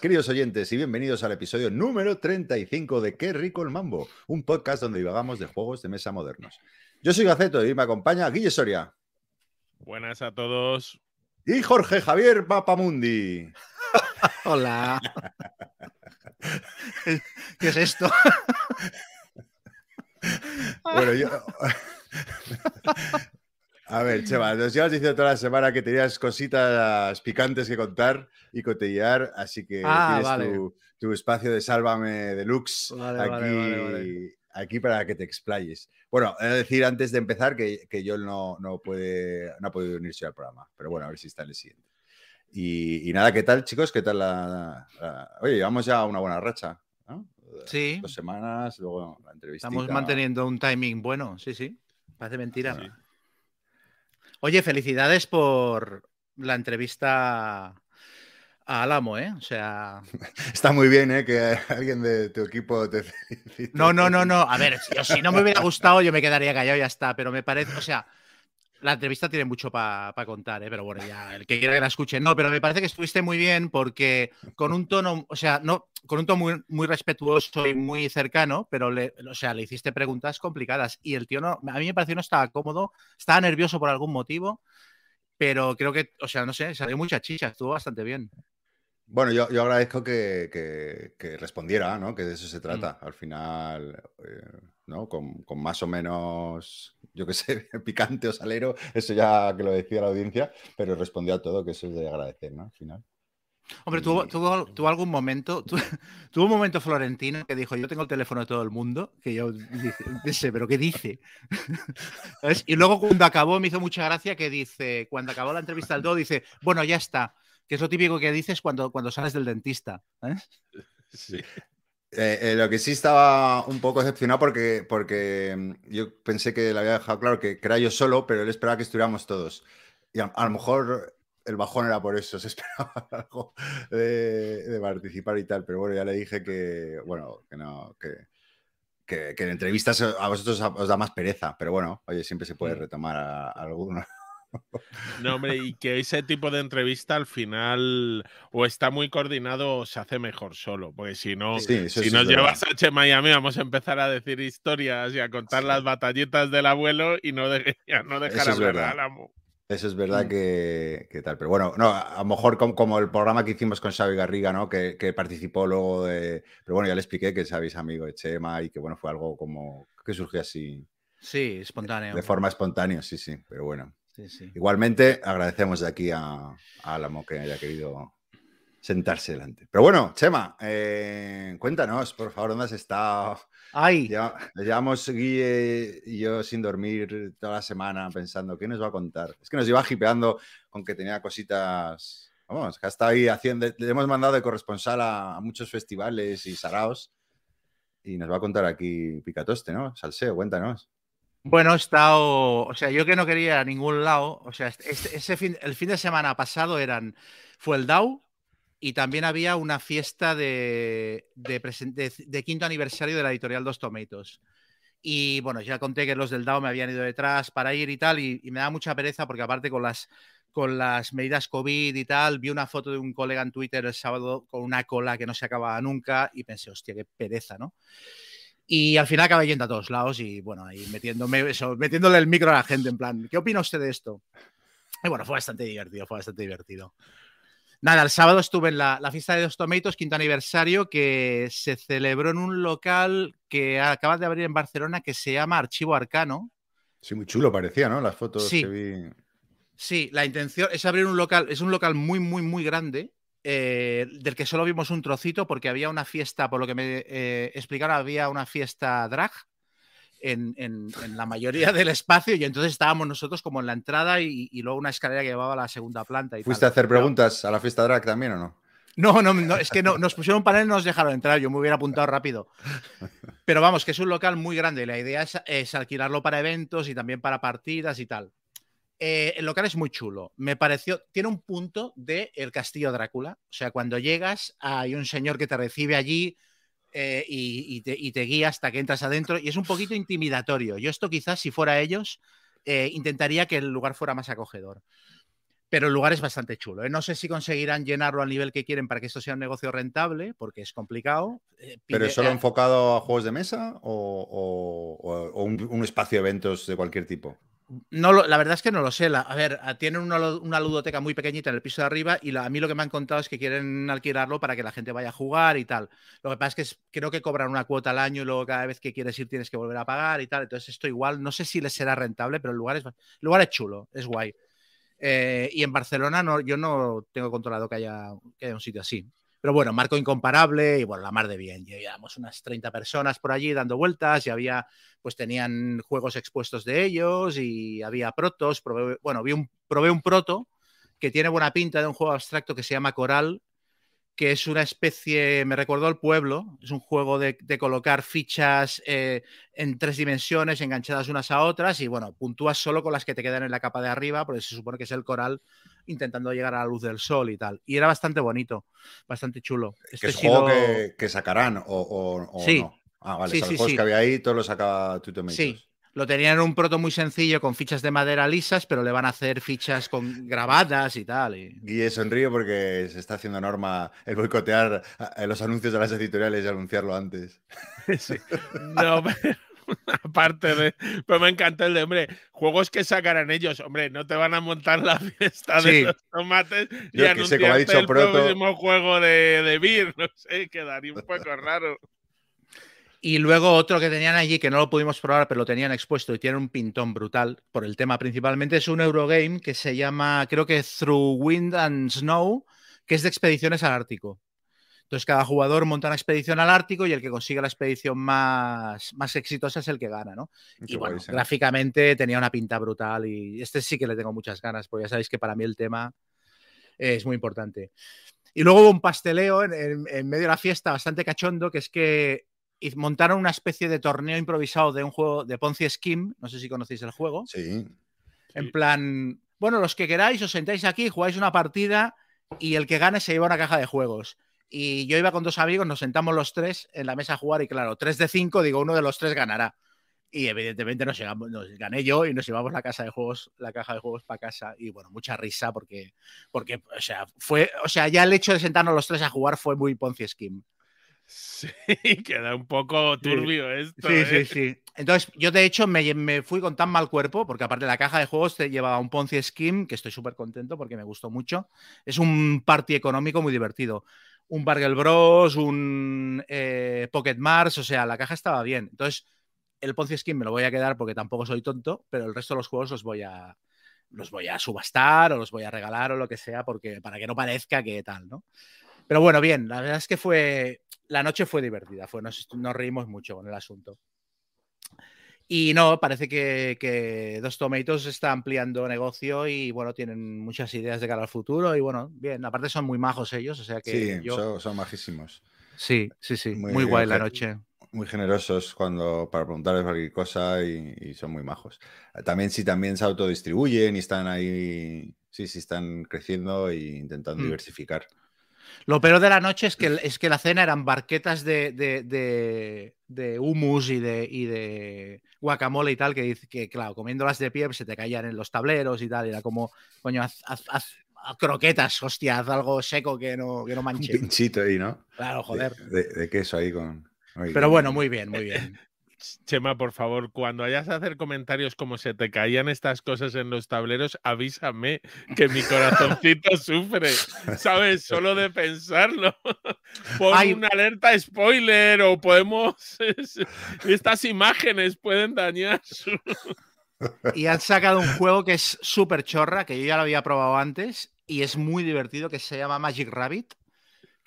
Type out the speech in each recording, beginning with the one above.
queridos oyentes, y bienvenidos al episodio número 35 de Qué rico el mambo, un podcast donde divagamos de juegos de mesa modernos. Yo soy Gaceto y me acompaña Guille Soria. Buenas a todos. Y Jorge Javier Papamundi. Hola. ¿Qué es esto? bueno, yo. A ver, Chema, nos llevas diciendo toda la semana que tenías cositas picantes que contar y cotillear, así que Ah, tienes vale. tu, tu espacio de Sálvame Deluxe Vale, aquí, vale, aquí para que te explayes. Bueno, he de decir antes de empezar que, que yo no, no, puede, no ha podido unirse al programa, pero bueno, a ver si está en el siguiente. Y, y nada, ¿qué tal, chicos? ¿Qué tal la, la- Oye, llevamos ya una buena racha, ¿no? Sí, Dos semanas, luego la entrevista. estamos manteniendo un timing bueno, sí, sí. Parece mentira. Sí. Oye, felicidades por la entrevista a Álamo, ¿eh? O sea. Está muy bien, ¿eh? Que alguien de tu equipo te felicite. No, no, no, no. A ver, si, si no me hubiera gustado, yo me quedaría callado y ya está. Pero me parece, o sea, la entrevista tiene mucho para contar, ¿eh? Pero bueno, ya, el que quiera que la escuche. No, pero me parece que estuviste muy bien porque con un tono, o sea, no, con un tono muy, muy respetuoso y muy cercano, pero le, o sea, le hiciste preguntas complicadas. Y el tío no, a mí me pareció no estaba cómodo, estaba nervioso por algún motivo, pero creo que, o sea, no sé, salió mucha chicha, estuvo bastante bien. Bueno, yo, yo agradezco que, que- que respondiera, ¿no? Que de eso Mm. se trata. Al final, eh, ¿no? Con, con más o menos, yo qué sé, picante o salero, eso ya que lo decía la audiencia, pero respondió a todo, que eso es de agradecer, ¿no? Al final. Hombre, tuvo, tuvo, tuvo algún momento, tu- tuvo un momento Florentino que dijo, yo tengo el teléfono de todo el mundo, que yo dice, pero ¿qué dice? Y luego cuando acabó me hizo mucha gracia que dice, cuando acabó la entrevista del todo, dice, bueno, ya está, que es lo típico que dices cuando, cuando sales del dentista. ¿eh? Sí. Eh, eh, lo que sí estaba un poco decepcionado porque, porque mm, yo pensé que le había dejado claro que, que era yo solo, pero él esperaba que estuviéramos todos. Y a, a lo mejor el bajón era por eso, se esperaba algo de, de participar y tal, pero bueno, ya le dije que, bueno, que no, que, que, que en entrevistas a vosotros os da más pereza, pero bueno, oye, siempre se puede retomar a, a alguno. No, hombre, y que ese tipo de entrevista al final o está muy coordinado o se hace mejor solo, porque si no, Sí, si sí nos llevas a Chema y a mí vamos a empezar a decir historias y a contar Sí. las batallitas del abuelo y no, de- y a no dejar Eso es hablar verdad. al amo. Eso es verdad Mm. que, que tal, pero bueno, no, a lo mejor como, como el programa que hicimos con Xavi Garriga, ¿no? Que, que participó luego de... Pero bueno, ya le expliqué que Xavi es amigo de Chema y que bueno, fue algo como que surgió así Sí, espontáneo. de forma espontánea, sí, sí, pero bueno. Sí, sí. Igualmente agradecemos de aquí a, a Álamo que haya querido sentarse delante. Pero bueno, Chema, eh, cuéntanos, por favor, ¿dónde has estado? ¡Ay! Ya, llevamos Guille y yo sin dormir toda la semana pensando qué nos va a contar. Es que nos iba hipeando con que tenía cositas. Vamos, que hasta ahí haciendo. Le hemos mandado de corresponsal a, a muchos festivales y saraos. Y nos va a contar aquí Picatoste, ¿no? Salseo, cuéntanos. Bueno, he estado, o sea, yo que no quería a ningún lado, o sea, este- ese fin, el fin de semana pasado eran, fue el DAO y también había una fiesta de, de, de- de quinto aniversario de la editorial Dos Tomatoes. Y bueno, ya conté que los del DAO me habían ido detrás para ir y tal, y, y me da mucha pereza porque aparte con las, con las medidas COVID y tal, vi una foto de un colega en Twitter el sábado con una cola que no se acababa nunca y pensé, hostia, qué pereza, ¿no? Y al final acabé yendo a todos lados y bueno, ahí metiéndome eso, metiéndole el micro a la gente en plan, ¿qué opina usted de esto? Y bueno, fue bastante divertido, fue bastante divertido. Nada, el sábado estuve en la, la fiesta de dos tomatoes, quinto aniversario, que se celebró en un local que acaba de abrir en Barcelona que se llama Archivo Arcano. Sí, muy chulo parecía, ¿no? Las fotos Sí. que vi. Sí, la intención es abrir un local, es un local muy, muy, muy grande, eh, del que solo vimos un trocito porque había una fiesta, por lo que me eh, explicaron, había una fiesta drag en, en- en la mayoría del espacio y entonces estábamos nosotros como en la entrada y, y luego una escalera que llevaba a la segunda planta. Y ¿Fuiste tal. a hacer preguntas a la fiesta drag también o no? No, no, no, es que no, nos pusieron un panel y no nos dejaron entrar, yo me hubiera apuntado rápido. Pero vamos, que es un local muy grande, la idea es, es alquilarlo para eventos y también para partidas y tal. Eh, el local es muy chulo, me pareció, tiene un punto de el castillo Drácula, o sea, cuando llegas hay un señor que te recibe allí eh, y, y te, y te guía hasta que entras adentro y es un poquito intimidatorio. Yo esto quizás si fuera ellos eh, intentaría que el lugar fuera más acogedor. pero el lugar es bastante chulo. No sé si conseguirán llenarlo al nivel que quieren para que esto sea un negocio rentable, porque es complicado. ¿Pero es solo enfocado a juegos de mesa o, un, espacio de eventos de cualquier tipo? No, la verdad es que no lo sé. a ver, tienen una, ludoteca muy pequeñita en el piso de arriba y a mí lo que me han contado es que quieren alquilarlo para que la gente vaya a jugar y tal. Lo que pasa es que creo que cobran una cuota al año y luego cada vez que quieres ir tienes que volver a pagar y tal. Entonces esto igual, no sé si les será rentable, pero el lugar es, el lugar es chulo, es guay. Eh, y en Barcelona no, yo no tengo controlado que haya, un sitio así. Pero bueno, marco incomparable y bueno, la mar de bien. Llevábamos unas 30 personas por allí dando vueltas y había, pues tenían juegos expuestos de ellos y había protos. bueno, vi un, probé un proto que tiene buena pinta de un juego abstracto que se llama Coral, que es una especie, me recordó el pueblo, es un juego de, colocar fichas eh, en tres dimensiones enganchadas unas a otras y bueno, puntúas solo con las que te quedan en la capa de arriba, porque se supone que es el coral intentando llegar a la luz del sol y tal. Y era bastante bonito, bastante chulo. Este es juego que, sacarán o, sí. no? Ah, vale, sí, los juegos que había ahí todos los saca Tomatoes. Sí, lo tenían en un proto muy sencillo con fichas de madera lisas, pero le van a hacer fichas con grabadas y tal. Y... Guille sonríe porque se está haciendo norma el boicotear los anuncios de las editoriales y anunciarlo antes. Sí. No, pero, aparte de. Pero me encanta el de, hombre, juegos que sacarán ellos. Hombre, no te van a montar la fiesta de los tomates y anunciar el próximo juego de, de Beer. No sé, quedaría un poco raro. Y luego otro que tenían allí, que no lo pudimos probar, pero lo tenían expuesto y tiene un pintón brutal por el tema principalmente, es un Eurogame que se llama, creo que Through Wind and Snow, que es de expediciones al Ártico. Entonces cada jugador monta una expedición al Ártico y el que consiga la expedición más, más exitosa es el que gana, ¿no? y bueno, gráficamente tenía una pinta brutal y este sí que le tengo muchas ganas, porque ya sabéis que para mí el tema es muy importante. Y luego hubo un pasteleo en, en medio de la fiesta bastante cachondo, que es que y montaron una especie de torneo improvisado de un juego de Ponzi Scheme. No sé si conocéis el juego. Sí. En plan, bueno, los que queráis, os sentáis aquí, jugáis una partida y el que gane se lleva una caja de juegos. Y yo iba con dos amigos, nos sentamos los tres en la mesa a jugar y claro, tres de cinco, digo, uno de los tres ganará. Y evidentemente nos, nos gané yo y nos llevamos la casa de juegos, la caja de juegos para casa. Y bueno, mucha risa porque, porque, o sea, fue, o sea, ya el hecho de sentarnos los tres a jugar fue muy Ponzi Scheme. Sí, queda un poco turbio esto. Sí, sí, ¿eh? sí. Entonces, yo de hecho me, fui con tan mal cuerpo, porque aparte la caja de juegos te llevaba un Ponzi Scheme, que estoy súper contento porque me gustó mucho. Es un party económico muy divertido. Un Bargel Bros, un eh, Pocket Mars, o sea, la caja estaba bien. Entonces, el Ponzi Scheme me lo voy a quedar porque tampoco soy tonto, pero el resto de los juegos los voy a, los voy a subastar o los voy a regalar o lo que sea, porque para que no parezca que tal, ¿no? Pero bueno, bien, la verdad es que fue. La noche fue divertida, fue, nos, reímos mucho con el asunto. Y no, parece que, Dos Tomatoes está ampliando negocio y bueno, tienen muchas ideas de cara al futuro. Y bueno, bien, aparte son muy majos ellos, o sea que. Sí, son, majísimos. Sí, sí, sí, muy, guay la noche. Muy generosos cuando para preguntarles cualquier cosa y, son muy majos. También sí, también se autodistribuyen y están ahí, sí, sí, están creciendo e intentando mm. diversificar. Lo peor de la noche es que, es que la cena eran barquetas de, de, de, hummus y de, y de guacamole y tal, que, que claro, comiéndolas de pie pues, se te caían en los tableros y tal. Era como, coño, haz, croquetas, hostia, haz algo seco que no, que no manche. Un pinchito ahí, ¿no? Claro, joder. De, queso ahí con. Pero bueno, muy bien, muy bien. Chema, por favor, cuando hayas a hacer comentarios como se te caían estas cosas en los tableros, avísame que mi corazoncito sufre, ¿sabes? Solo de pensarlo. Pon Hay... una alerta spoiler o podemos... Estas imágenes pueden dañar. Y han sacado un juego que es súper chorra, que yo ya lo había probado antes y es muy divertido, que se llama Magic Rabbit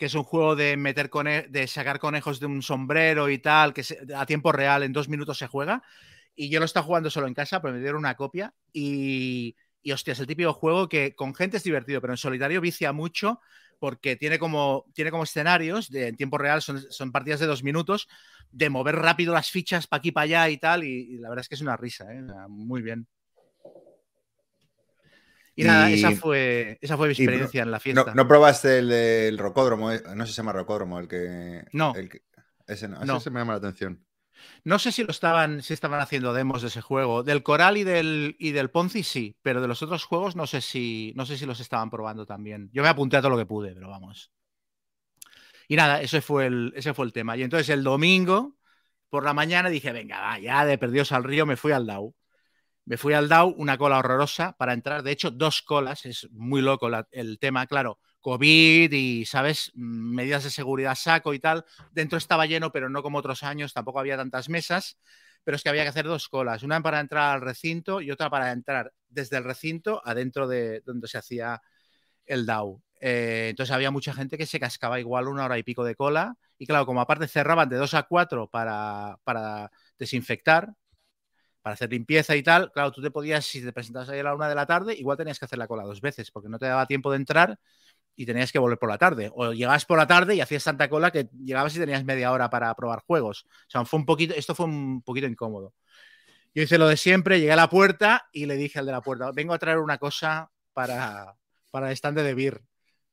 que es un juego de meter de sacar conejos de un sombrero y tal, que a tiempo real en dos minutos se juega. Y yo lo estaba jugando solo en casa, pero me dieron una copia. Y, y hostia, es el típico juego que con gente es divertido, pero en solitario vicia mucho porque tiene como, tiene como escenarios de, en tiempo real, son, son partidas de dos minutos, de mover rápido las fichas para aquí, para allá y tal. Y, la verdad es que es una risa, ¿eh? muy bien. Y, nada, esa fue, esa fue mi experiencia en la fiesta. No, probaste el, rocódromo? Eh? No se llama rocódromo, el que. No. ese, no. se me llama la atención. No sé si lo estaban, si estaban haciendo demos de ese juego. Del Coral y del, y del Ponzi sí, pero de los otros juegos no sé si no sé si los estaban probando también. Yo me apunté a todo lo que pude, pero vamos. Y nada, ese fue el, ese fue el tema. Y entonces el domingo por la mañana dije, venga, va, ya de perdidos al río me fui al DAO. Me fui al DAO, una cola horrorosa para entrar. De hecho, dos colas, es muy loco el tema, claro. COVID y, ¿sabes? Medidas de seguridad saco y tal. Dentro estaba lleno, pero no como otros años, tampoco había tantas mesas, pero es que había que hacer dos colas, una para entrar al recinto y otra para entrar desde el recinto adentro de donde se hacía el DAO. Eh, entonces había mucha gente que se cascaba igual una hora y pico de cola. Y claro, como aparte cerraban de dos a cuatro para, para desinfectar, para hacer limpieza y tal, claro, tú te podías, si te presentabas ahí a la una de la tarde, igual tenías que hacer la cola dos veces, porque no te daba tiempo de entrar y tenías que volver por la tarde. O llegabas por la tarde y hacías tanta cola que llegabas y tenías media hora para probar juegos. O sea, fue un poquito, esto fue un poquito incómodo. Yo hice lo de siempre, llegué a la puerta y le dije al de la puerta, vengo a traer una cosa para, para el stand de Beer.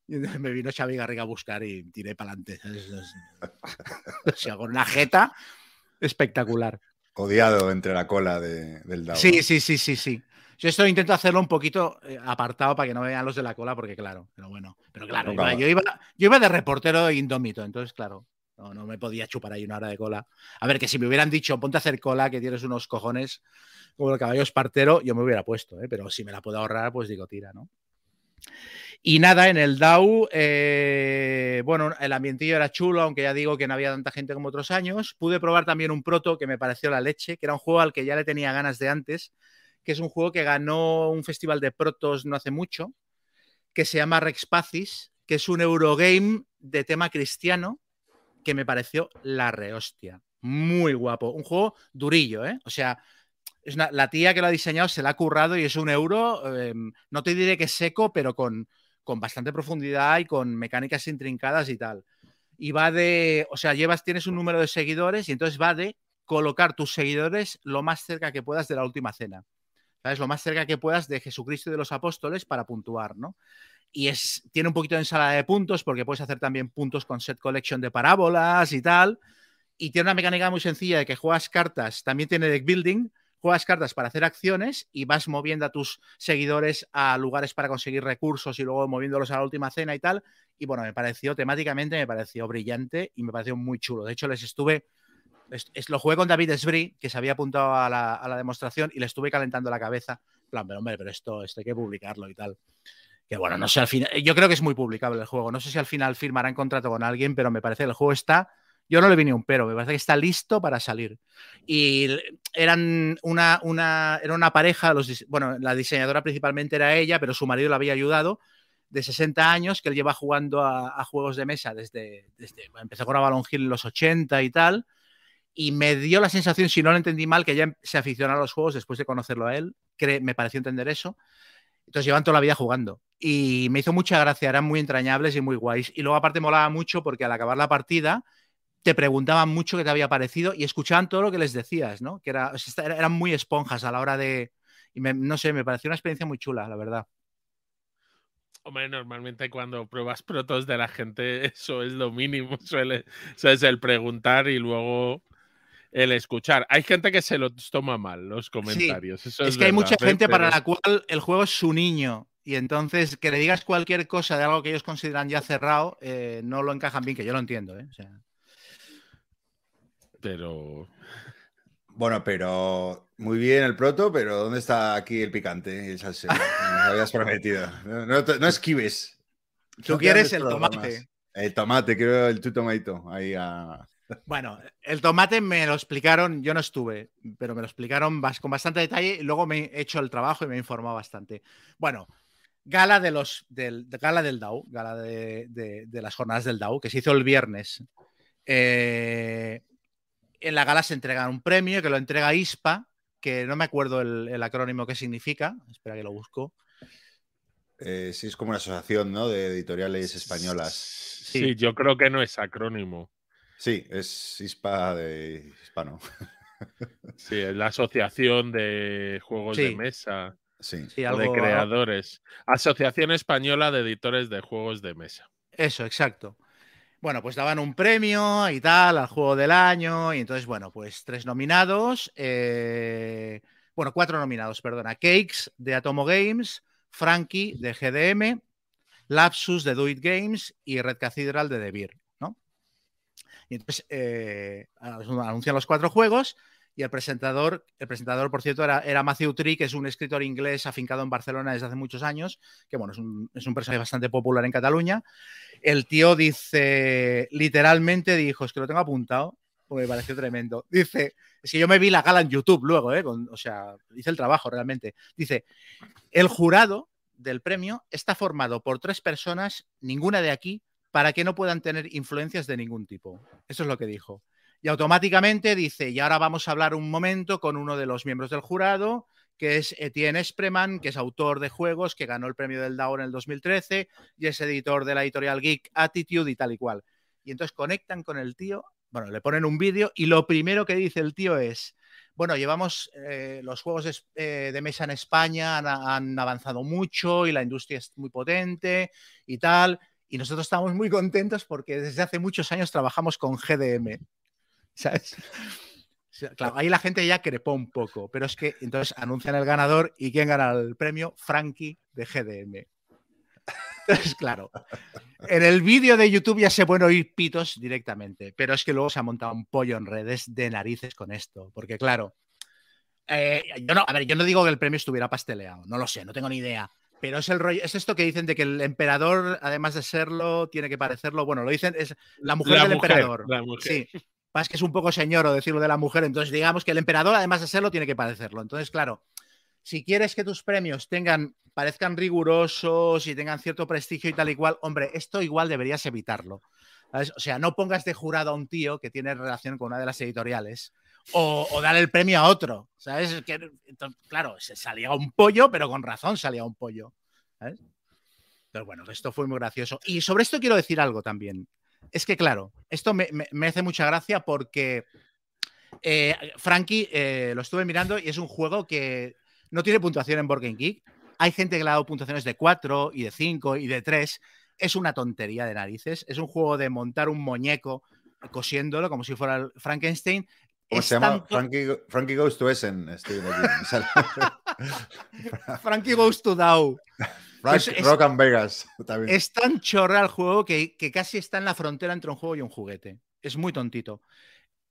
Y me vino Xavi Garriga a buscar y tiré para adelante. O sea, con una jeta espectacular. Odiado entre la cola del DAO. Sí, sí, sí, sí, sí. Yo esto intento hacerlo un poquito eh, apartado para que no vean los de la cola, porque claro, pero bueno, pero claro, yo, iba, yo iba de reportero indómito, entonces claro, no, no me podía chupar ahí una hora de cola. A ver, que si me hubieran dicho, ponte a hacer cola, que tienes unos cojones como el caballo espartero, yo me hubiera puesto, ¿eh? pero si me la puedo ahorrar, pues digo, tira, ¿no? Y nada, en el DAO, eh, bueno, el ambientillo era chulo, aunque ya digo que no había tanta gente como otros años. Pude probar también un proto que me pareció la leche, que era un juego al que ya le tenía ganas de antes, que es un juego que ganó un festival de protos no hace mucho, que se llama Rex Pacis, que es un Eurogame de tema cristiano, que me pareció la rehostia. Muy guapo. Un juego durillo, ¿eh? O sea, es la tía que lo ha diseñado se la ha currado y es un euro, em, no te diré que seco, pero con, con bastante profundidad y con mecánicas intrincadas y tal. Y va de, o sea, llevas, tienes un número de seguidores y entonces va de colocar tus seguidores lo más cerca que puedas de la última cena. ¿sabes? Lo más cerca que puedas de Jesucristo y de los apóstoles para puntuar, ¿no? Y es, tiene un poquito de ensalada de puntos porque puedes hacer también puntos con set collection de parábolas y tal. Y tiene una mecánica muy sencilla de que juegas cartas, también tiene deck building, juegas cartas para hacer acciones y vas moviendo a tus seguidores a lugares para conseguir recursos y luego moviéndolos a la última cena y tal. Y bueno, me pareció temáticamente, me pareció brillante y me pareció muy chulo. De hecho, les estuve es, lo jugué con David Esbri, que se había apuntado a la, demostración y le estuve calentando la cabeza. plan, pero hombre, pero esto, esto hay que publicarlo y tal. Que bueno, no sé al final. Yo creo que es muy publicable el juego. No sé si al final firmarán contrato con alguien, pero me parece que el juego está. Yo no le vi ni un pero, me parece que está listo para salir. Y eran una, una, era una pareja, los, bueno, la diseñadora principalmente era ella, pero su marido la había ayudado, de 60 años, que él lleva jugando a, juegos de mesa desde, desde empezó con Avalon Hill en los 80 y tal y me dio la sensación, si no lo entendí mal, que ya se aficiona a los juegos después de conocerlo a él. me pareció entender eso. Entonces llevan toda la vida jugando. Y me hizo mucha gracia, eran muy entrañables y muy guays. Y luego aparte molaba mucho porque al acabar la partida te preguntaban mucho qué te había parecido y escuchaban todo lo que les decías, ¿no? Que era, eran muy esponjas a la hora de... Y no sé, me pareció una experiencia muy chula, la verdad. Hombre, normalmente cuando pruebas protos de la gente, eso es lo mínimo. Suele, es el preguntar y luego el escuchar. Hay gente que se lo toma mal, los comentarios. es, que hay mucha ¿eh? gente para la cual el juego es su niño. Y entonces que le digas cualquier cosa de algo que ellos consideran ya cerrado, eh, no lo encajan bien, que yo lo entiendo. ¿eh? Pero. Bueno, pero muy bien el proto, pero ¿dónde está aquí el picante? El Me habías prometido. No, esquives. Tú quieres el tomate. El tomate, quiero el tu tomato ahí a, bueno, el tomate me lo explicaron, yo no estuve, pero me lo explicaron con bastante detalle y luego me he hecho el trabajo y me he informado bastante. Bueno, gala de los del gala del DAO, gala de, las jornadas del DAO, que se hizo el viernes. Eh, en la gala se entrega un premio que lo entrega ISPA, que no me acuerdo el, acrónimo que significa. Espera que lo busco. Eh, sí, es como una asociación ¿no? de editoriales españolas. sí, yo creo que no es acrónimo. Sí, es hispa de hispano. Sí, es la Asociación de Juegos de Mesa. Sí. de creadores. Asociación Española de Editores de Juegos de Mesa. Eso, exacto. Bueno, pues daban un premio y tal al juego del año. Y entonces, bueno, pues tres nominados. eh, bueno, cuatro nominados, perdona. Cakes de Atomo Games, Frankie de GDM, Lapsus de Do It Games y Red Cathedral de Beer, ¿no? Y entonces eh, anuncian los cuatro juegos y el presentador, el presentador, por cierto, era, Matthew Tree, que es un escritor inglés afincado en Barcelona desde hace muchos años, que bueno, es un, es un personaje bastante popular en Cataluña. El tío dice, literalmente dijo, es que lo tengo apuntado, porque me pareció tremendo. Dice, es que yo me vi la gala en YouTube luego, ¿eh? O sea, hice el trabajo realmente. Dice, el jurado del premio está formado por tres personas, ninguna de aquí, para que no puedan tener influencias de ningún tipo. Eso es lo que dijo. Y automáticamente dice, y ahora vamos a hablar un momento con uno de los miembros del jurado, que es Etienne Espreman, que es autor de juegos, que ganó el premio del DAO en el 2013 y es editor de la editorial Geek Attitude y tal y cual. Y entonces conectan con el tío, bueno, le ponen un vídeo y lo primero que dice el tío es, bueno, llevamos eh, los juegos eh, de mesa en España, han avanzado mucho y la industria es muy potente y tal. Y nosotros estamos muy contentos porque desde hace muchos años trabajamos con GDM. ¿Sabes? Claro, ahí la gente ya crepó un poco, pero es que entonces anuncian el ganador y quién gana el premio, Frankie de GDM. Entonces, claro, en el vídeo de YouTube ya se pueden oír pitos directamente, pero es que luego se ha montado un pollo en redes de narices con esto, porque claro, eh, yo no, a ver, yo no digo que el premio estuviera pasteleado, no lo sé, no tengo ni idea. Pero es el rollo, es esto que dicen de que el emperador, además de serlo, tiene que parecerlo. Bueno, lo dicen, es la mujer La del mujer, emperador. la mujer. Sí. Pasa que es un poco señoro decirlo de la mujer, entonces digamos que el emperador, además de serlo, tiene que parecerlo. Entonces, claro, si quieres que tus premios tengan, parezcan rigurosos y tengan cierto prestigio y tal y cual, hombre, esto igual deberías evitarlo. O sea, no pongas de jurado a un tío que tiene relación con una de las editoriales o, o dar el premio a otro, ¿sabes? Que, claro, se salía un pollo, pero con razón salía un pollo. Pero bueno, esto fue muy gracioso. Y sobre esto quiero decir algo también. Es que, claro, esto me, me- me hace mucha gracia porque eh, Frankie eh, lo estuve mirando y es un juego que no tiene puntuación en Board Game Geek. Hay gente que le ha dado puntuaciones de 4 y de 5 y de 3. Es una tontería de narices. Es un juego de montar un muñeco cosiéndolo como si fuera el Frankenstein. ¿Cómo Es se llama? tanto- Frankie, Frankie Goes to Essen. Estoy. Frankie Goes to Dow. Frank- Es- es- Rock and Vegas. También. Es tan chorra el juego que, que casi está en la frontera entre un juego y un juguete. Es muy tontito.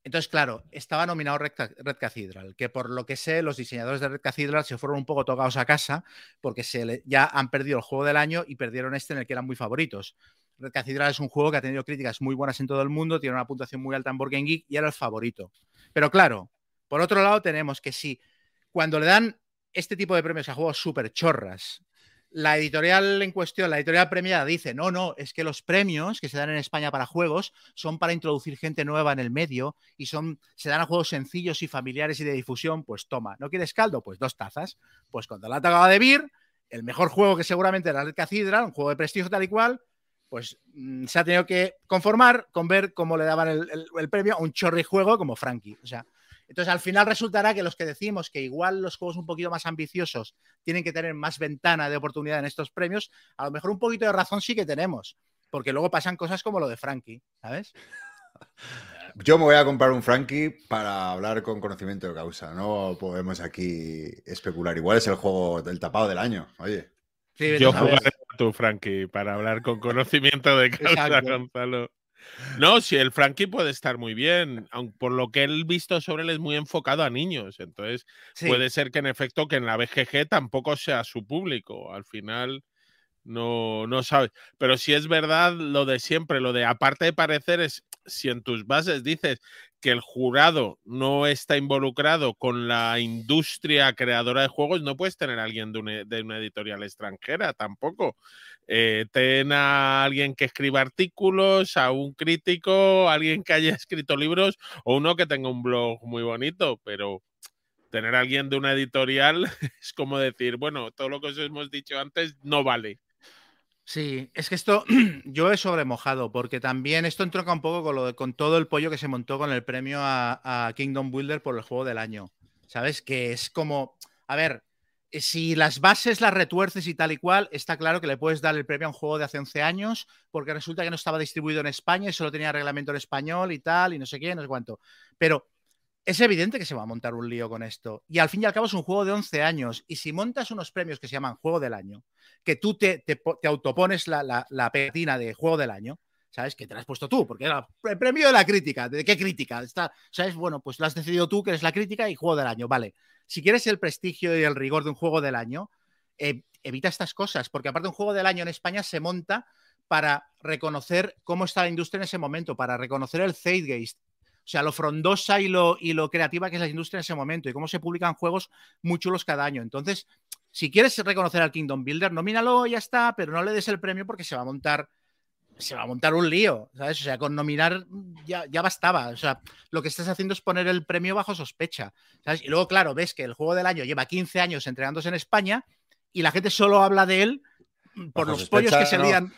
Entonces, claro, estaba nominado Red, Ca- Red Cathedral, que por lo que sé, los diseñadores de Red Cathedral se fueron un poco tocados a casa porque se le- ya han perdido el juego del año y perdieron este en el que eran muy favoritos. Red Cathedral es un juego que ha tenido críticas muy buenas en todo el mundo, tiene una puntuación muy alta en Board Game Geek y era el favorito. Pero claro, por otro lado tenemos que si cuando le dan este tipo de premios a juegos súper chorras, la editorial en cuestión, la editorial premiada dice, no, no, es que los premios que se dan en España para juegos son para introducir gente nueva en el medio y son, se dan a juegos sencillos y familiares y de difusión, pues toma, ¿no quieres caldo? Pues dos tazas. Pues cuando la acaba de Beer, el mejor juego que seguramente era Red Cathedral, un juego de prestigio tal y cual, pues mm, se ha tenido que conformar con ver cómo le daban el, el- el premio a un chorri juego como Frankie. O sea, entonces al final resultará que los que decimos que igual los juegos un poquito más ambiciosos tienen que tener más ventana de oportunidad en estos premios, a lo mejor un poquito de razón sí que tenemos, porque luego pasan cosas como lo de Frankie, ¿sabes? Yo me voy a comprar un Frankie para hablar con conocimiento de causa. No podemos aquí especular. Igual es el juego del tapado del año. Oye. Sí, Yo jugaré tu Frankie para hablar con conocimiento de causa, Exacto. Gonzalo. No, si el Frankie puede estar muy bien, aun por lo que él visto sobre él es muy enfocado a niños, entonces Sí. puede ser que en efecto que en la BGG tampoco sea su público, al final no, no sabes. Pero si es verdad lo de siempre, lo de aparte de parecer es si en tus bases dices que el jurado no está involucrado con la industria creadora de juegos, no puedes tener a alguien de una, de una editorial extranjera tampoco. Eh, ten a alguien que escriba artículos, a un crítico, a alguien que haya escrito libros o uno que tenga un blog muy bonito, pero tener a alguien de una editorial es como decir, bueno, todo lo que os hemos dicho antes no vale. Sí, es que esto yo he sobremojado, porque también esto entronca un poco con, lo de- con todo el pollo que se montó con el premio a, a Kingdom Builder por el juego del año. ¿Sabes? Que es como, a ver, si las bases las retuerces y tal y cual, está claro que le puedes dar el premio a un juego de hace 11 años, porque resulta que no estaba distribuido en España y solo tenía reglamento en español y tal, y no sé qué, no sé cuánto. Pero es evidente que se va a montar un lío con esto. Y al fin y al cabo es un juego de 11 años. Y si montas unos premios que se llaman Juego del Año, que tú te, autopones la, la, la pegatina de Juego del Año, ¿sabes? Que te la has puesto tú, porque era el premio de la crítica. ¿De qué crítica? Está, ¿Sabes? Bueno, pues lo has decidido tú, que eres la crítica y Juego del Año, vale si quieres el prestigio y el rigor de un juego del año, eh, evita estas cosas, porque aparte un juego del año en España se monta para reconocer cómo está la industria en ese momento, para reconocer el zeitgeist, o sea, lo frondosa y lo, y lo creativa que es la industria en ese momento y cómo se publican juegos muy chulos cada año. Entonces, si quieres reconocer al Kingdom Builder, nomínalo, ya está, pero no le des el premio porque se va a montar se va a montar un lío, ¿sabes? O sea, con nominar ya, ya, bastaba. O sea, lo que estás haciendo es poner el premio bajo sospecha, ¿sabes? Y luego, claro, ves que el juego del año lleva 15 años entregándose en España y la gente solo habla de él por bajo los pollos que se no, lían.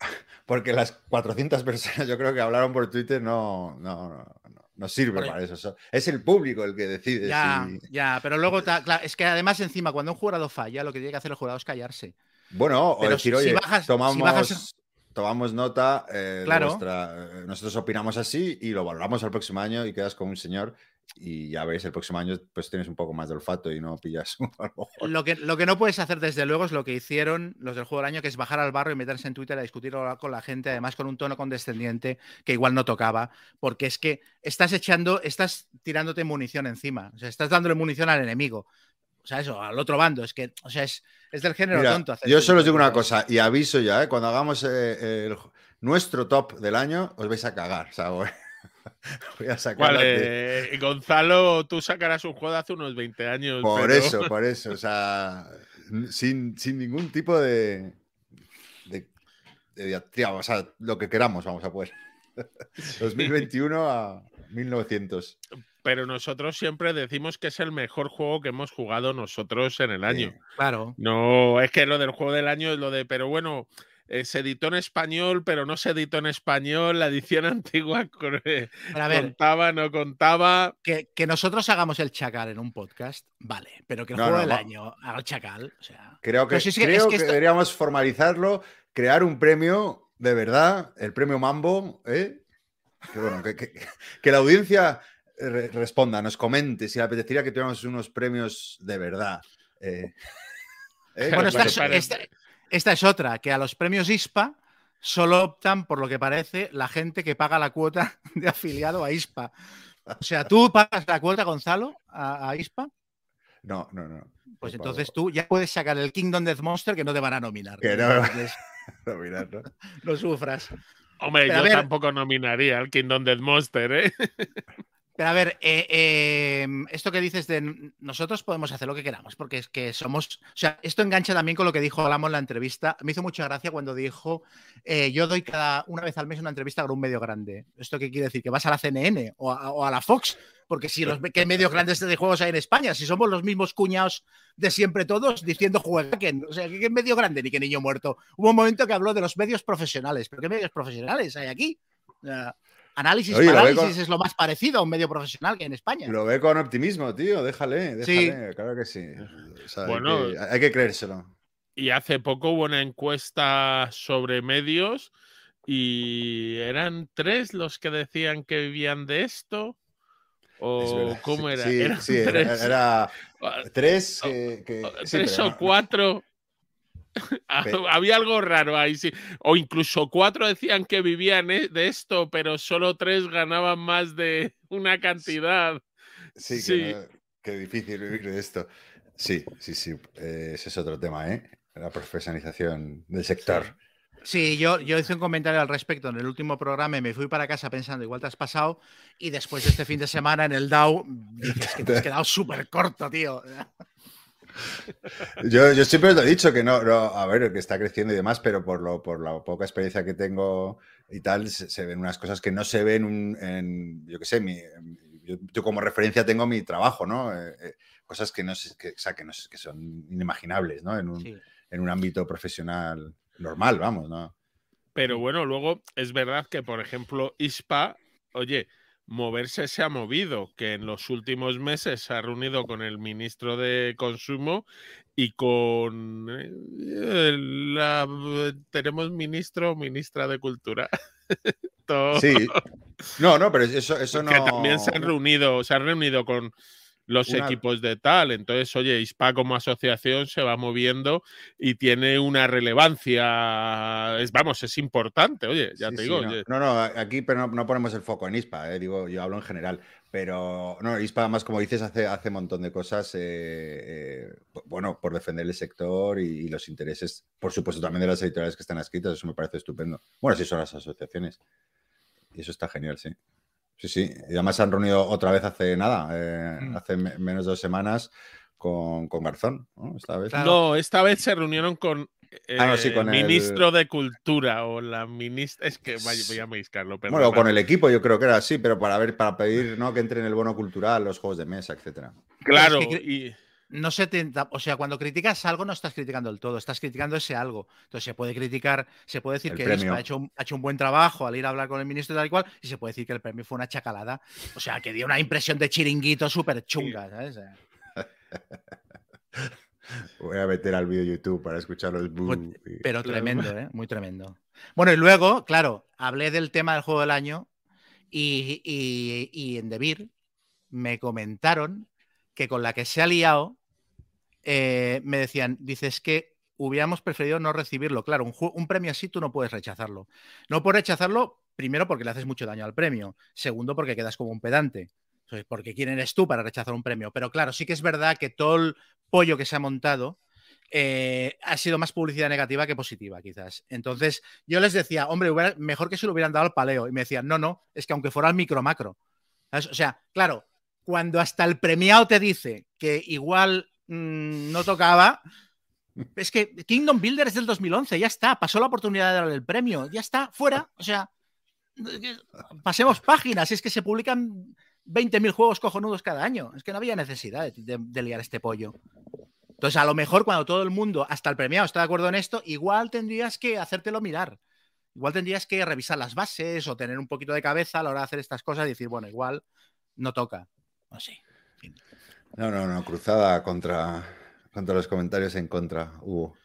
Porque las 400 personas, yo creo que hablaron por Twitter, no, no, no, no sirve para eso. Es el público el que decide. Ya, si... ya, pero luego, claro, es que además encima, cuando un jurado falla, lo que tiene que hacer el jurado es callarse. Bueno, pero o decir, si, oye, si bajas, tomamos... Si bajas tomamos nota, eh, claro. nuestra, nosotros opinamos así y lo valoramos el próximo año y quedas con un señor y ya ves, el próximo año pues tienes un poco más de olfato y no pillas lo que, lo que no puedes hacer desde luego es lo que hicieron los del juego del año, que es bajar al barro y meterse en Twitter a discutir con la gente, además con un tono condescendiente que igual no tocaba, porque es que estás echando, estás tirándote munición encima, o sea, estás dándole munición al enemigo. O sea, eso, al otro bando. Es que, o sea, es, es del género Mira, tonto. Hacer yo solo os digo una cosa, y aviso ya, ¿eh? cuando hagamos eh, el, nuestro top del año, os vais a cagar. O sea, voy, voy a sacar. Vale, de... Gonzalo, tú sacarás un juego de hace unos 20 años. Por pero... eso, por eso. O sea, sin, sin ningún tipo de, de, de diatriba, o sea, lo que queramos, vamos a poder. 2021 a 1900 pero nosotros siempre decimos que es el mejor juego que hemos jugado nosotros en el año. Sí, claro. No, es que lo del juego del año es lo de, pero bueno, eh, se editó en español, pero no se editó en español, la edición antigua eh, ver, contaba, no contaba. Que, que, nosotros hagamos el chacal en un podcast, vale, pero que el no, juego no, del año haga el chacal, o sea. Creo que, creo es que, que esto... deberíamos formalizarlo, crear un premio de verdad, el premio Mambo, ¿eh? Que, bueno, que, que la audiencia responda, nos comente si le apetecería que tuviéramos unos premios de verdad. Eh, ¿eh? Bueno, esta es, esta, esta es, otra, que a los premios ISPA solo optan, por lo que parece, la gente que paga la cuota de afiliado a ISPA. O sea, ¿tú pagas la cuota, Gonzalo, a, a ISPA? No, no, no. Pues entonces tú ya puedes sacar el Kingdom Death Monster que no te van a nominar. Que no, entonces, nominar, ¿no? no sufras. Hombre, Pero yo tampoco nominaría al Kingdom Death Monster, ¿eh? Pero a ver, eh, eh, esto que dices de nosotros podemos hacer lo que queramos, porque es que somos. O sea, esto engancha también con lo que dijo Alamo en la entrevista. Me hizo mucha gracia cuando dijo: eh, Yo doy cada una vez al mes una entrevista con un medio grande. ¿Esto qué quiere decir? ¿Que vas a la CNN o a, la Fox? Porque si los ¿qué medios grandes de juegos hay en España, si somos los mismos cuñados de siempre todos diciendo jueguen. O sea, ¿qué medio grande ni qué niño muerto? Hubo un momento que habló de los medios profesionales. ¿Pero qué medios profesionales hay aquí? O Análisis Oye, parálisis con... es lo más parecido a un medio profesional que hay en España. Lo ve con optimismo, tío. Déjale, déjale. Sí. Claro que sí. O sea, bueno, hay que, hay que, creérselo. Y hace poco hubo una encuesta sobre medios y eran tres los que decían que vivían de esto. ¿O cómo era? Sí, ¿Eran sí, tres? Era, era tres. Que, que, tres sí, o no. cuatro. Había algo raro ahí, sí. O incluso cuatro decían que vivían e, de esto, pero solo tres ganaban más de una cantidad. Sí, sí. Que, no, difícil vivir de esto. Sí, sí, sí. Eh, ese es otro tema, ¿eh? La profesionalización del sector. Sí. Sí, yo, yo hice un comentario al respecto en el último programa y me fui para casa pensando, igual te has pasado, y después de este fin de semana en el DAO, dices que te has quedado súper corto, tío. Yo, yo, siempre lo he dicho que no, no, a ver, que está creciendo y demás, pero por, lo, por la poca experiencia que tengo y tal, se, se ven unas cosas que no se ven un, en, yo qué sé, mi, yo, yo, como referencia tengo mi trabajo, ¿no? Eh, eh, cosas que, no, que, o sea, que, no, que son inimaginables, ¿no? En un, sí. en un ámbito profesional normal, vamos, ¿no? Pero bueno, luego es verdad que, por ejemplo, ISPA, oye, moverse se ha movido, que en los últimos meses se ha reunido con el ministro de Consumo y con eh, la tenemos ministro o ministra de Cultura. Sí. No, no, pero eso, eso no. Que también se han reunido, se han reunido con los equipos de tal. Entonces, oye, ISPA como asociación se va moviendo y tiene una relevancia, es, vamos, es importante, oye, ya te digo. no. no. aquí pero no, ponemos el foco en ISPA, eh, digo, yo hablo en general, pero no, ISPA además, como dices, hace, hace un montón de cosas, eh, eh, bueno, por defender el sector y, los intereses, por supuesto, también de las editoriales que están escritas, eso me parece estupendo. Bueno, sí son las asociaciones. Y eso está genial, sí. Sí, sí. Y además se han reunido otra vez hace nada, eh, mm. hace menos de dos semanas con, Garzón, ¿no? Esta vez. No, esta vez se reunieron con, ah, el ministro de Cultura o la ministra. Es que vaya, voy a mezclarlo. Bueno, con el equipo yo creo que era así, pero para ver, para pedir ¿no? que entre en el bono cultural, los juegos de mesa, etcétera. Claro, y no se te, o sea, cuando criticas algo no estás criticando el todo, estás criticando ese algo. Entonces se puede criticar, se puede decir que ha hecho, un, ha hecho un buen trabajo al ir a hablar con el ministro y tal y cual, y se puede decir que el premio fue una chacalada. O sea, que dio una impresión de chiringuito súper chunga, ¿sabes? Voy a meter al vídeo YouTube para escuchar los pues, Pero tremendo, ¿eh? Muy tremendo. Bueno, y luego, claro, hablé del tema del juego del año y, y, y en Debir me comentaron que con la que se ha liado, eh, me decían, dices que hubiéramos preferido no recibirlo. Claro, un, premio así tú no puedes rechazarlo. No puedes rechazarlo, primero porque le haces mucho daño al premio, segundo porque quedas como un pedante. Porque quién eres tú para rechazar un premio. Pero claro, sí que es verdad que todo el pollo que se ha montado eh, ha sido más publicidad negativa que positiva, quizás. Entonces, yo les decía, hombre, mejor que se lo hubieran dado al paleo. Y me decían, no, no, es que aunque fuera al micro macro. O sea, claro, cuando hasta el premiado te dice que igual mm, no tocaba, es que Kingdom Builder es del 2011, ya está, pasó la oportunidad de darle el premio, ya está, fuera, o sea, pasemos páginas, es que se publican 20.000 juegos cojonudos cada año, es que no había necesidad de, liar este pollo. Entonces, a lo mejor cuando todo el mundo, hasta el premiado, está de acuerdo en esto, igual tendrías que hacértelo mirar. Igual tendrías que revisar las bases o tener un poquito de cabeza a la hora de hacer estas cosas y decir, bueno, igual no toca. No, no, no, cruzada contra, contra los comentarios en contra hubo.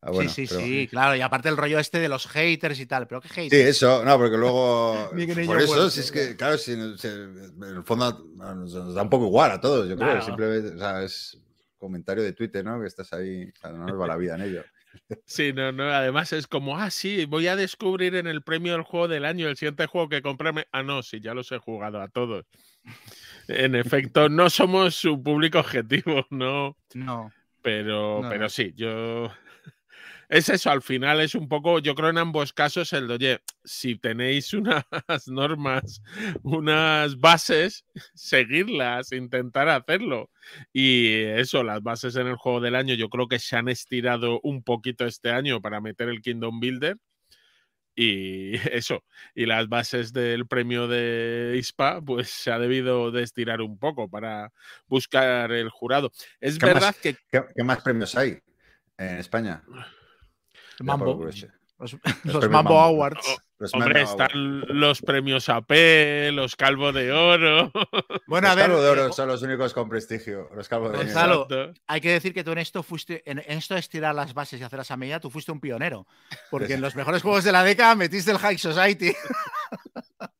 Ah, sí, sí, sí, claro. Y aparte el rollo este de los haters y tal. ¿Pero qué haters? Sí, eso, no, porque luego. por eso, si es que, claro, si, en el fondo nos, da un poco igual a todos, yo creo. Simplemente, o sea, es comentario de Twitter, ¿no? Que estás ahí, o sea, no nos va la vida en ello. Sí, no, no, además es como, ah, sí, voy a descubrir en el premio del juego del año el siguiente juego que comprarme. Ah, no, sí, ya los he jugado a todos. En efecto, no somos su público objetivo, no. No. Pero, pero sí, yo. Es eso, al final es un poco, yo creo en ambos casos el de, oye, si tenéis unas normas, unas bases, seguirlas, intentar hacerlo. Y eso, las bases en el juego del año, yo creo que se han estirado un poquito este año para meter el Kingdom Builder y eso, y las bases del premio de ISPA, pues se ha debido de estirar un poco para buscar el jurado. Es verdad que. ¿qué, más premios hay en España? Mambo. Los, Mambo, Awards. Hombre, están los premios AP, los Calvo de Oro. Bueno, los a ver. Calvo de Oro eh, son los únicos con prestigio. Los Calvo de Gonzalo, hay que decir que tú en esto fuiste, en, esto de estirar las bases y hacerlas a medida, tú fuiste un pionero. Porque en los mejores juegos de la década metiste el High Society.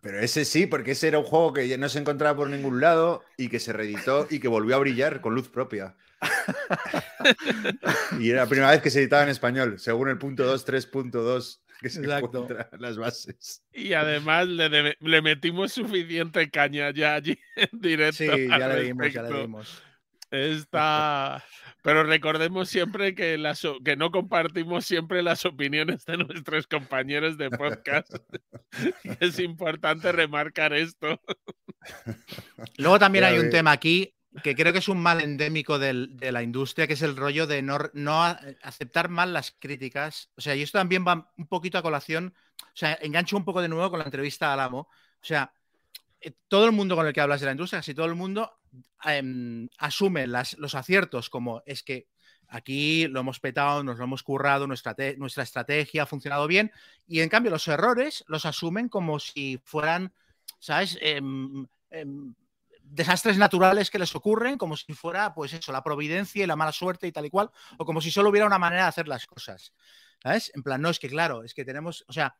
Pero ese sí, porque ese era un juego que no se encontraba por ningún lado y que se reeditó y que volvió a brillar con luz propia. y era la primera vez que se editaba en español, según el punto 2, 3.2 que se las bases. Y además le, metimos suficiente caña ya allí en directo. Sí, ya le dimos, ya le dimos. Está. Pero recordemos siempre que, las, que no compartimos siempre las opiniones de nuestros compañeros de podcast. es importante remarcar esto. Luego también hay un tema aquí que creo que es un mal endémico de la industria, que es el rollo de no, aceptar mal las críticas. O sea, y esto también va un poquito a colación, o sea, engancho un poco de nuevo con la entrevista a Alamo. O sea, eh, todo el mundo con el que hablas de la industria, casi todo el mundo em, asume los aciertos como es que aquí lo hemos petado, nos lo hemos currado, nuestra, nuestra estrategia ha funcionado bien, y en cambio los errores los asumen como si fueran ¿sabes? Em, em, desastres naturales que les ocurren como si fuera, pues eso, la providencia y la mala suerte y tal y cual, o como si solo hubiera una manera de hacer las cosas. ¿Sabes? En plan, no, es que claro, es que tenemos, o sea,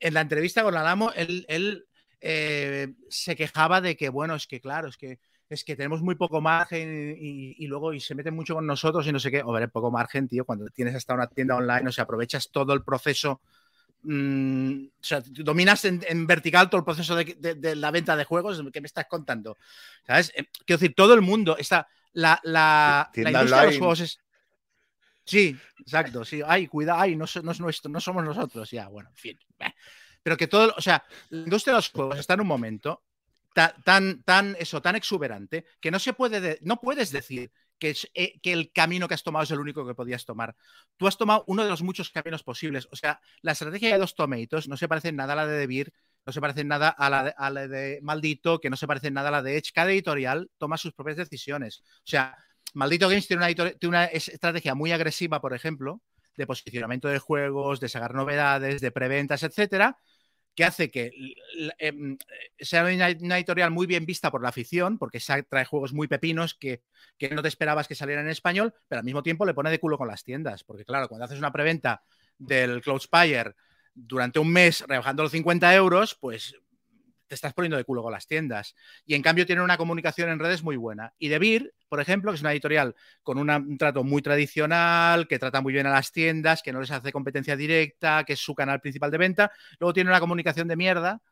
en la entrevista con Alamo, él, él eh, se quejaba de que, bueno, es que claro, es que es que tenemos muy poco margen y, luego y se meten mucho con nosotros y no sé qué. O ver, poco margen, tío, cuando tienes hasta una tienda online, o sea, aprovechas todo el proceso. Mm, o sea, dominas en, vertical todo el proceso de, la venta de juegos que me estás contando. ¿Sabes? Eh, quiero decir, todo el mundo está. La, la, industria de los juegos es. Sí, exacto, sí. Ay, cuidado, ay, no, no es nuestro, no somos nosotros, ya, bueno, en fin. Pero que todo, o sea, la industria de los juegos está en un momento tan, tan, eso, tan exuberante que no se puede, no puedes decir que, eh, que, el camino que has tomado es el único que podías tomar. Tú has tomado uno de los muchos caminos posibles. O sea, la estrategia de dos tomatoes no se parece nada a la de Debir, no se parece nada a la, de, Maldito, que no se parece nada a la de Edge. Cada editorial toma sus propias decisiones. O sea, Maldito Games tiene una, tiene una estrategia muy agresiva, por ejemplo, de posicionamiento de juegos, de sacar novedades, de preventas, etcétera, que hace que em, sea una, editorial muy bien vista por la afición, porque trae juegos muy pepinos que, no te esperabas que salieran en español, pero al mismo tiempo le pone de culo con las tiendas, porque claro, cuando haces una preventa del Cloudspire durante un mes rebajando los 50 euros, pues te estás poniendo de culo con las tiendas. Y en cambio tienen una comunicación en redes muy buena. Y De por ejemplo, que es una editorial con un trato muy tradicional, que trata muy bien a las tiendas, que no les hace competencia directa, que es su canal principal de venta. Luego tiene una comunicación de mierda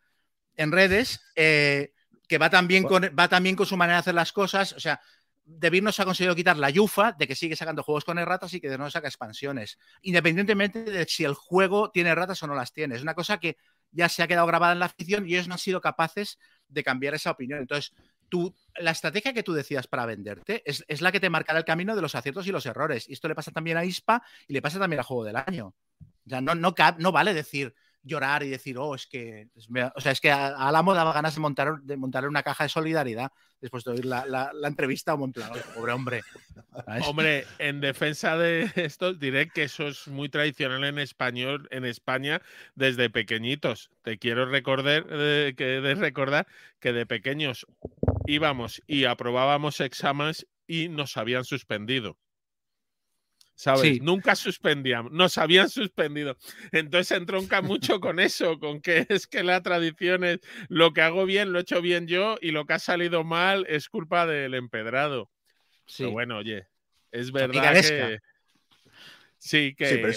en redes eh, que va también, con, va también con su manera de hacer las cosas. O sea, De nos ha conseguido quitar la yufa de que sigue sacando juegos con erratas y que no saca expansiones, independientemente de si el juego tiene ratas o no las tiene. Es una cosa que ya se ha quedado grabada en la afición y ellos no han sido capaces de cambiar esa opinión. Entonces, tú, la estrategia que tú decías para venderte es, la que te marcará el camino de los aciertos y los errores. Y esto le pasa también a ISPA y le pasa también a Juego del Año. Ya no, no, no vale decir, llorar y decir, oh, es que. o sea, es que a, Alamo daba ganas de montar, de montar una caja de solidaridad después de oír la, la, entrevista a Montlano. Pobre hombre. Hombre, en defensa de esto, diré que eso es muy tradicional en español, en España, desde pequeñitos. Te quiero recordar, eh, que, de recordar que de pequeños íbamos y aprobábamos exámenes y nos habían suspendido. ¿Sabes? Nunca suspendíamos, nos habían suspendido. Entonces entronca mucho con eso, con que es que la tradición es lo que hago bien, lo he hecho bien yo y lo que ha salido mal es culpa del empedrado. Sí. Pero bueno, oye, es verdad que... Sí, que... pero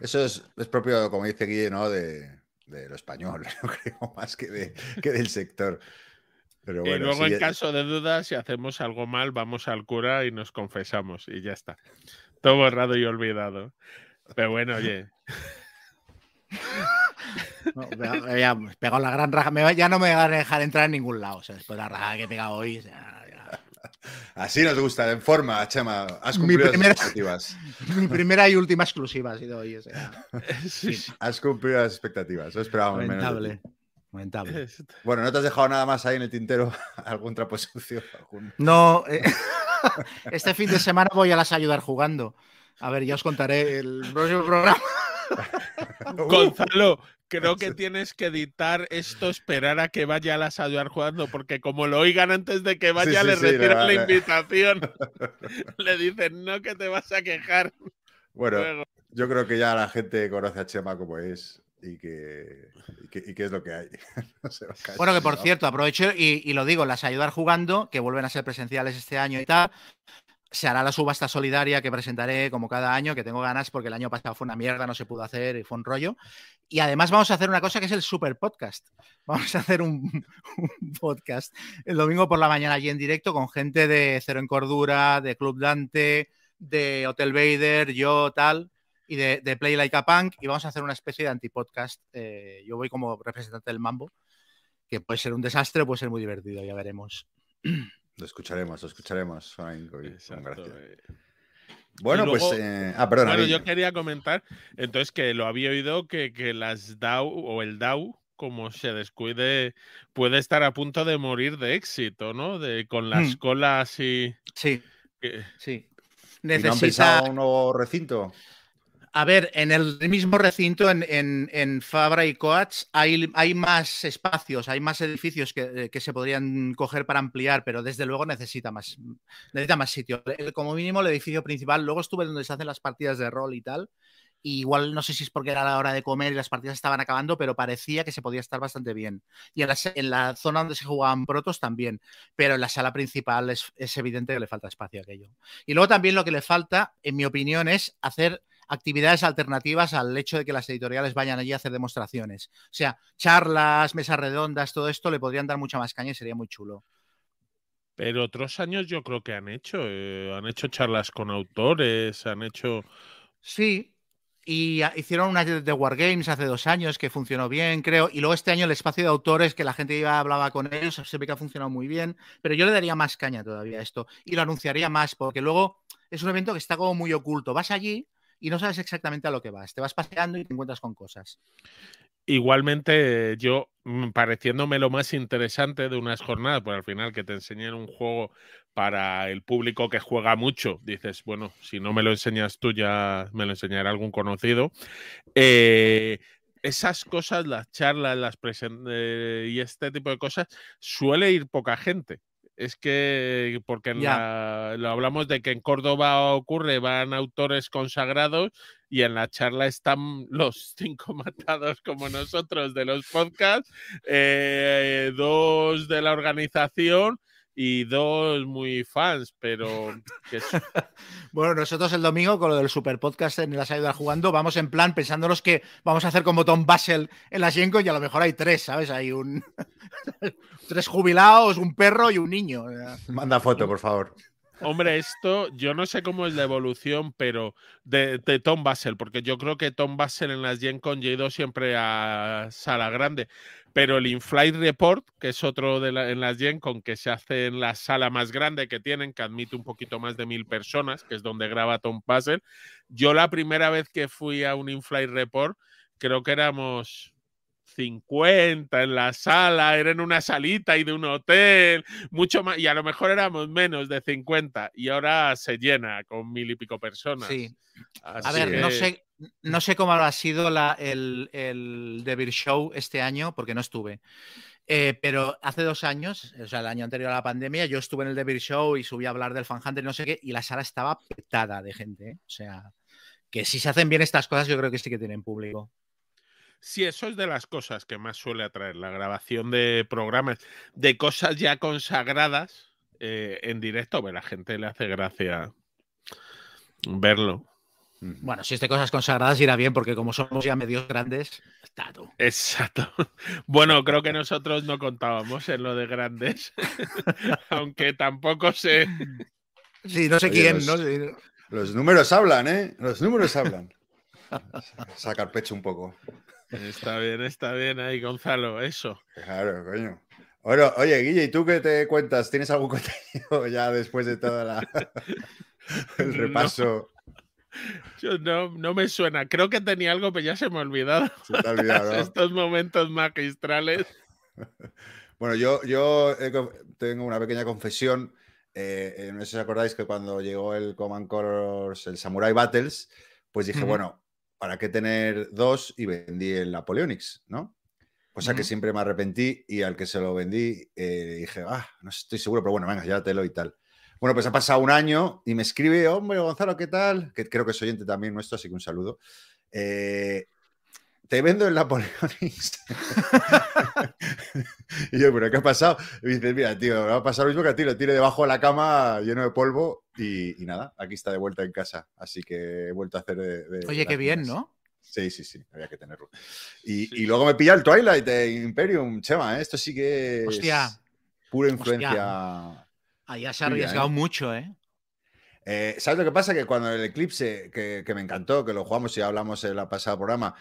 eso, es, propio, como dice Guille, ¿no? De, lo español, yo creo, más que, de, que del sector. Pero bueno, y luego, en caso de dudas, si hacemos algo mal, vamos al cura y nos confesamos y ya está. Todo borrado y olvidado. Pero bueno, oye. ya, he pegado la gran raja. ya no me va a dejar entrar en ningún lado. O sea, después de la raja que he pegado hoy. Así nos gusta, en forma, Chema. Has cumplido las expectativas. Mi primera y última exclusiva ha sido hoy. Has cumplido las expectativas. Eso esperábamos menos. Bueno, ¿no te has dejado nada más ahí en el tintero? ¿Algún trapo sucio? No. Eh, este fin de semana voy a las ayudar jugando. A ver, ya os contaré el próximo programa. Gonzalo, creo que tienes que editar esto, esperar a que vaya a las ayudar jugando, porque como lo oigan antes de que vaya, le retiran la invitación. le dicen, no, que te vas a quejar. Bueno, yo creo que ya la gente conoce a Chema como es y qué es lo que hay. bueno, que por cierto, aprovecho y, lo digo, las ayudar jugando, que vuelven a ser presenciales este año y tal. Se hará la subasta solidaria que presentaré como cada año, que tengo ganas porque el año pasado fue una mierda, no se pudo hacer y fue un rollo. Y además vamos a hacer una cosa que es el super podcast. Vamos a hacer un, un podcast el domingo por la mañana allí en directo con gente de Cero en Cordura, de Club Dante, de Hotel Vader, yo tal y de, Play Like a Punk y vamos a hacer una especie de antipodcast. Eh, yo voy como representante del mambo, que puede ser un desastre o puede ser muy divertido, ya veremos. Lo escucharemos, lo escucharemos. Eh. Bueno, pues. Eh, ah, perdón. Bueno, yo quería comentar, entonces, que lo había oído que, que las DAO o el DAO, como se descuide, puede estar a punto de morir de éxito, ¿no? De, con las hmm. colas y. Sí. Sí. Necesita. un nuevo recinto? A ver, en el mismo recinto, en, Fabra y Coats, hay, hay, más espacios, hay más edificios que, se podrían coger para ampliar, pero desde luego necesita más, necesita más sitio. como mínimo, el edificio principal. Luego estuve donde se hacen las partidas de rol y tal. igual no sé si es porque era la hora de comer y las partidas estaban acabando, pero parecía que se podía estar bastante bien. Y en la, en la zona donde se jugaban protos también, pero en la sala principal es, es evidente que le falta espacio a aquello. Y luego también lo que le falta, en mi opinión, es hacer actividades alternativas al hecho de que las editoriales vayan allí a hacer demostraciones. O sea, charlas, mesas redondas, todo esto le podrían dar mucha más caña y sería muy chulo. Pero otros años yo creo que han hecho, eh, han hecho charlas con autores, han hecho... Sí, y hicieron una de Wargames hace dos años que funcionó bien, creo. Y luego este año el espacio de autores, que la gente iba hablaba con ellos, se ve que ha funcionado muy bien. Pero yo le daría más caña todavía a esto. Y lo anunciaría más, porque luego es un evento que está como muy oculto. Vas allí, y no sabes exactamente a lo que vas. Te vas paseando y te encuentras con cosas. Igualmente, yo mm, pareciéndome lo más interesante de unas jornadas, pues al final que te enseñen un juego para el público que juega mucho, dices, bueno, si no me lo enseñas tú, ya me lo enseñará algún conocido. Eh, esas cosas, las charlas, las eh, y este tipo de cosas, suele ir poca gente es que, porque lo hablamos de que en Córdoba ocurre, van autores consagrados y en la charla están los cinco matados como nosotros de los podcasts, eh, dos de la organización y dos muy fans, pero... bueno, nosotros el domingo con lo del super podcast en la salida jugando, vamos en plan pensándonos que vamos a hacer como Tom Basel en la Yenko y a lo mejor hay tres, ¿sabes? Hay un... tres jubilados, un perro y un niño. Manda foto, por favor. Hombre, esto yo no sé cómo es la evolución, pero de, Tom Basel, porque yo creo que Tom Basel en las Gen Con ido siempre a sala grande, pero el Inflight Report, que es otro de en las Gen Con que se hace en la sala más grande que tienen, que admite un poquito más de mil personas, que es donde graba Tom Basel, yo la primera vez que fui a un Inflight Report, creo que éramos 50 en la sala, era en una salita y de un hotel, mucho más, y a lo mejor éramos menos de 50 y ahora se llena con mil y pico personas. Sí. a ver, no sé, no sé cómo ha sido la, el, el The Show este año, porque no estuve. Eh, pero hace dos años, o sea, el año anterior a la pandemia, yo estuve en el The Show y subí a hablar del Fan Hunter y no sé qué, y la sala estaba petada de gente. ¿eh? O sea, que si se hacen bien estas cosas, yo creo que sí que tienen público. Sí, eso es de las cosas que más suele atraer, la grabación de programas, de cosas ya consagradas eh, en directo, a la gente le hace gracia verlo. Bueno, si es de cosas consagradas irá bien, porque como somos ya medios grandes, está todo. Exacto. Bueno, creo que nosotros no contábamos en lo de grandes, aunque tampoco sé. Sí, no sé quién, ¿no? Los números hablan, ¿eh? Los números hablan. Sacar pecho un poco. Está bien, está bien ahí, Gonzalo, eso. Claro, coño. oye, Guille, ¿y tú qué te cuentas? ¿Tienes algún contenido ya después de todo el repaso? Yo no, no me suena. Creo que tenía algo, pero ya se me ha olvidado. Se te ha olvidado. Estos momentos magistrales. Bueno, yo, yo tengo una pequeña confesión. Eh, eh, no sé si os acordáis que cuando llegó el Command Colors, el Samurai Battles, pues dije, bueno, ¿para qué tener dos? Y vendí el Napoleonics, ¿no? Cosa que siempre me arrepentí y al que se lo vendí eh, dije, ah, no estoy seguro, pero bueno, venga, ya te lo y tal. Bueno, pues ha pasado un año y me escribe, hombre, Gonzalo, ¿qué tal? Que creo que es oyente también nuestro, así que un saludo. Eh, te vendo el Napoleonics. y yo, ¿pero qué ha pasado? Y dices, mira, tío, me va a pasar lo mismo que a ti, lo tire debajo de la cama lleno de polvo y, nada, aquí está de vuelta en casa. Así que he vuelto a hacer de. Oye, qué bien, ¿no? Sí, sí, sí, había que tenerlo. Y, luego me pilla el Twilight de Imperium, Chema, ¿eh? esto sí que es Hostia. pura influencia. Allá se ha arriesgado ¿eh? mucho, ¿eh? ¿eh? ¿Sabes lo que pasa? Que cuando el eclipse, que, que, me encantó, que lo jugamos y hablamos en la pasada programa,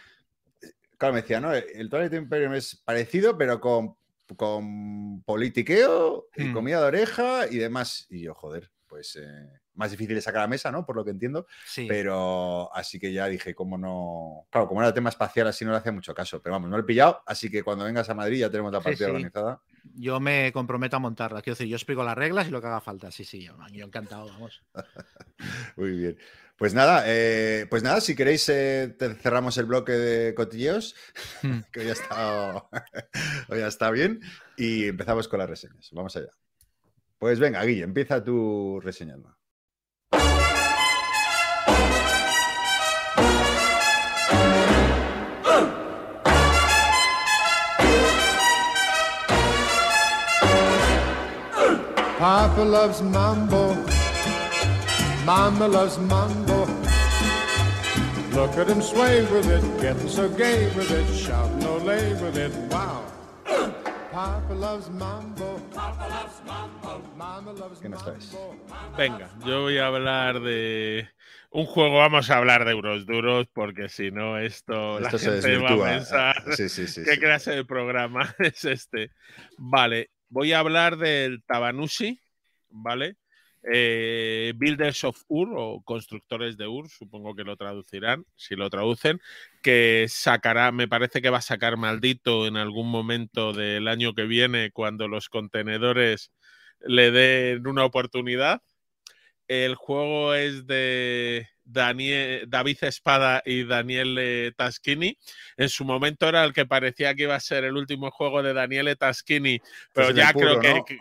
claro, me decía, ¿no? El Twilight Imperium es parecido, pero con, con politiqueo y hmm. comida de oreja y demás. Y yo, joder, pues eh, más difícil de sacar a la mesa, ¿no? Por lo que entiendo. Sí. Pero así que ya dije, cómo no. Claro, como era el tema espacial, así no le hacía mucho caso. Pero vamos, no lo he pillado. Así que cuando vengas a Madrid ya tenemos la partida organizada. Yo me comprometo a montarla. Quiero decir, yo explico las reglas y lo que haga falta. Sí, sí, yo, yo encantado, vamos. Muy bien. Pues nada, eh, pues nada, si queréis eh, cerramos el bloque de cotilleos, hmm. que hoy ya, está, hoy ya está bien, y empezamos con las reseñas. Vamos allá. Pues venga, Guille, empieza tu reseñando. Papa loves mambo. Mama loves mambo. Look at him sway with it, getting so gay with it, shout no lay with it, wow. Papa loves mambo. ¿Qué nos traes? Venga, yo voy a hablar de un juego, vamos a hablar de euros duros, porque si no, esto, esto la gente se va a pensar sí, sí, sí, qué clase de programa es este. Vale, voy a hablar del Tabanushi, ¿vale? Eh, Builders of Ur o constructores de Ur, supongo que lo traducirán, si lo traducen, que sacará, me parece que va a sacar maldito en algún momento del año que viene cuando los contenedores le den una oportunidad. El juego es de Daniel, David Espada y Daniel Taschini. En su momento era el que parecía que iba a ser el último juego de Daniel Taschini, pero pues ya creo que,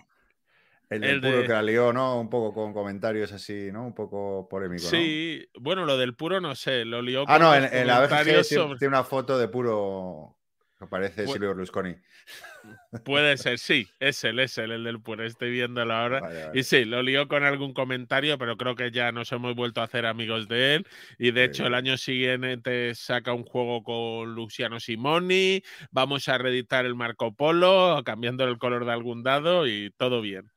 El, del puro que la lió, ¿no? Un poco con comentarios así, ¿no? Un poco polémico. Sí, bueno, lo del puro no sé, lo lió Ah, no, en, la BGG tiene una foto de puro que parece Silvio Berlusconi. Puede ser, sí, es él, es él, el del puro, estoy viéndolo ahora. Y sí, lo lió con algún comentario, pero creo que ya nos hemos vuelto a hacer amigos de él. Y de hecho, el año siguiente saca un juego con Luciano Simoni. Vamos a reeditar el Marco Polo, cambiando el color de algún dado y todo bien.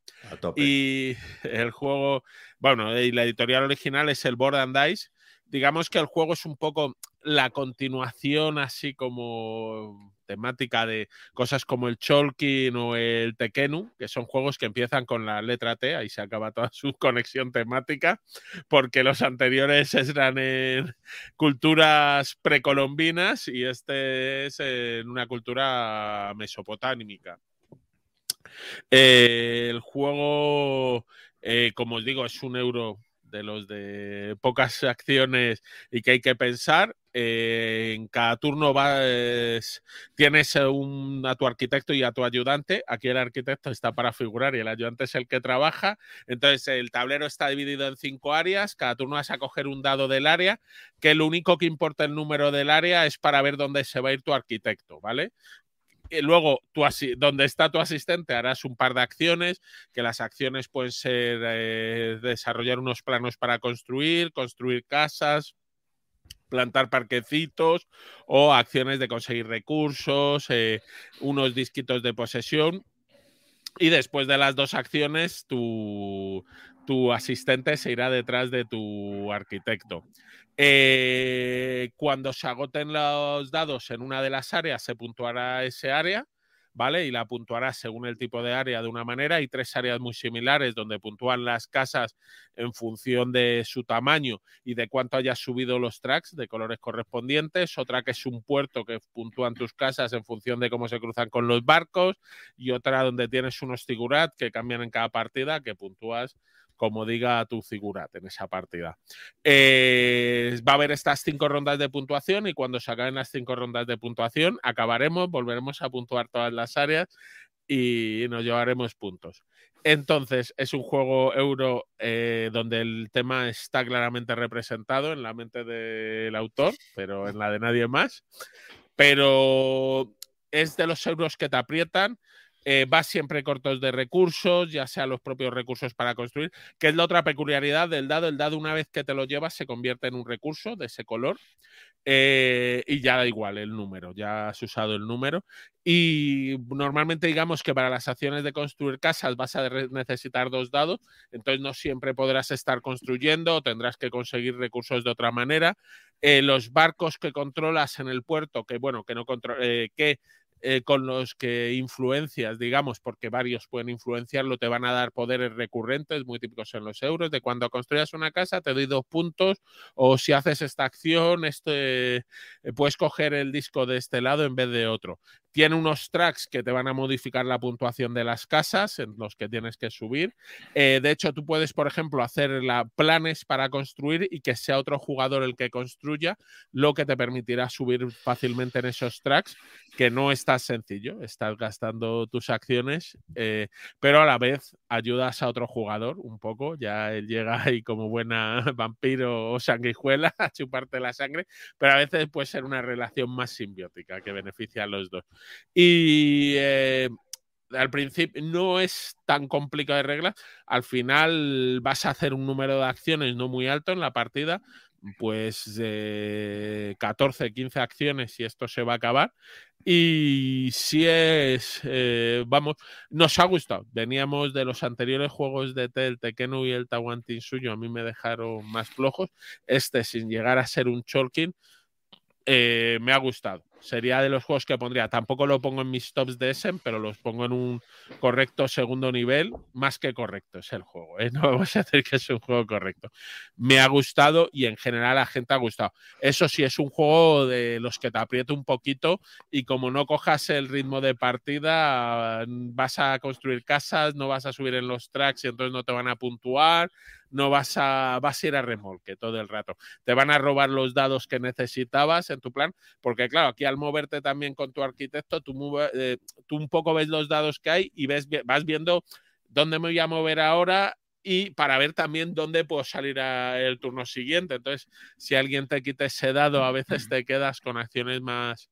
Y el juego, bueno, y la editorial original es el Board and Dice. Digamos que el juego es un poco la continuación así como temática de cosas como el Cholkin o el Tekenu, que son juegos que empiezan con la letra T, ahí se acaba toda su conexión temática, porque los anteriores eran en culturas precolombinas y este es en una cultura mesopotámica. Eh, el juego, eh, como os digo, es un euro de los de pocas acciones y que hay que pensar. Eh, en cada turno vas, tienes un, a tu arquitecto y a tu ayudante. Aquí el arquitecto está para figurar y el ayudante es el que trabaja. Entonces el tablero está dividido en cinco áreas. Cada turno vas a coger un dado del área, que lo único que importa el número del área es para ver dónde se va a ir tu arquitecto, ¿vale? Luego donde está tu asistente harás un par de acciones, que las acciones pueden ser eh, desarrollar unos planos para construir, construir casas, plantar parquecitos o acciones de conseguir recursos, eh, unos disquitos de posesión. Y después de las dos acciones, tu, tu asistente se irá detrás de tu arquitecto. Eh, cuando se agoten los dados en una de las áreas, se puntuará ese área, ¿vale? Y la puntuará según el tipo de área de una manera. Hay tres áreas muy similares donde puntúan las casas en función de su tamaño y de cuánto hayas subido los tracks de colores correspondientes. Otra que es un puerto que puntúan tus casas en función de cómo se cruzan con los barcos. Y otra donde tienes unos figurat que cambian en cada partida que puntúas como diga tu figura en esa partida. Eh, va a haber estas cinco rondas de puntuación y cuando se acaben las cinco rondas de puntuación acabaremos, volveremos a puntuar todas las áreas y nos llevaremos puntos. Entonces, es un juego euro eh, donde el tema está claramente representado en la mente del autor, pero en la de nadie más. Pero es de los euros que te aprietan, eh, vas siempre cortos de recursos, ya sea los propios recursos para construir, que es la otra peculiaridad del dado. El dado, una vez que te lo llevas, se convierte en un recurso de ese color eh, y ya da igual el número, ya has usado el número. Y normalmente, digamos que para las acciones de construir casas vas a necesitar dos dados, entonces no siempre podrás estar construyendo, tendrás que conseguir recursos de otra manera. Eh, los barcos que controlas en el puerto, que bueno, que no eh, que eh, con los que influencias, digamos, porque varios pueden influenciarlo, te van a dar poderes recurrentes, muy típicos en los euros, de cuando construyas una casa te doy dos puntos, o si haces esta acción, este, eh, puedes coger el disco de este lado en vez de otro. Tiene unos tracks que te van a modificar la puntuación de las casas en los que tienes que subir. Eh, de hecho, tú puedes, por ejemplo, hacer la, planes para construir y que sea otro jugador el que construya, lo que te permitirá subir fácilmente en esos tracks, que no es tan sencillo. Estás gastando tus acciones, eh, pero a la vez ayudas a otro jugador un poco. Ya él llega ahí como buena vampiro o sanguijuela a chuparte la sangre, pero a veces puede ser una relación más simbiótica que beneficia a los dos. Y eh, al principio no es tan complicado de reglas. Al final vas a hacer un número de acciones no muy alto en la partida, pues de 14, 15 acciones y esto se va a acabar. Y si es, eh, vamos, nos ha gustado. Veníamos de los anteriores juegos de Tel, Tekenu y el Tawantin suyo, a mí me dejaron más flojos. Este, sin llegar a ser un Cholkin, eh, me ha gustado sería de los juegos que pondría. Tampoco lo pongo en mis tops de Essen, pero los pongo en un correcto segundo nivel, más que correcto es el juego. ¿eh? No vamos a decir que es un juego correcto. Me ha gustado y en general la gente ha gustado. Eso sí, es un juego de los que te aprieta un poquito y como no cojas el ritmo de partida, vas a construir casas, no vas a subir en los tracks y entonces no te van a puntuar no vas a, vas a ir a remolque todo el rato. Te van a robar los dados que necesitabas en tu plan, porque claro, aquí al moverte también con tu arquitecto, tú, eh, tú un poco ves los dados que hay y ves, vas viendo dónde me voy a mover ahora y para ver también dónde puedo salir el turno siguiente. Entonces, si alguien te quita ese dado, a veces te quedas con acciones más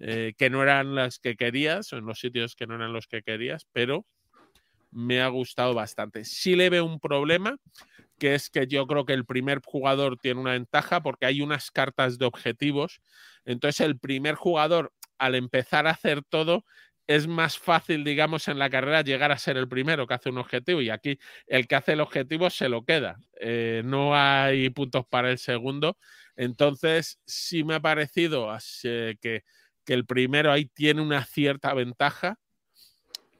eh, que no eran las que querías, o en los sitios que no eran los que querías, pero me ha gustado bastante. Sí le veo un problema, que es que yo creo que el primer jugador tiene una ventaja porque hay unas cartas de objetivos. Entonces el primer jugador, al empezar a hacer todo, es más fácil, digamos, en la carrera llegar a ser el primero que hace un objetivo y aquí el que hace el objetivo se lo queda. Eh, no hay puntos para el segundo. Entonces sí me ha parecido que, que el primero ahí tiene una cierta ventaja,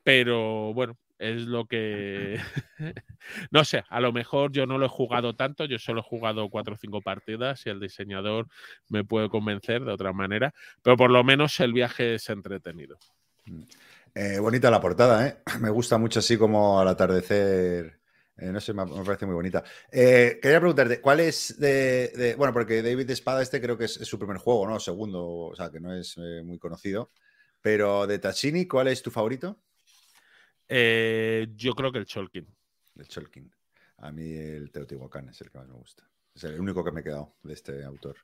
pero bueno, es lo que no sé, a lo mejor yo no lo he jugado tanto, yo solo he jugado cuatro o cinco partidas y el diseñador me puede convencer de otra manera, pero por lo menos el viaje es entretenido. Mm. Eh, bonita la portada, ¿eh? Me gusta mucho así como al atardecer. Eh, no sé, me, parece muy bonita. Eh, quería preguntarte, ¿cuál es de, Bueno, porque David Espada este creo que es, su primer juego, ¿no? Segundo, o sea, que no es muy conocido. Pero de Tachini, ¿cuál es tu favorito? Eh, yo creo que el Cholkin. El Cholkin. A mí el Teotihuacán es el que más me gusta. Es el único que me he quedado de este autor.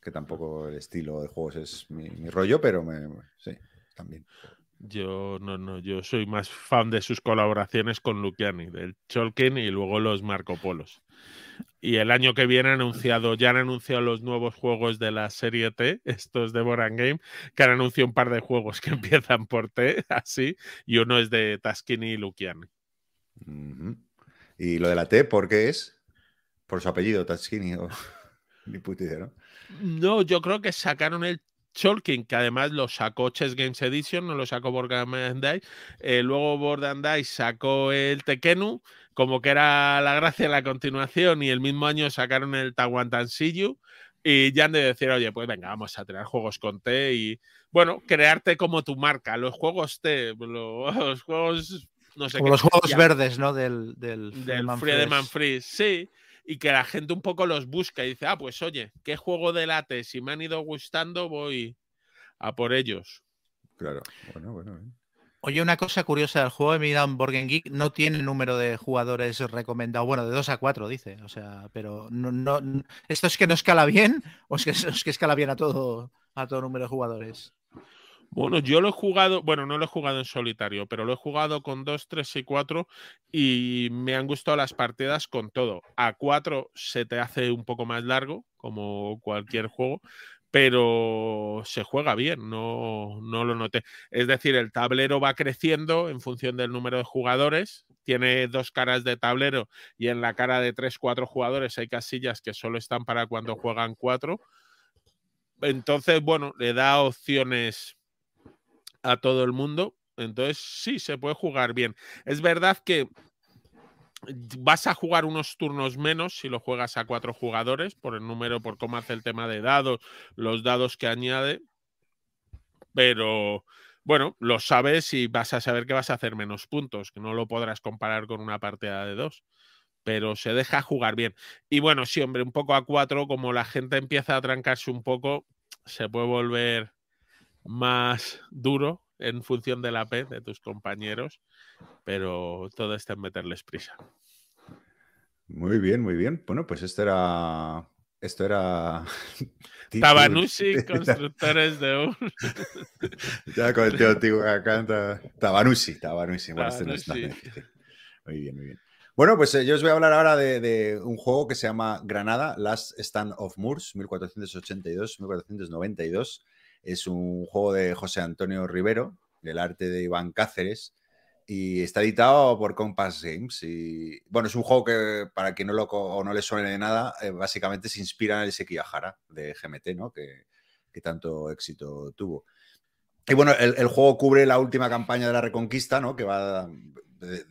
Que tampoco el estilo de juegos es mi, rollo, pero me, sí, también. Yo no, no, yo soy más fan de sus colaboraciones con Luciani, del Cholkin y luego los Marco Polos. Y el año que viene han anunciado, ya han anunciado los nuevos juegos de la serie T, estos de Boran Game, que han anunciado un par de juegos que empiezan por T, así, y uno es de Taskini y Luciani. ¿Y lo de la T, por qué es? ¿Por su apellido, Taskini o ni ¿no? No, yo creo que sacaron el Cholkin, que además lo sacó Chess Games Edition, no lo sacó Borderlands. Eh, luego Borderlands sacó el Tekenu, como que era la gracia de la continuación, y el mismo año sacaron el Tawantansiyu. Y ya han de decir, oye, pues venga, vamos a tener juegos con T y, bueno, crearte como tu marca. Los juegos T, los juegos, no sé como Los juegos verdes, ¿no? Del, del, del Free sí y que la gente un poco los busca y dice, ah, pues oye, ¿qué juego de late? Si me han ido gustando, voy a por ellos. Claro, bueno, bueno. Oye, una cosa curiosa del juego de Midam Borgen Geek no tiene número de jugadores recomendado. Bueno, de 2 a 4, dice. O sea, pero no, no, ¿esto es que no escala bien o es que, es que escala bien a todo, a todo número de jugadores? Bueno, yo lo he jugado, bueno, no lo he jugado en solitario, pero lo he jugado con 2, 3 y 4 y me han gustado las partidas con todo. A 4 se te hace un poco más largo, como cualquier juego, pero se juega bien, no, no lo noté. Es decir, el tablero va creciendo en función del número de jugadores, tiene dos caras de tablero y en la cara de 3, 4 jugadores hay casillas que solo están para cuando juegan 4. Entonces, bueno, le da opciones a todo el mundo. Entonces, sí, se puede jugar bien. Es verdad que vas a jugar unos turnos menos si lo juegas a cuatro jugadores por el número, por cómo hace el tema de dados, los dados que añade. Pero, bueno, lo sabes y vas a saber que vas a hacer menos puntos, que no lo podrás comparar con una partida de dos, pero se deja jugar bien. Y bueno, sí, hombre, un poco a cuatro, como la gente empieza a trancarse un poco, se puede volver más duro en función de la P de tus compañeros, pero todo está en meterles prisa. Muy bien, muy bien. Bueno, pues esto era. Esto era. Tabanusi, constructores de un. ya con el tío antiguo que canta. Tabanusi, Tabanusi. Bueno, este no es Muy bien, muy bien. Bueno, pues eh, yo os voy a hablar ahora de, de, un juego que se llama Granada, Last Stand of Moors, 1482-1492. Es un juego de José Antonio Rivero, del arte de Iván Cáceres y está editado por Compass Games. Y bueno, es un juego que para quien no, lo, o no le suene de nada, eh, básicamente se inspira en el Sekiyahara de GMT, ¿no? Que, que, tanto éxito tuvo. Y bueno, el, juego cubre la última campaña de la Reconquista, ¿no? Que va,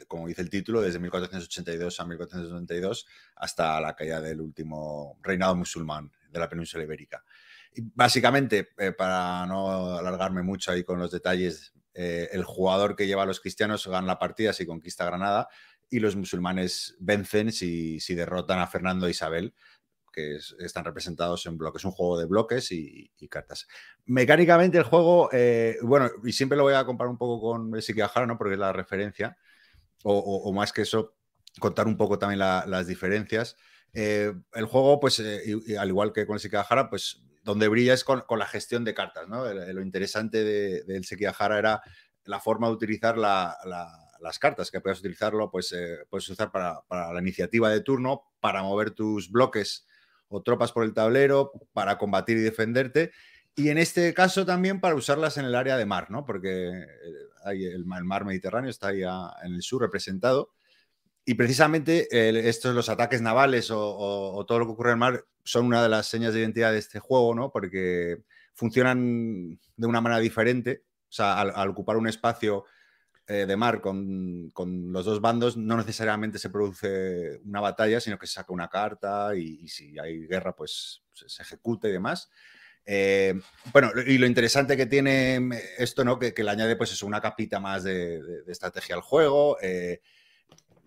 como dice el título, desde 1482 a 1492 hasta la caída del último reinado musulmán de la península ibérica. Básicamente, eh, para no alargarme mucho ahí con los detalles eh, el jugador que lleva a los cristianos gana la partida si conquista Granada y los musulmanes vencen si, derrotan a Fernando e Isabel, que están representados en bloques. Es un juego de bloques y, cartas. Mecánicamente el juego, eh, bueno, y siempre lo voy a comparar un poco con el ¿no? Porque es la referencia, o, más que eso, contar un poco también las diferencias. El juego, pues, al igual que con el pues donde brilla es con, la gestión de cartas. ¿no? Lo interesante del de, era la forma de utilizar las cartas, que puedes utilizarlo, pues eh, puedes usar para, la iniciativa de turno, para mover tus bloques o tropas por el tablero, para combatir y defenderte. Y en este caso también para usarlas en el área de mar, ¿no? Porque eh, hay el, mar Mediterráneo está ahí en el sur representado. Y precisamente estos, los ataques navales o, todo lo que ocurre en el mar son una de las señas de identidad de este juego, ¿no? Porque funcionan de una manera diferente. O sea, al, ocupar un espacio eh, de mar con, los dos bandos, no necesariamente se produce una batalla, sino que se saca una carta y, si hay guerra, pues se, ejecuta y demás. Eh, bueno, y lo interesante que tiene esto, ¿no? Que, le añade, pues una capita más de, estrategia al juego. Eh,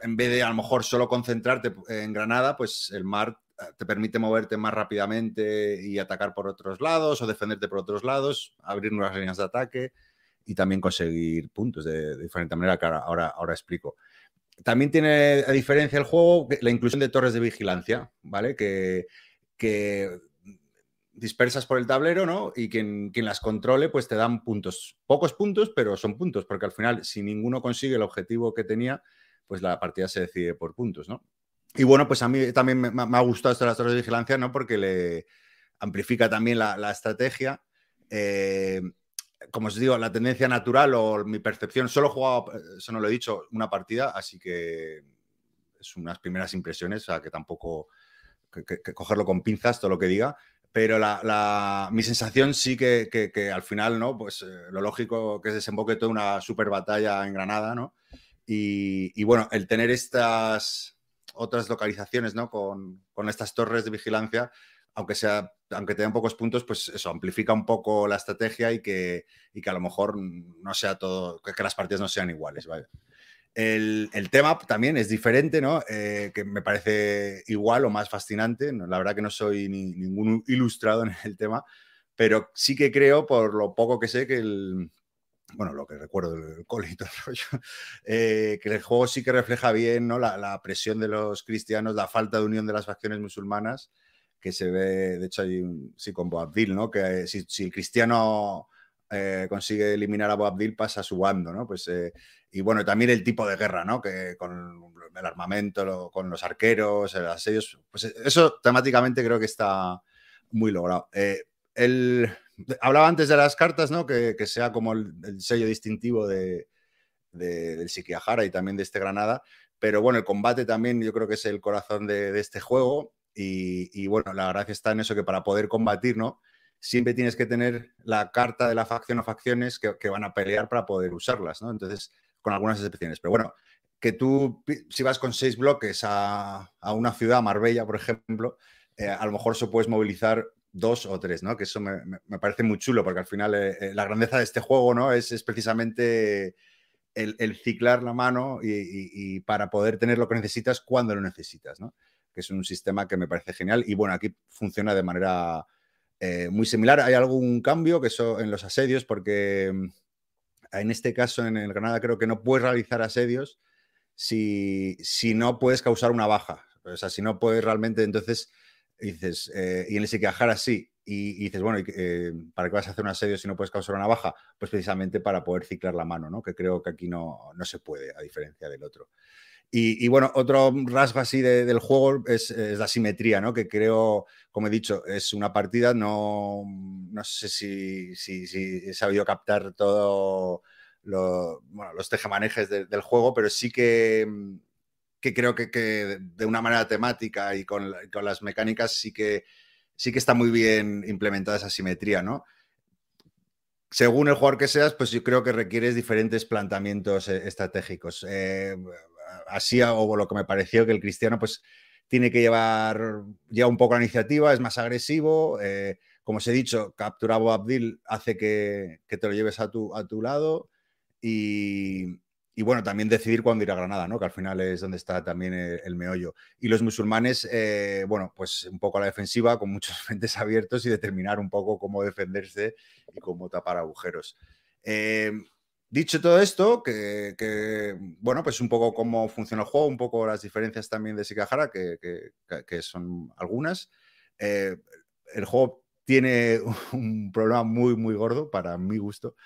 en vez de a lo mejor solo concentrarte en Granada, pues el mar eh, te permite moverte más rápidamente y atacar por otros lados o defenderte por otros lados, abrir nuevas líneas de ataque y también conseguir puntos de, diferente manera que ahora, ahora, explico. También tiene a diferencia el juego la inclusión de torres de vigilancia, ¿vale? Que, que dispersas por el tablero, ¿no? Y quien, quien, las controle, pues te dan puntos. Pocos puntos, pero son puntos, porque al final, si ninguno consigue el objetivo que tenía, pues la partida se decide por puntos, ¿no? Y bueno, pues a mí también me, ha gustado esto de las torres de vigilancia, ¿no? Porque le amplifica también la, estrategia. Eh, como os digo, la tendencia natural o mi percepción, solo he jugado, eso no lo he dicho, una partida, así que es unas primeras impresiones, o sea, que tampoco que, cogerlo con pinzas todo lo que diga, pero la, mi sensación sí que, al final, ¿no? Pues eh, lo lógico que es desemboque toda una super batalla en Granada, ¿no? Y, bueno, el tener estas otras localizaciones, ¿no? Con, estas torres de vigilancia, aunque sea, aunque tengan pocos puntos, pues eso amplifica un poco la estrategia y que, que a lo mejor no sea todo, que, las partidas no sean iguales, El, tema también es diferente, ¿no? Eh, que me parece igual o más fascinante. La verdad que no soy ningún ilustrado en el tema, pero sí que creo, por lo poco que sé, que el, bueno, lo que recuerdo del cole y todo el rollo, eh, que el juego sí que refleja bien ¿no? la, presión de los cristianos, la falta de unión de las facciones musulmanas, que se ve, de hecho, hay un, sí, con Boabdil, ¿no? que si, el cristiano eh, consigue eliminar a Boabdil, pasa a su bando, ¿no? Pues, eh, y bueno, también el tipo de guerra, ¿no? Que con el armamento, con los arqueros, los asedios, pues eso temáticamente creo que está muy logrado. el hablaba antes de las cartas, ¿no? Que, sea como el, sello distintivo de, del Sikihara y también de este Granada. Pero bueno, el combate también yo creo que es el corazón de, este juego. Y, bueno, la gracia está en eso que para poder combatir, ¿no? Siempre tienes que tener la carta de la facción o facciones que, van a pelear para poder usarlas, ¿no? Entonces, con algunas excepciones. Pero bueno, que tú, si vas con seis bloques a, a una ciudad, Marbella, por ejemplo, eh, a lo mejor se puedes movilizar dos o tres, ¿no? Que eso me, parece muy chulo, porque al final eh, la grandeza de este juego, ¿no? Es, precisamente el, ciclar la mano y, para poder tener lo que necesitas cuando lo necesitas, ¿no? Que es un sistema que me parece genial y bueno, aquí funciona de manera muy similar. Hay algún cambio que eso en los asedios, porque mm, en este caso en el Granada creo que no puedes realizar asedios si, si no puedes causar una baja. O sea, si no puedes realmente, entonces dices, eh, y en el sí, y, y, dices, bueno, eh, ¿para qué vas a hacer un asedio si no puedes causar una baja? Pues precisamente para poder ciclar la mano, ¿no? Que creo que aquí no, no se puede, a diferencia del otro. Y, bueno, otro rasgo así del juego es, la simetría, ¿no? Que creo, como he dicho, es una partida, no, no sé si, si, si he sabido captar todo bueno, los tejemanejes del juego, pero sí que, que creo que, que, de una manera temática y con, con, las mecánicas sí que, sí que está muy bien implementada esa simetría, ¿no? Según el jugador que seas, pues yo creo que requieres diferentes planteamientos eh, estratégicos. Eh, así, o lo que me pareció que el cristiano, pues tiene que llevar ya un poco la iniciativa, es más agresivo. Eh, como os he dicho, capturar a Abdil hace que, que, te lo lleves a tu, a tu lado. Y, y, bueno, también decidir cuándo ir a Granada, ¿no? Que al final es donde está también el, meollo. Y los musulmanes, eh, bueno, pues un poco a la defensiva, con muchos frentes abiertos y determinar un poco cómo defenderse y cómo tapar agujeros. Eh, Dicho todo esto, que, bueno, pues un poco cómo funciona el juego, un poco las diferencias también de Sikahara, que, que son algunas. Eh, el juego tiene un problema muy, muy gordo para mi gusto,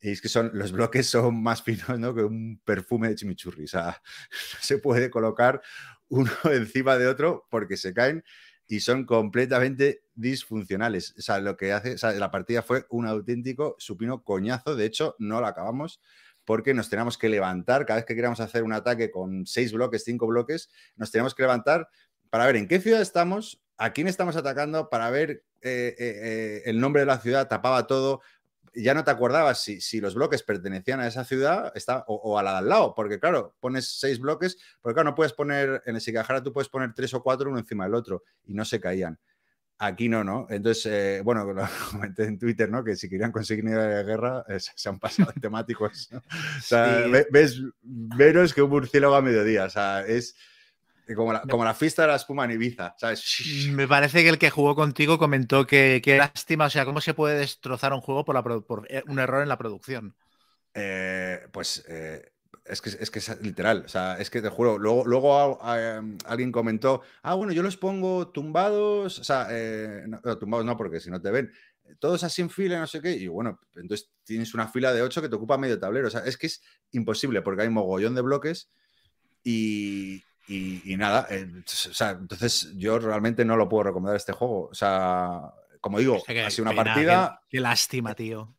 y es que son, los bloques son más finos ¿no? que un perfume de chimichurri. O sea, se puede colocar uno encima de otro porque se caen y son completamente disfuncionales. O sea, lo que hace, o sea, la partida fue un auténtico supino coñazo. De hecho, no la acabamos porque nos teníamos que levantar cada vez que queríamos hacer un ataque con seis bloques, cinco bloques, nos teníamos que levantar para ver en qué ciudad estamos, a quién estamos atacando, para ver eh, eh, eh, el nombre de la ciudad, tapaba todo. Ya no te acordabas si, si los bloques pertenecían a esa ciudad está, o, a la de al lado, porque claro, pones seis bloques, porque claro, no puedes poner, en el Sikahara tú puedes poner tres o cuatro uno encima del otro y no se caían. Aquí no, ¿no? Entonces, bueno, lo comenté en Twitter, ¿no? Que si querían conseguir nivel de guerra, se han pasado de temáticos. O sea, ves menos que un murciélago a mediodía. O sea, es, como la, fiesta de la espuma en Ibiza, ¿sabes? Me parece que el que jugó contigo comentó que, que lástima, o sea, ¿cómo se puede destrozar un juego por, por eh, un error en la producción? Eh, pues eh, es, que, es que es literal, o sea, es que te juro, luego, luego em, alguien comentó, ah, bueno, yo los pongo tumbados, o sea, no, tumbados no, porque si no te ven, todos así en fila, no sé qué, y bueno, entonces tienes una fila de ocho que te ocupa medio tablero, o sea, es que es imposible porque hay mogollón de bloques y, y, nada, eh, o sea, entonces yo realmente no lo puedo recomendar este juego. O sea, como digo, ha sido una partida. Qué, lástima, tío.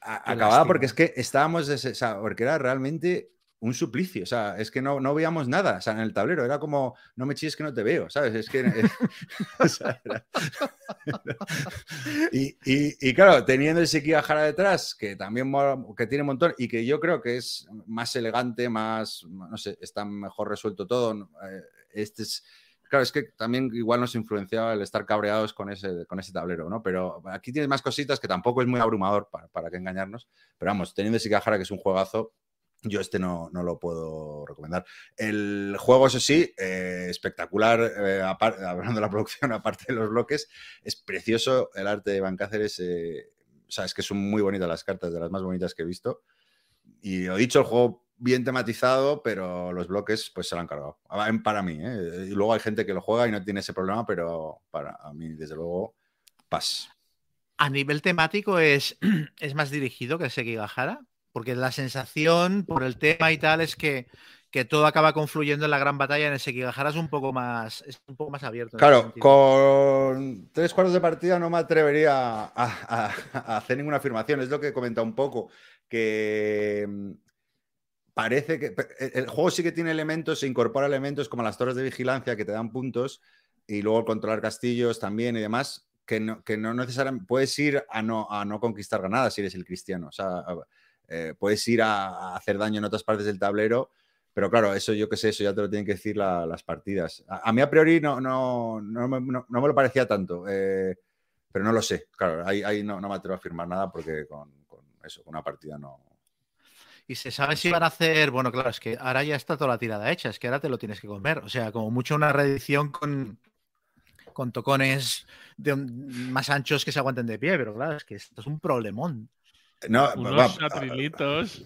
acabada porque es que estábamos, o sea, porque era realmente un suplicio, o sea, es que no, no veíamos nada, en el tablero era como, no me chilles que no te veo, ¿sabes? Es que... y, claro, teniendo ese Kiyahara detrás, que también que tiene un montón y que yo creo que es más elegante, más, no sé, está mejor resuelto todo, eh, este es... Claro, es que también igual nos influenciaba el estar cabreados con ese, con ese tablero, ¿no? Pero aquí tienes más cositas que tampoco es muy abrumador para, para que engañarnos. Pero vamos, teniendo ese Kiyahara, que es un juegazo, yo este no, no, lo puedo recomendar. El juego, eso sí, eh, espectacular, eh, hablando de la producción, aparte de los bloques, es precioso el arte de Van Cáceres. Eh, o sea, es que son muy bonitas las cartas, de las más bonitas que he visto. Y lo dicho, el juego bien tematizado, pero los bloques pues se lo han cargado. Para mí, Y luego hay gente que lo juega y no tiene ese problema, pero para mí, desde luego, paz. A nivel temático, ¿es, es más dirigido que Sekigahara? Porque la sensación, por el tema y tal, es que, que todo acaba confluyendo en la gran batalla en ese Kigahara es un poco más, es un poco más abierto. Claro, con tres cuartos de partida no me atrevería a, hacer ninguna afirmación. Es lo que he comentado un poco, que mm, parece que el juego sí que tiene elementos, se incorpora elementos como las torres de vigilancia que te dan puntos y luego controlar castillos también y demás, que no, que no necesariamente puedes ir a no, a no conquistar ganadas si eres el cristiano. O sea, eh, puedes ir a, hacer daño en otras partes del tablero, pero claro, eso yo qué sé, eso ya te lo tienen que decir las partidas. A, mí a priori no, no, no, me, no, me lo parecía tanto. Eh, pero no lo sé. Claro, ahí, ahí no, no, me atrevo a afirmar nada porque con, con, eso, con una partida no. Y se sabe si van a hacer, bueno, claro, es que ahora ya está toda la tirada hecha, es que ahora te lo tienes que comer. O sea, como mucho una reedición con, con tocones de, más anchos que se aguanten de pie, pero claro, es que esto es un problemón. No, Unos atrilitos.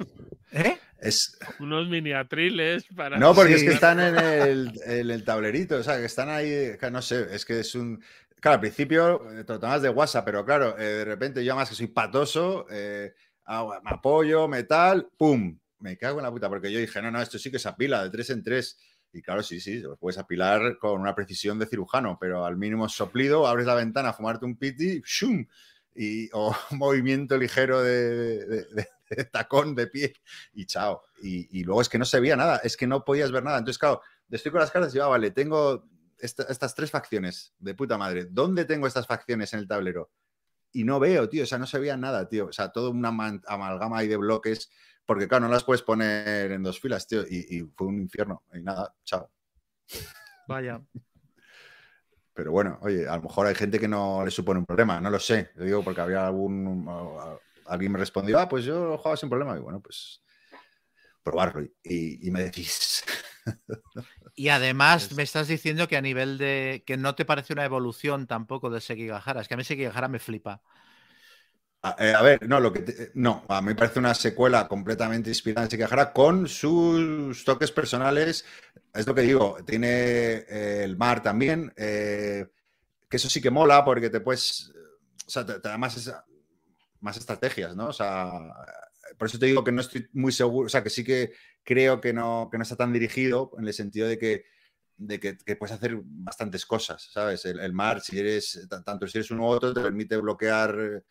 ¿Eh? Es... Unos miniatriles para. No, porque sí. es que están en el, en el, tablerito, o sea, que están ahí, no sé, es que es un. Claro, al principio te lo tomas de WhatsApp, pero claro, eh, de repente yo más que soy patoso, eh, me apoyo, metal, ¡pum! Me cago en la puta, porque yo dije, no, no, esto sí que se apila de tres en tres. Y claro, sí, sí, lo puedes apilar con una precisión de cirujano, pero al mínimo soplido, abres la ventana, fumarte un piti, ¡shum! Y, o movimiento ligero de, de, de, de, tacón de pie y chao. Y, y, luego es que no se veía nada, es que no podías ver nada. Entonces, claro, estoy con las cartas y va, ah, vale, tengo esta, estas tres facciones de puta madre. ¿Dónde tengo estas facciones en el tablero? Y no veo, tío, o sea, no se veía nada, tío. O sea, todo una amalgama ahí de bloques, porque claro, no las puedes poner en dos filas, tío. Y, y fue un infierno. Y nada, chao. Vaya. Pero bueno, oye, a lo mejor hay gente que no le supone un problema, no lo sé. Lo digo porque había algún. Alguien me respondió, ah, pues yo lo jugaba sin problema. Y bueno, pues probarlo y, y me decís. y además me estás diciendo que a nivel de. que no te parece una evolución tampoco de Sekigahara. Es que a mí Sekigahara me flipa. A, eh, a, ver, no, lo que te, no, a mí me parece una secuela completamente inspirada en Sekigahara con sus toques personales. Es lo que digo, tiene eh, el mar también, eh, que eso sí que mola porque te puedes, o sea, te, da más, estrategias, ¿no? O sea, por eso te digo que no estoy muy seguro, o sea, que sí que creo que no, que no está tan dirigido en el sentido de que, de que, puedes hacer bastantes cosas, ¿sabes? El, el, mar, si eres, tanto si eres uno u otro, te permite bloquear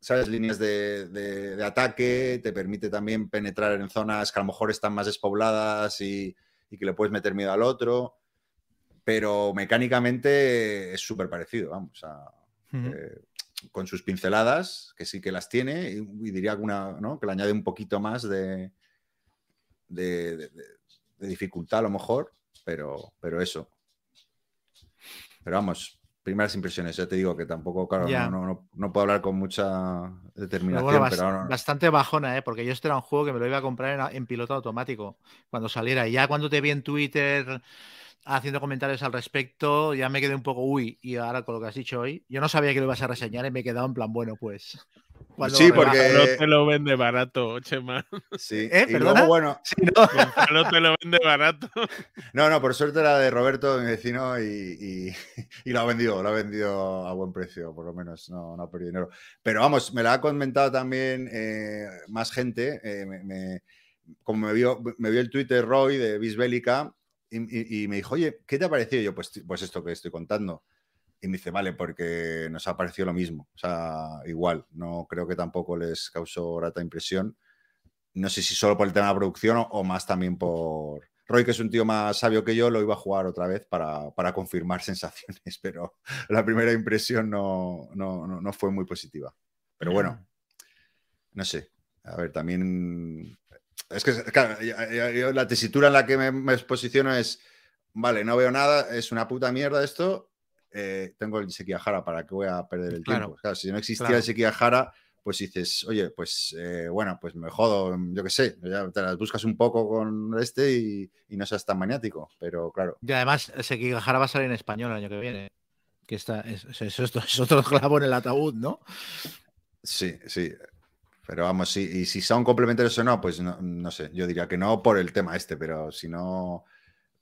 ¿sabes? Líneas de, de, de, ataque, te permite también penetrar en zonas que a lo mejor están más despobladas y, y que le puedes meter miedo al otro, pero mecánicamente es súper parecido, vamos, a, uh -huh. eh, con sus pinceladas, que sí que las tiene, y, y diría alguna, ¿no? Que le añade un poquito más de, de, de dificultad a lo mejor, pero, pero eso. Pero vamos, primeras impresiones. Ya te digo que tampoco, claro, no, no, no, puedo hablar con mucha determinación. Pero, pero bastante bajona, ¿eh? porque yo este era un juego que me lo iba a comprar en, en, piloto automático cuando saliera. Y ya cuando te vi en Twitter haciendo comentarios al respecto, ya me quedé un poco, uy, y ahora con lo que has dicho hoy, yo no sabía que lo ibas a reseñar y me he quedado en plan, bueno, pues. Sí, porque. No te lo vende barato, Chema. Sí, ¿Eh? y luego, bueno. Sí, no. no te lo vende barato. No, no, por suerte era de Roberto, mi vecino, y, y, y, lo ha vendido, lo ha vendido a buen precio, por lo menos, no, no ha perdido dinero. Pero vamos, me lo ha comentado también eh, más gente. Eh, me, me, como me vio, me vio el Twitter Roy de Bisbélica y, y, me dijo, oye, ¿qué te ha parecido? Y yo, pues, pues esto que estoy contando. Y me dice, vale, porque nos ha parecido lo mismo. O sea, igual, no creo que tampoco les causó grata impresión. No sé si solo por el tema de la producción o, o más también por. Roy, que es un tío más sabio que yo, lo iba a jugar otra vez para, para confirmar sensaciones, pero la primera impresión no, no, no, no fue muy positiva. Pero bueno, no sé. A ver, también es que, claro, la tesitura en la que me, me, posiciono es, vale, no veo nada, es una puta mierda esto, eh, tengo el Sekigahara, ¿para qué voy a perder el claro, tiempo? Claro, si no existiera claro. el Sekigahara, pues dices, oye, pues eh, bueno, pues me jodo, yo qué sé, ya te las buscas un poco con este y, y, no seas tan maniático, pero claro. Y además, el Sekigahara va a salir en español el año que viene, que está, es, es, es, es otro clavo en el ataúd, ¿no? Sí, sí. Pero vamos, sí, y si son complementarios o no, pues no, no, sé, yo diría que no por el tema este, pero si no,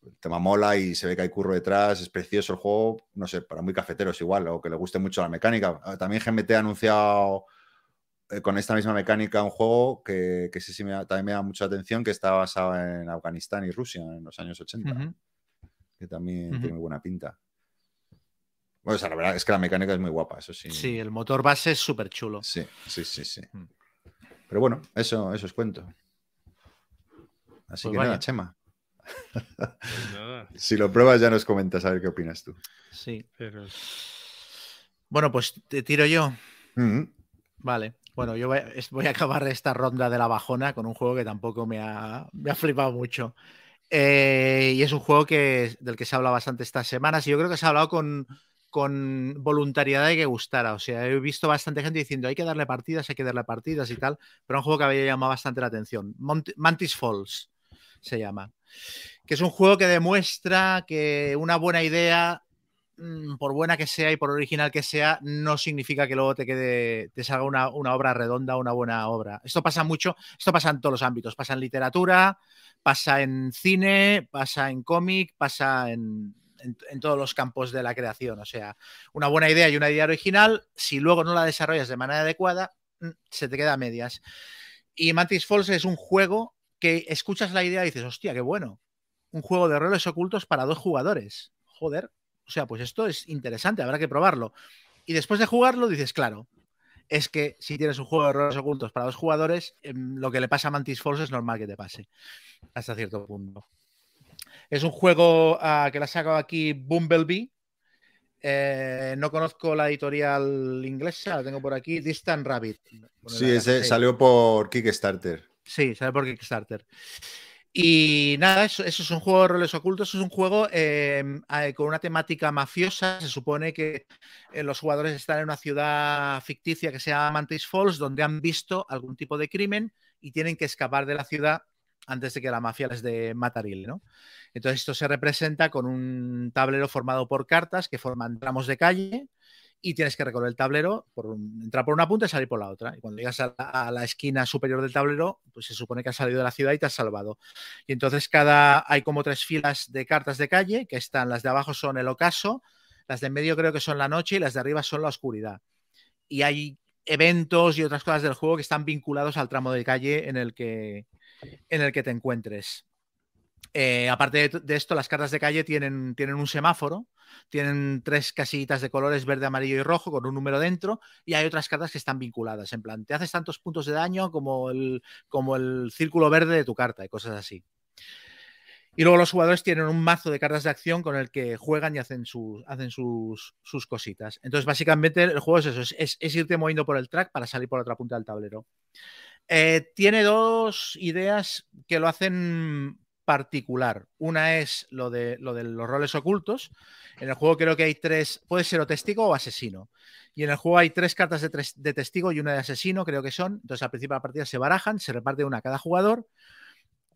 el tema mola y se ve que hay curro detrás, es precioso el juego, no sé, para muy cafeteros igual, o que le guste mucho la mecánica. También GMT ha anunciado eh, con esta misma mecánica un juego que, que sí, sí me también me da mucha atención, que está basado en Afganistán y Rusia en los años 80, uh -huh. que también uh -huh. tiene muy buena pinta. Bueno, o sea, la verdad es que la mecánica es muy guapa, eso sí. Sí, el motor base es súper chulo. Sí, sí, sí, sí. Uh -huh. Pero bueno, eso, eso os cuento. Así pues que vaya. nada, Chema. Pues nada. si lo pruebas ya nos comentas a ver qué opinas tú. Sí. Pero... Bueno, pues te tiro yo. Mm -hmm. Vale. Bueno, yo voy, a acabar esta ronda de la bajona con un juego que tampoco me ha, me ha flipado mucho. Eh, y es un juego que, del que se ha hablado bastante estas semanas y yo creo que se ha hablado con, con voluntariedad de que gustara. O sea, he visto bastante gente diciendo hay que darle partidas, hay que darle partidas y tal, pero un juego que había llamado bastante la atención. Mantis Falls se llama. Que es un juego que demuestra que una buena idea, mm, por buena que sea y por original que sea, no significa que luego te quede, te salga una, una obra redonda, una buena obra. Esto pasa mucho, esto pasa en todos los ámbitos, pasa en literatura, pasa en cine, pasa en cómic, pasa en, en, todos los campos de la creación. O sea, una buena idea y una idea original, si luego no la desarrollas de manera adecuada, mm, se te queda a medias. Y Mantis Falls es un juego que escuchas la idea y dices, hostia, qué bueno. Un juego de roles ocultos para dos jugadores. Joder. O sea, pues esto es interesante, habrá que probarlo. Y después de jugarlo, dices, claro, es que si tienes un juego de roles ocultos para dos jugadores, em, lo que le pasa a Mantis Falls es normal que te pase. Hasta cierto punto. Es un juego ah, que la ha sacado aquí Bumblebee. Eh, no conozco la editorial inglesa, la tengo por aquí, Distant Rabbit. Sí, ese salió por Kickstarter. Sí, salió por Kickstarter. Y nada, eso, eso, es un juego de roles ocultos, es un juego em, con una temática mafiosa. Se supone que eh, los jugadores están en una ciudad ficticia que se llama Mantis Falls, donde han visto algún tipo de crimen y tienen que escapar de la ciudad antes de que la mafia les dé matarile, ¿no? Entonces esto se representa con un tablero formado por cartas que forman tramos de calle y tienes que recorrer el tablero, por entrar por una punta y salir por la otra. Y cuando llegas a la, esquina superior del tablero, pues se supone que has salido de la ciudad y te has salvado. Y entonces cada hay como tres filas de cartas de calle, que están las de abajo son el ocaso, las de en medio creo que son la noche y las de arriba son la oscuridad. Y hay eventos y otras cosas del juego que están vinculados al tramo de calle en el que, en el que te encuentres. Eh, aparte de, esto, las cartas de calle tienen, tienen un semáforo, tienen tres casitas de colores verde, amarillo y rojo con un número dentro y hay otras cartas que están vinculadas. En plan, te haces tantos puntos de daño como el, como el círculo verde de tu carta y cosas así. Y luego los jugadores tienen un mazo de cartas de acción con el que juegan y hacen, sus, hacen sus, sus cositas. Entonces, básicamente, el juego es eso, es, es, irte moviendo por el track para salir por otra punta del tablero. Eh, tiene dos ideas que lo hacen particular. Una es lo de, lo de los roles ocultos. En el juego creo que hay tres, puede ser o testigo o asesino. Y en el juego hay tres cartas de, de testigo y una de asesino, creo que son. Entonces al principio de la partida se barajan, se reparte una a cada jugador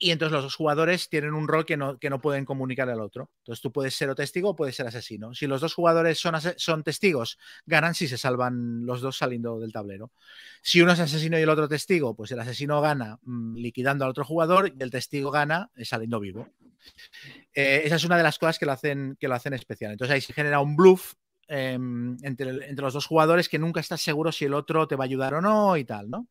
y entonces los jugadores tienen un rol que no, que no pueden comunicar al otro. Entonces tú puedes ser o testigo o puedes ser asesino. Si los dos jugadores son, son testigos, ganan si se salvan los dos saliendo del tablero. Si uno es asesino y el otro testigo, pues el asesino gana mm, liquidando al otro jugador y el testigo gana eh, saliendo vivo. Eh, esa es una de las cosas que lo hacen, que lo hacen especial. Entonces ahí se genera un bluff em, entre, entre los dos jugadores que nunca estás seguro si el otro te va a ayudar o no y tal, ¿no?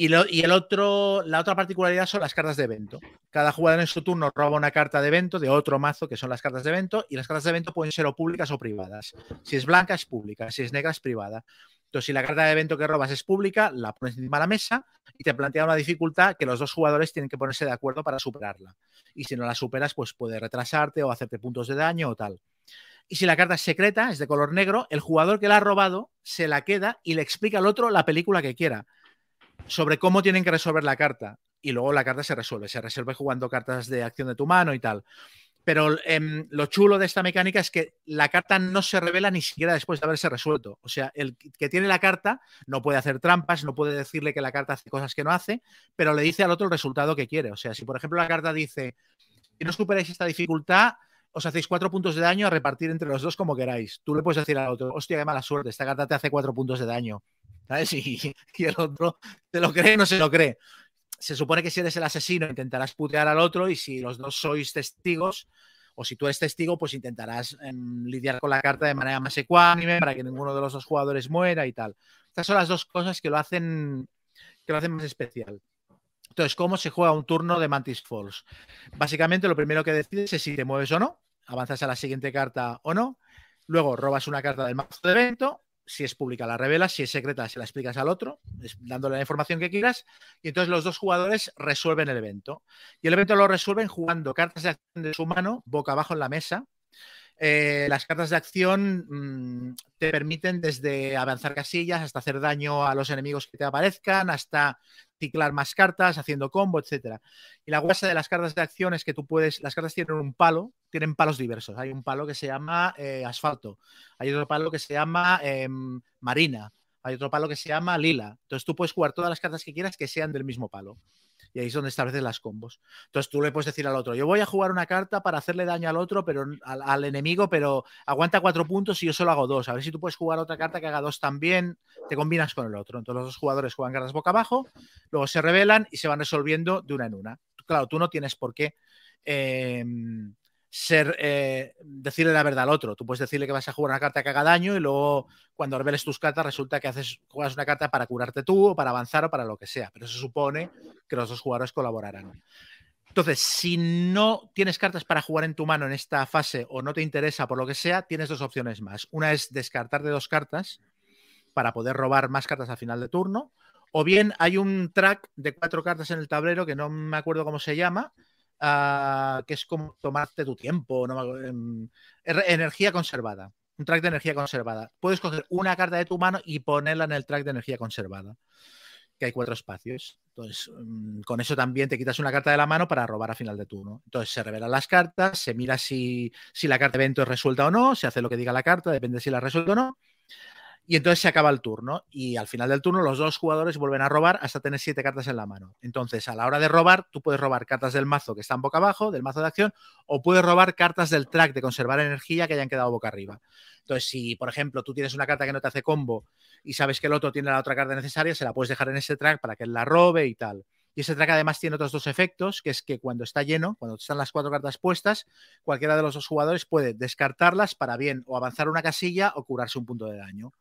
Y, el otro, la otra particularidad son las cartas de evento. Cada jugador en su turno roba una carta de evento de otro mazo, que son las cartas de evento, y las cartas de evento pueden ser o públicas o privadas. Si es blanca, es pública, si es negra, es privada. Entonces, si la carta de evento que robas es pública, la pones encima de la mesa y te plantea una dificultad que los dos jugadores tienen que ponerse de acuerdo para superarla. Y si no la superas, pues puede retrasarte o hacerte puntos de daño o tal. Y si la carta es secreta, es de color negro, el jugador que la ha robado se la queda y le explica al otro la película que quiera sobre cómo tienen que resolver la carta. Y luego la carta se resuelve, se resuelve jugando cartas de acción de tu mano y tal. Pero em, lo chulo de esta mecánica es que la carta no se revela ni siquiera después de haberse resuelto. O sea, el que tiene la carta no puede hacer trampas, no puede decirle que la carta hace cosas que no hace, pero le dice al otro el resultado que quiere. O sea, si por ejemplo la carta dice, si no superáis esta dificultad, os hacéis cuatro puntos de daño a repartir entre los dos como queráis. Tú le puedes decir al otro, hostia, qué mala suerte, esta carta te hace cuatro puntos de daño. ¿Sabes? Y, el otro se lo cree o no se lo cree. Se supone que si eres el asesino intentarás putear al otro y si los dos sois testigos, o si tú eres testigo, pues intentarás em, lidiar con la carta de manera más ecuánime para que ninguno de los dos jugadores muera y tal. Estas son las dos cosas que lo hacen, que lo hacen más especial. Entonces, ¿cómo se juega un turno de Mantis Falls? Básicamente, lo primero que decides es si te mueves o no, avanzas a la siguiente carta o no, luego robas una carta del mazo de evento, si es pública la revelas, si es secreta se la explicas al otro, dándole la información que quieras, y entonces los dos jugadores resuelven el evento. Y el evento lo resuelven jugando cartas de acción de su mano boca abajo en la mesa. Eh, las cartas de acción mm, te permiten desde avanzar casillas hasta hacer daño a los enemigos que te aparezcan, hasta ciclar más cartas, haciendo combo, etcétera. Y la guasa de las cartas de acción es que tú puedes, las cartas tienen un palo, tienen palos diversos. Hay un palo que se llama eh, asfalto, hay otro palo que se llama em, marina, hay otro palo que se llama lila. Entonces tú puedes jugar todas las cartas que quieras que sean del mismo palo. Y ahí es donde estableces las combos. Entonces tú le puedes decir al otro, yo voy a jugar una carta para hacerle daño al otro, pero al, enemigo, pero aguanta cuatro puntos y yo solo hago dos. A ver si tú puedes jugar otra carta que haga dos también, te combinas con el otro. Entonces los dos jugadores juegan cartas boca abajo, luego se revelan y se van resolviendo de una en una. Claro, tú no tienes por qué em, ser eh, decirle la verdad al otro. Tú puedes decirle que vas a jugar una carta que haga daño y luego cuando reveles tus cartas resulta que haces juegas una carta para curarte tú o para avanzar o para lo que sea. Pero eso supone que los dos jugadores colaborarán. Entonces, si no tienes cartas para jugar en tu mano en esta fase o no te interesa por lo que sea, tienes dos opciones más. Una es descartar de dos cartas para poder robar más cartas al final de turno. O bien hay un track de cuatro cartas en el tablero que no me acuerdo cómo se llama, Ah, que es como tomarte tu tiempo, em, energía conservada, un track de energía conservada. Puedes coger una carta de tu mano y ponerla en el track de energía conservada, que hay cuatro espacios. Entonces, mm, con eso también te quitas una carta de la mano para robar a final de turno. Entonces, se revelan las cartas, se mira si, si la carta de evento es resuelta o no, se hace lo que diga la carta, depende si la resuelto o no. Y entonces se acaba el turno. Y al final del turno, los dos jugadores vuelven a robar hasta tener siete cartas en la mano. Entonces, a la hora de robar, tú puedes robar cartas del mazo que están boca abajo, del mazo de acción, o puedes robar cartas del track de conservar energía que hayan quedado boca arriba. Entonces, si, por ejemplo, tú tienes una carta que no te hace combo y sabes que el otro tiene la otra carta necesaria, se la puedes dejar en ese track para que él la robe y tal. Y ese track además tiene otros dos efectos, que es que cuando está lleno, cuando están las cuatro cartas puestas, cualquiera de los dos jugadores puede descartarlas para bien o avanzar una casilla o curarse un punto de daño.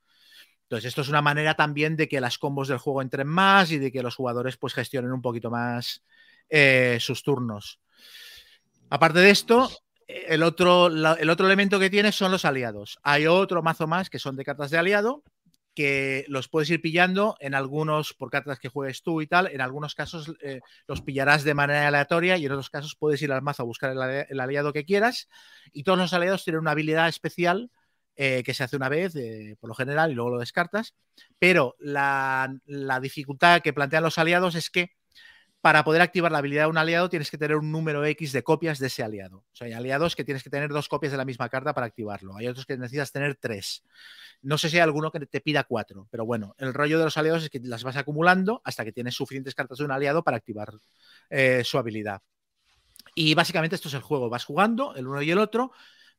Entonces, esto es una manera también de que las combos del juego entren más y de que los jugadores pues gestionen un poquito más eh, sus turnos. Aparte de esto, el otro, el otro elemento que tiene son los aliados. Hay otro mazo más que son de cartas de aliado, que los puedes ir pillando en algunos, por cartas que juegues tú y tal, en algunos casos eh, los pillarás de manera aleatoria y en otros casos puedes ir al mazo a buscar el aliado que quieras y todos los aliados tienen una habilidad especial eh, que se hace una vez, eh, por lo general, y luego lo descartas. Pero la, dificultad que plantean los aliados es que para poder activar la habilidad de un aliado tienes que tener un número X de copias de ese aliado. O sea, hay aliados que tienes que tener dos copias de la misma carta para activarlo. Hay otros que necesitas tener tres. No sé si hay alguno que te pida cuatro, pero bueno, el rollo de los aliados es que las vas acumulando hasta que tienes suficientes cartas de un aliado para activar eh, su habilidad. Y básicamente esto es el juego. Vas jugando el uno y el otro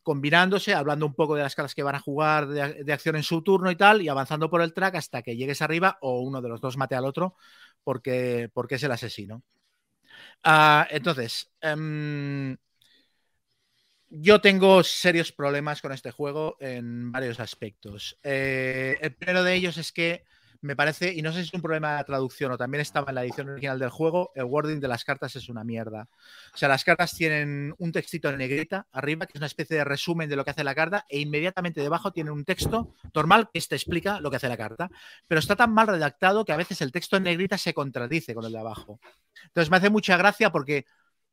combinándose, hablando un poco de las cartas que van a jugar de, acción en su turno y tal, y avanzando por el track hasta que llegues arriba o uno de los dos mate al otro porque, porque es el asesino. Ah, entonces, em, yo tengo serios problemas con este juego en varios aspectos. Eh, el primero de ellos es que me parece, y no sé si es un problema de traducción o también estaba en la edición original del juego, el wording de las cartas es una mierda. O sea, las cartas tienen un textito en negrita arriba, que es una especie de resumen de lo que hace la carta, e inmediatamente debajo tiene un texto normal que te explica lo que hace la carta. Pero está tan mal redactado que a veces el texto en negrita se contradice con el de abajo. Entonces me hace mucha gracia porque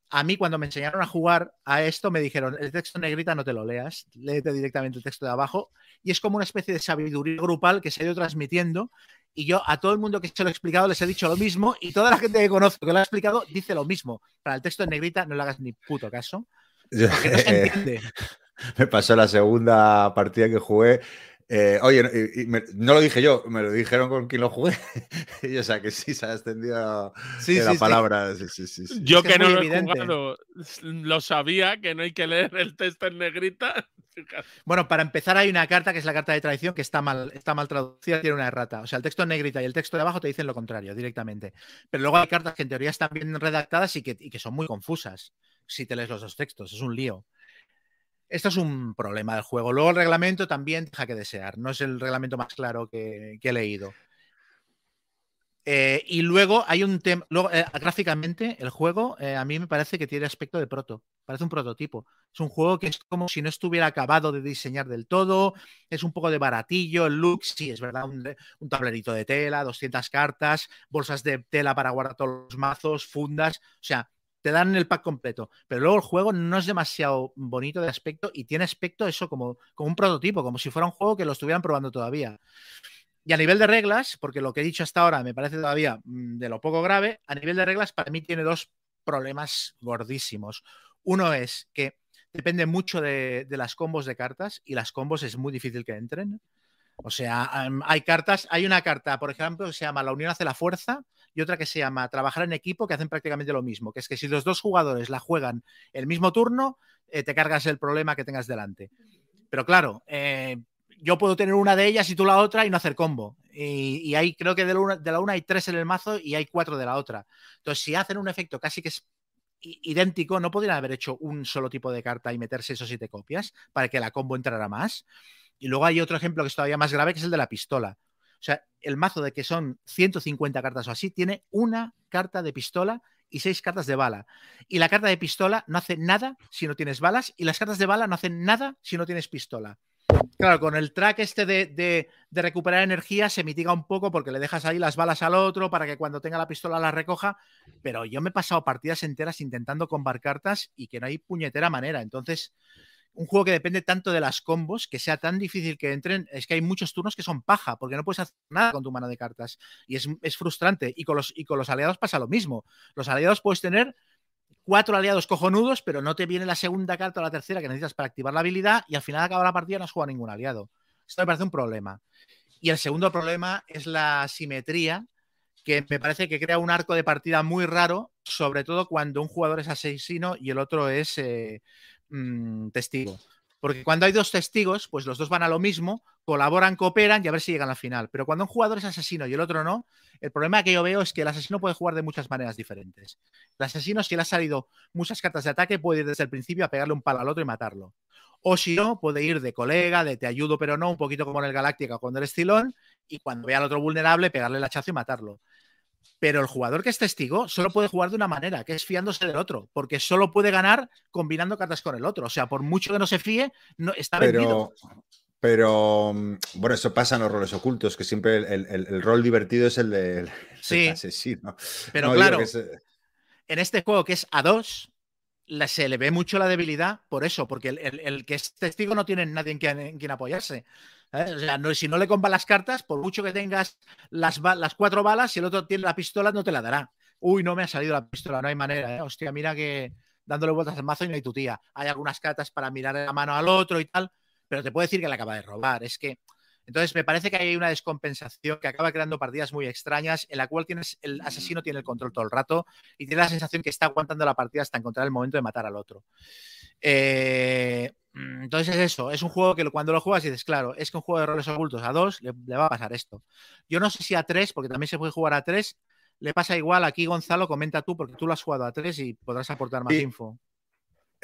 a mí cuando me enseñaron a jugar a esto me dijeron, el texto en negrita no te lo leas, léete directamente el texto de abajo y es como una especie de sabiduría grupal que se ha ido transmitiendo y yo a todo el mundo que se lo he explicado les he dicho lo mismo y toda la gente que conozco que lo ha explicado dice lo mismo. Para el texto en negrita no le hagas ni puto caso. Porque no se entiende. me pasó la segunda partida que jugué eh, oye, no lo dije yo, me lo dijeron con quien lo jugué. o sea que sí se ha extendido la palabra. yo que, no lo he jugado, lo sabía que no hay que leer el texto en negrita. Bueno, para empezar hay una carta que es la carta de tradición que está mal, está mal traducida, tiene una errata. O sea, el texto en negrita y el texto de abajo te dicen lo contrario directamente. Pero luego hay cartas que en teoría están bien redactadas y que, y que son muy confusas si te lees los dos textos. Es un lío. Esto es un problema del juego. Luego el reglamento también deja que desear. No es el reglamento más claro que, he leído. Eh, y luego hay un tema. Eh, gráficamente, el juego eh, a mí me parece que tiene aspecto de proto. Parece un prototipo. Es un juego que es como si no estuviera acabado de diseñar del todo. Es un poco de baratillo. El look, sí, es verdad. Un, un tablerito de tela, 200 cartas, bolsas de tela para guardar todos los mazos, fundas. O sea, te dan el pack completo. Pero luego el juego no es demasiado bonito de aspecto y tiene aspecto eso como, como un prototipo, como si fuera un juego que lo estuvieran probando todavía. Y a nivel de reglas, porque lo que he dicho hasta ahora me parece todavía mm, de lo poco grave, a nivel de reglas para mí tiene dos problemas gordísimos. Uno es que depende mucho de, de las combos de cartas y las combos es muy difícil que entren. O sea, hay cartas, hay una carta, por ejemplo, que se llama La unión hace la fuerza y otra que se llama Trabajar en equipo, que hacen prácticamente lo mismo, que es que si los dos jugadores la juegan el mismo turno, eh, te cargas el problema que tengas delante. Pero claro, eh, yo puedo tener una de ellas y tú la otra y no hacer combo. Y, y hay, creo que de la, una, de la, una, hay tres en el mazo y hay cuatro de la otra. Entonces, si hacen un efecto casi que es idéntico, no podrían haber hecho un solo tipo de carta y meterse esos siete copias para que la combo entrara más. Y luego hay otro ejemplo que es todavía más grave, que es el de la pistola. O sea, el mazo de que son 150 cartas o así, tiene una carta de pistola y seis cartas de bala. Y la carta de pistola no hace nada si no tienes balas y las cartas de bala no hacen nada si no tienes pistola. Claro, con el track este de, de, recuperar energía se mitiga un poco porque le dejas ahí las balas al otro para que cuando tenga la pistola las recoja, pero yo me he pasado partidas enteras intentando combar cartas y que no hay puñetera manera. Entonces, un juego que depende tanto de las combos, que sea tan difícil que entren, es que hay muchos turnos que son paja, porque no puedes hacer nada con tu mano de cartas. Y es, es frustrante. Y con, los, y con los aliados pasa lo mismo. Los aliados puedes tener cuatro aliados cojonudos, pero no te viene la segunda carta o la tercera que necesitas para activar la habilidad y al final acaba la partida no has jugado ningún aliado. Esto me parece un problema. Y el segundo problema es la simetría, que me parece que crea un arco de partida muy raro, sobre todo cuando un jugador es asesino y el otro es eh, mmm, testigo. Porque cuando hay dos testigos, pues los dos van a lo mismo, colaboran, cooperan y a ver si llegan al final. Pero cuando un jugador es asesino y el otro no, el problema que yo veo es que el asesino puede jugar de muchas maneras diferentes. El asesino, si le ha salido muchas cartas de ataque, puede ir desde el principio a pegarle un palo al otro y matarlo. O si no, puede ir de colega, de te ayudo pero no, un poquito como en el Galáctica cuando eres Cilón, y cuando vea al otro vulnerable, pegarle el hachazo y matarlo. Pero el jugador que es testigo solo puede jugar de una manera, que es fiándose del otro, porque solo puede ganar combinando cartas con el otro. O sea, por mucho que no se fíe, no, está vendido. Pero, pero bueno, eso pasa en los roles ocultos, que siempre el, el, el rol divertido es el del sí, asesino. Pero no, claro, es... en este juego que es a dos, la, se le ve mucho la debilidad por eso, porque el, el, el, que es testigo no tiene nadie en quien, en quien apoyarse. O sea, si no le compa las cartas, por mucho que tengas las, las, cuatro balas, si el otro tiene la pistola, no te la dará. Uy, no me ha salido la pistola, no hay manera. ¿eh? Hostia, mira que dándole vueltas al mazo y no hay tu tía. Hay algunas cartas para mirar la mano al otro y tal, pero te puede decir que le acaba de robar. Es que. Entonces, me parece que hay una descompensación que acaba creando partidas muy extrañas en la cual tienes, el asesino tiene el control todo el rato y tiene la sensación que está aguantando la partida hasta encontrar el momento de matar al otro. Eh, entonces es eso, es un juego que cuando lo juegas dices, claro, es que un juego de roles ocultos a dos le, le, va a pasar esto. Yo no sé si a tres, porque también se puede jugar a tres, le pasa igual. Aquí Gonzalo, comenta tú, porque tú lo has jugado a tres y podrás aportar más sí. info.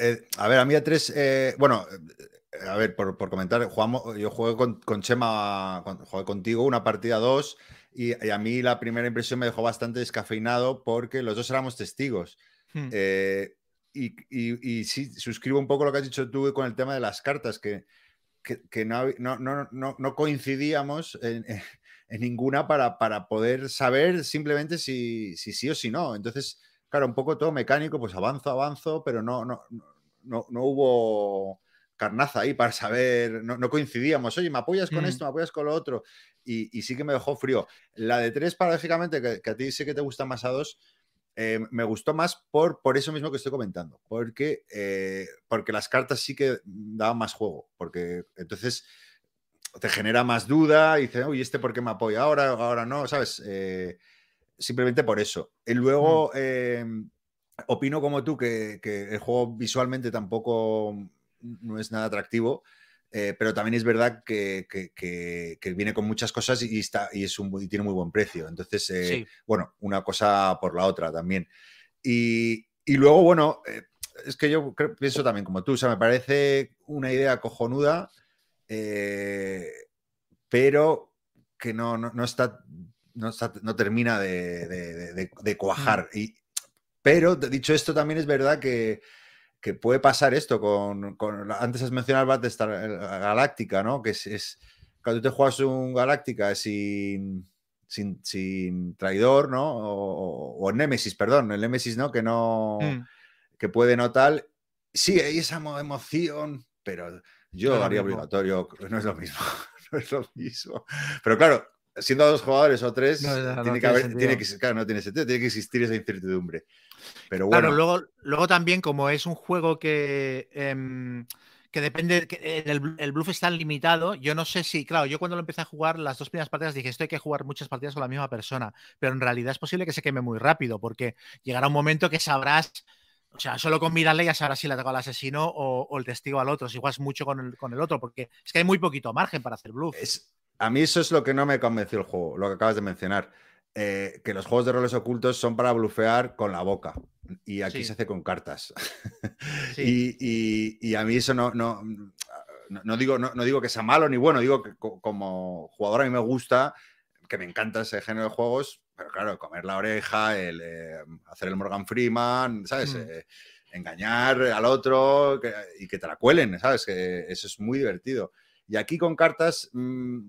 Eh, a ver, a mí a tres, eh, bueno, a ver, por, por comentar, jugamos, yo jugué con, con Chema, con, jugué contigo una partida dos y, y, a mí la primera impresión me dejó bastante descafeinado porque los dos éramos testigos. Hmm. Eh, y, y, y, sí, suscribo un poco lo que has dicho tú con el tema de las cartas, que, que, que no, no, no, no, coincidíamos en, en ninguna para, para, poder saber simplemente si, si, sí o si no. Entonces, claro, un poco todo mecánico, pues avanzo, avanzo, pero no, no, no, no hubo carnaza ahí para saber, no, no, coincidíamos, oye, ¿me apoyas con mm. esto? ¿Me apoyas con lo otro? Y, y, sí que me dejó frío. La de tres, paradójicamente, que, que a ti sé que te gusta más a dos, eh, me gustó más por, por eso mismo que estoy comentando, porque, eh, porque las cartas sí que daban más juego, porque entonces te genera más duda y dices, uy, ¿este por qué me apoya ahora? Ahora no, ¿sabes? Eh, simplemente por eso. Y luego, mm. Opino como tú que, que, el juego visualmente tampoco no es nada atractivo. Eh, pero también es verdad que, que, que, que, viene con muchas cosas y, está, y, es un, y tiene muy buen precio. Entonces, eh, sí. bueno, una cosa por la otra también. Y, y luego, bueno, eh, es que yo creo, pienso también como tú, o sea, me parece una idea cojonuda, pero que no, no, no, está, no, está, no termina de, de, de, de cuajar. Mm. Y, pero, dicho esto, también es verdad que que puede pasar esto con, con antes has mencionado el Battlestar Galáctica, ¿no? Que es, es, cuando te juegas un Galáctica sin, sin, sin traidor, ¿no? O, o, Nemesis, perdón, el Nemesis, ¿no? Que no, mm. que puede no tal. Sí, hay esa emoción, pero yo no haría obligatorio, no es lo mismo, no es lo mismo. Pero claro, siendo dos jugadores o tres, No, no, tiene, que haber, tiene que, claro, no tiene sentido, tiene que existir esa incertidumbre. Pero bueno, Claro, luego, luego también, como es un juego que, em, que depende, que el, el bluff está limitado, yo no sé si, claro, yo cuando lo empecé a jugar, las dos primeras partidas dije, esto hay que jugar muchas partidas con la misma persona, pero en realidad es posible que se queme muy rápido, porque llegará un momento que sabrás, o sea, solo con mirarle ya sabrás si le tocado al asesino o, o el testigo al otro, si juegas mucho con el, con el otro, porque es que hay muy poquito margen para hacer bluff. es, a mí eso es lo que no me convenció el juego, lo que acabas de mencionar. Eh, que los juegos de roles ocultos son para blufear con la boca. Y aquí Sí. se hace con cartas. Sí. Y, y- y a mí eso no, no, no, no digo, no, no digo que sea malo ni bueno, digo que co- como jugador a mí me gusta, que me encanta ese género de juegos, pero claro, comer la oreja, el, eh, hacer el Morgan Freeman, ¿sabes? Mm. Eh, engañar al otro que- y que te la cuelen, ¿sabes? Que eso es muy divertido. Y aquí con cartas mm,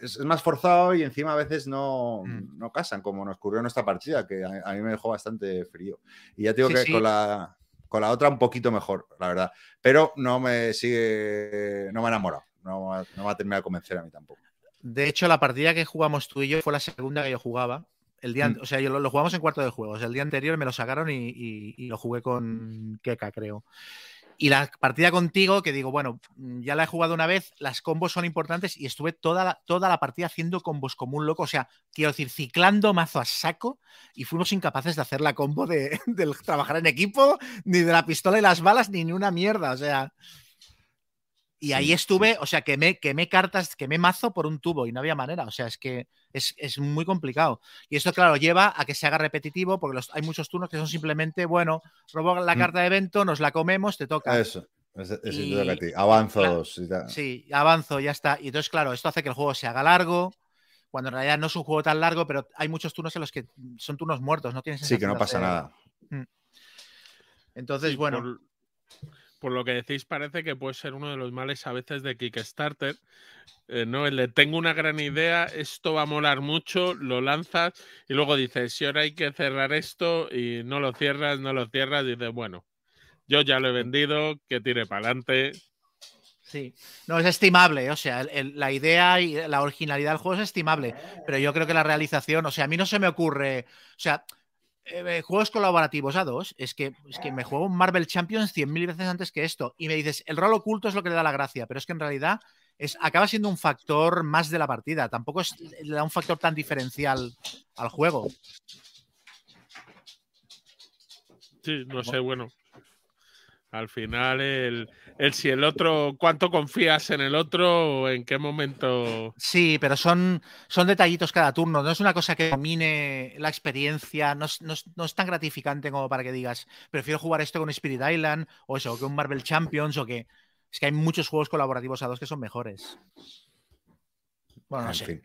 es, es más forzado y encima a veces no, Mm. no casan, como nos ocurrió en esta partida, que a, a mí me dejó bastante frío. Y ya digo Sí, que sí. con la con la otra un poquito mejor, la verdad. Pero no me sigue, no me ha enamorado. No, no me ha terminado de convencer a mí tampoco. De hecho, la partida que jugamos tú y yo fue la segunda que yo jugaba. El día, Mm. O sea, yo lo, lo jugamos en cuarto de juegos. El día anterior me lo sacaron y, y- y lo jugué con Keka, creo. Y la partida contigo, que digo, bueno, mm, ya la he jugado una vez, las combos son importantes y estuve toda la, toda la partida haciendo combos como un loco. O sea, quiero decir, ciclando mazo a saco y fuimos incapaces de hacer la combo de, del trabajar en equipo, ni de la pistola y las balas, ni ni una mierda. O sea. Y ahí estuve, o sea, quemé, quemé cartas, quemé mazo por un tubo y no había manera. O sea, es que es, es muy complicado. Y esto, claro, lleva a que se haga repetitivo, porque los- hay muchos turnos que son simplemente, bueno, robo la Mm. carta de evento, nos la comemos, te toca. Eso. Eso eso Y- te toca a ti. Avanzo claro, dos y tal. Sí, avanzo, ya está. Y entonces, claro, esto hace que el juego se haga largo, cuando en realidad no es un juego tan largo, pero hay muchos turnos en los que son turnos muertos, no tienes Sí, que no pasa nada. Entonces, Sí, bueno, Por, por lo que decís, parece que puede ser uno de los males a veces de Kickstarter. eh, ¿no? El de tengo una gran idea, esto va a molar mucho, lo lanzas y luego dices, si ahora hay que cerrar esto y no lo cierras, no lo cierras, y dices, bueno, yo ya lo he vendido, que tire para adelante. Sí, no es estimable, o sea, el- la idea y la originalidad del juego es estimable, pero yo creo que la realización, o sea, a mí no se me ocurre, o sea, eh, juegos colaborativos a dos, es que, es que me juego un Marvel Champions 100.000 veces antes que esto, y me dices, el rol oculto es lo que le da la gracia, pero es que en realidad es, acaba siendo un factor más de la partida, tampoco es, le da un factor tan diferencial al juego. Sí, no sé, bueno. Al final, el, el si el otro, cuánto confías en el otro o en qué momento. Sí, pero son, son detallitos cada turno. No es una cosa que domine la experiencia. No es, no es- no es tan gratificante como para que digas, prefiero jugar esto con Spirit Island o eso, que un Marvel Champions o que. Es que hay muchos juegos colaborativos a dos que son mejores. Bueno, no En sé. fin.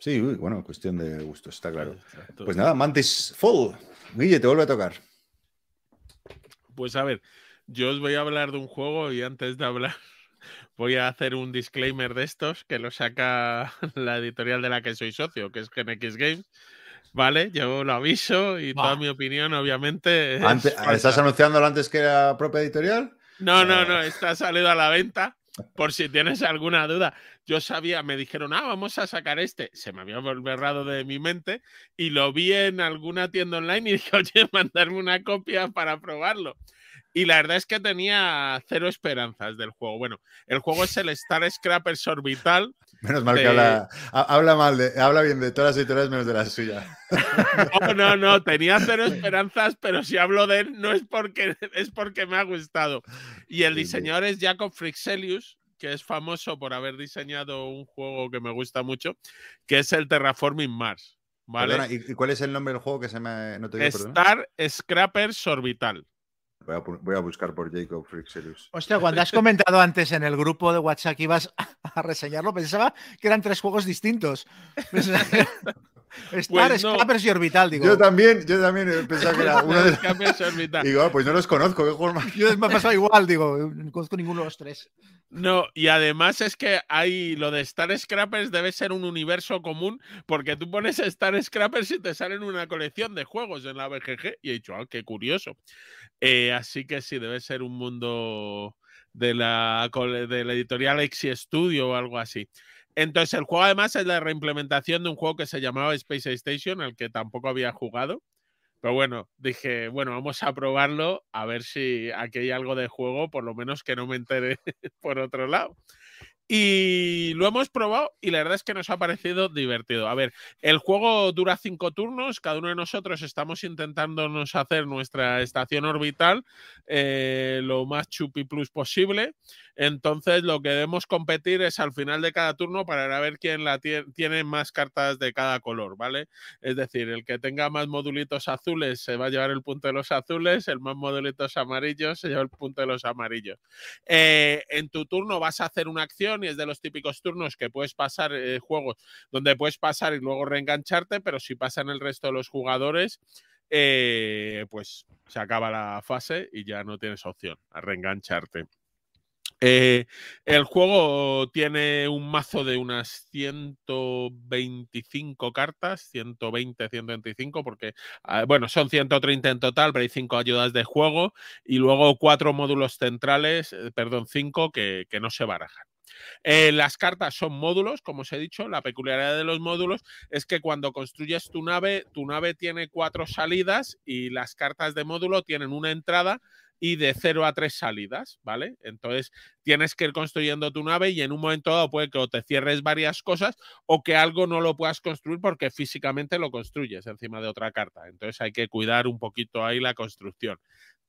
Sí, uy, bueno, cuestión de gusto, está claro. Exacto. Pues nada, Mantis Fall. Guille, te vuelve a tocar. Pues a ver, yo os voy a hablar de un juego y antes de hablar voy a hacer un disclaimer de estos que lo saca la editorial de la que soy socio, que es GenX Games. Vale, yo lo aviso y toda mi opinión, obviamente. es Antes-. ¿Estás anunciándolo antes que la propia editorial? No, no, Eh. no, está ha salido a la venta. Por si tienes alguna duda. Yo sabía, me dijeron, ah, vamos a sacar este. Se me había borrado de mi mente y lo vi en alguna tienda online y dije, oye, mandarme una copia para probarlo. Y la verdad es que tenía cero esperanzas del juego. Bueno, el juego es el Star Scrappers Orbital. Menos mal que habla, ha- habla mal de, habla bien de todas las editoriales menos de la suya. No, no, no, tenía cero esperanzas, pero si hablo de él no es porque, es porque me ha gustado. Y el diseñador es Jacob Frixelius, que es famoso por haber diseñado un juego que me gusta mucho, que es el Terraforming Mars. ¿Vale? Perdona, ¿y, cuál es el nombre del juego que se me no te digo? Star Scrappers Orbital. Voy a, pu- voy a buscar por Jacob Frixelius. Hostia, cuando has comentado antes en el grupo de WhatsApp que ibas a reseñarlo, pensaba que eran tres juegos distintos. Star, Pues no. Scrappers y Orbital, digo. Yo también, yo también he pensado que era uno de Scrappers Orbital. Digo, ah, pues no los conozco, qué juego más. Yo me ha pasado igual, digo, no conozco ninguno de los tres. No, y además es que hay lo de Star Scrappers debe ser un universo común, porque tú pones Star Scrappers y te salen una colección de juegos en la BGG, y he dicho, ah, qué curioso. Eh, así que sí, debe ser un mundo de la, de la editorial Exi Studio o algo así. Entonces, el juego además es la reimplementación de un juego que se llamaba Space Station, al que tampoco había jugado. Pero bueno, dije, bueno, vamos a probarlo a ver si aquí hay algo de juego, por lo menos que no me entere por otro lado. Y lo hemos probado y la verdad es que nos ha parecido divertido. A ver, el juego dura cinco turnos, cada uno de nosotros estamos intentándonos hacer nuestra estación orbital eh, lo más chupi plus posible. Entonces, lo que debemos competir es al final de cada turno para ver quién la tiene más cartas de cada color, ¿vale? Es decir, el que tenga más modulitos azules se va a llevar el punto de los azules, el más modulitos amarillos se lleva el punto de los amarillos. Eh, en tu turno vas a hacer una acción y es de los típicos turnos que puedes pasar eh, juegos donde puedes pasar y luego reengancharte, pero si pasan el resto de los jugadores, eh, pues se acaba la fase y ya no tienes opción a reengancharte. Eh, el juego tiene un mazo de unas 125 cartas, 120, 125, porque, ah, bueno, son 130 en total, pero hay 5 ayudas de juego y luego 4 módulos centrales, perdón, 5 que, no se barajan. Eh, las cartas son módulos, como os he dicho. La peculiaridad de los módulos es que cuando construyes tu nave, tu nave tiene cuatro salidas y las cartas de módulo tienen una entrada y de 0 a 3 salidas, ¿vale? Entonces tienes que ir construyendo tu nave y en un momento dado puede que te cierres varias cosas o que algo no lo puedas construir porque físicamente lo construyes encima de otra carta. Entonces hay que cuidar un poquito ahí la construcción.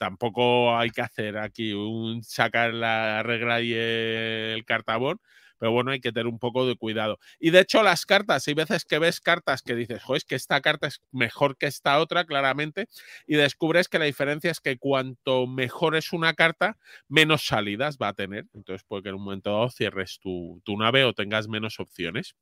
Tampoco hay que hacer aquí un sacar la regla y el cartabón, pero bueno, hay que tener un poco de cuidado. Y de hecho, las cartas, hay veces que ves cartas que dices, jo, es que esta carta es mejor que esta otra, claramente, y descubres que la diferencia es que cuanto mejor es una carta, menos salidas va a tener. Entonces, puede que en un momento dado cierres tu, tu nave o tengas menos opciones.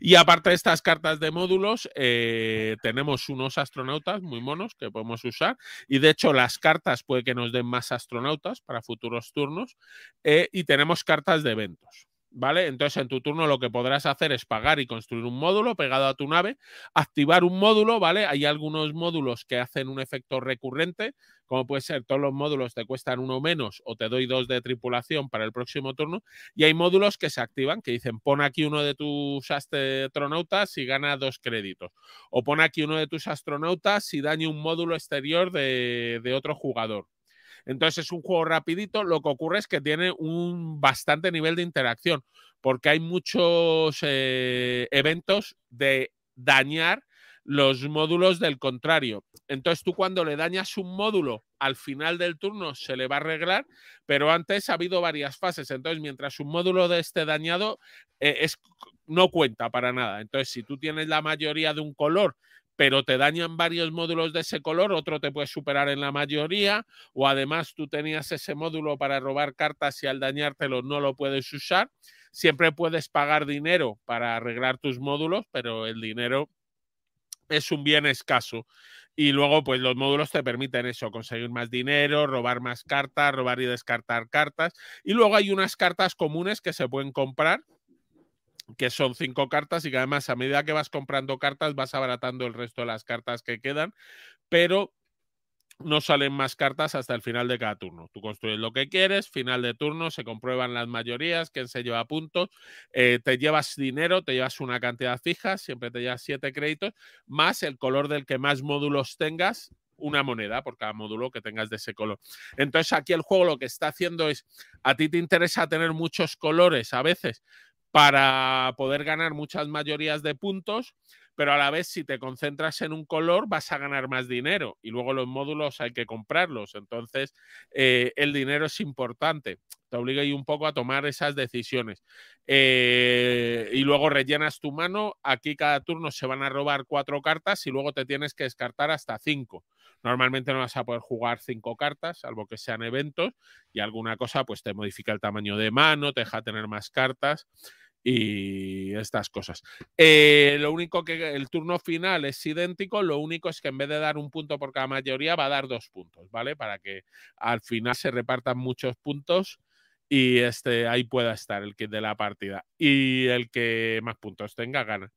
Y aparte de estas cartas de módulos, eh, tenemos unos astronautas muy monos que podemos usar. Y de hecho, las cartas puede que nos den más astronautas para futuros turnos. Eh, y tenemos cartas de eventos. ¿Vale? Entonces en tu turno lo que podrás hacer es pagar y construir un módulo pegado a tu nave, activar un módulo, ¿vale? Hay algunos módulos que hacen un efecto recurrente, como puede ser todos los módulos te cuestan uno menos o te doy dos de tripulación para el próximo turno, y hay módulos que se activan, que dicen pon aquí uno de tus astronautas y gana dos créditos, o pon aquí uno de tus astronautas y daña un módulo exterior de, de otro jugador. Entonces es un juego rapidito, lo que ocurre es que tiene un bastante nivel de interacción, porque hay muchos eh, eventos de dañar los módulos del contrario. Entonces tú cuando le dañas un módulo al final del turno se le va a arreglar, pero antes ha habido varias fases. Entonces mientras un módulo de este dañado eh, es, no cuenta para nada. Entonces si tú tienes la mayoría de un color pero te dañan varios módulos de ese color, otro te puede superar en la mayoría, o además tú tenías ese módulo para robar cartas y al dañártelo no lo puedes usar. Siempre puedes pagar dinero para arreglar tus módulos, pero el dinero es un bien escaso. Y luego, pues los módulos te permiten eso, conseguir más dinero, robar más cartas, robar y descartar cartas. Y luego hay unas cartas comunes que se pueden comprar, que son cinco cartas y que además a medida que vas comprando cartas vas abaratando el resto de las cartas que quedan, pero no salen más cartas hasta el final de cada turno. Tú construyes lo que quieres, final de turno, se comprueban las mayorías, quién se lleva puntos, eh, te llevas dinero, te llevas una cantidad fija, siempre te llevas siete créditos, más el color del que más módulos tengas, una moneda por cada módulo que tengas de ese color. Entonces aquí el juego lo que está haciendo es, a ti te interesa tener muchos colores a veces, para poder ganar muchas mayorías de puntos, pero a la vez si te concentras en un color vas a ganar más dinero y luego los módulos hay que comprarlos. Entonces eh, el dinero es importante. Te obliga ahí un poco a tomar esas decisiones. Eh, y luego rellenas tu mano. Aquí cada turno se van a robar cuatro cartas y luego te tienes que descartar hasta cinco. Normalmente no vas a poder jugar cinco cartas, salvo que sean eventos, y alguna cosa pues te modifica el tamaño de mano, te deja tener más cartas y estas cosas. Eh, lo único que el turno final es idéntico, lo único es que en vez de dar un punto por cada mayoría, va a dar dos puntos, ¿vale? Para que al final se repartan muchos puntos y este, ahí pueda estar el kit de la partida. Y el que más puntos tenga, gana.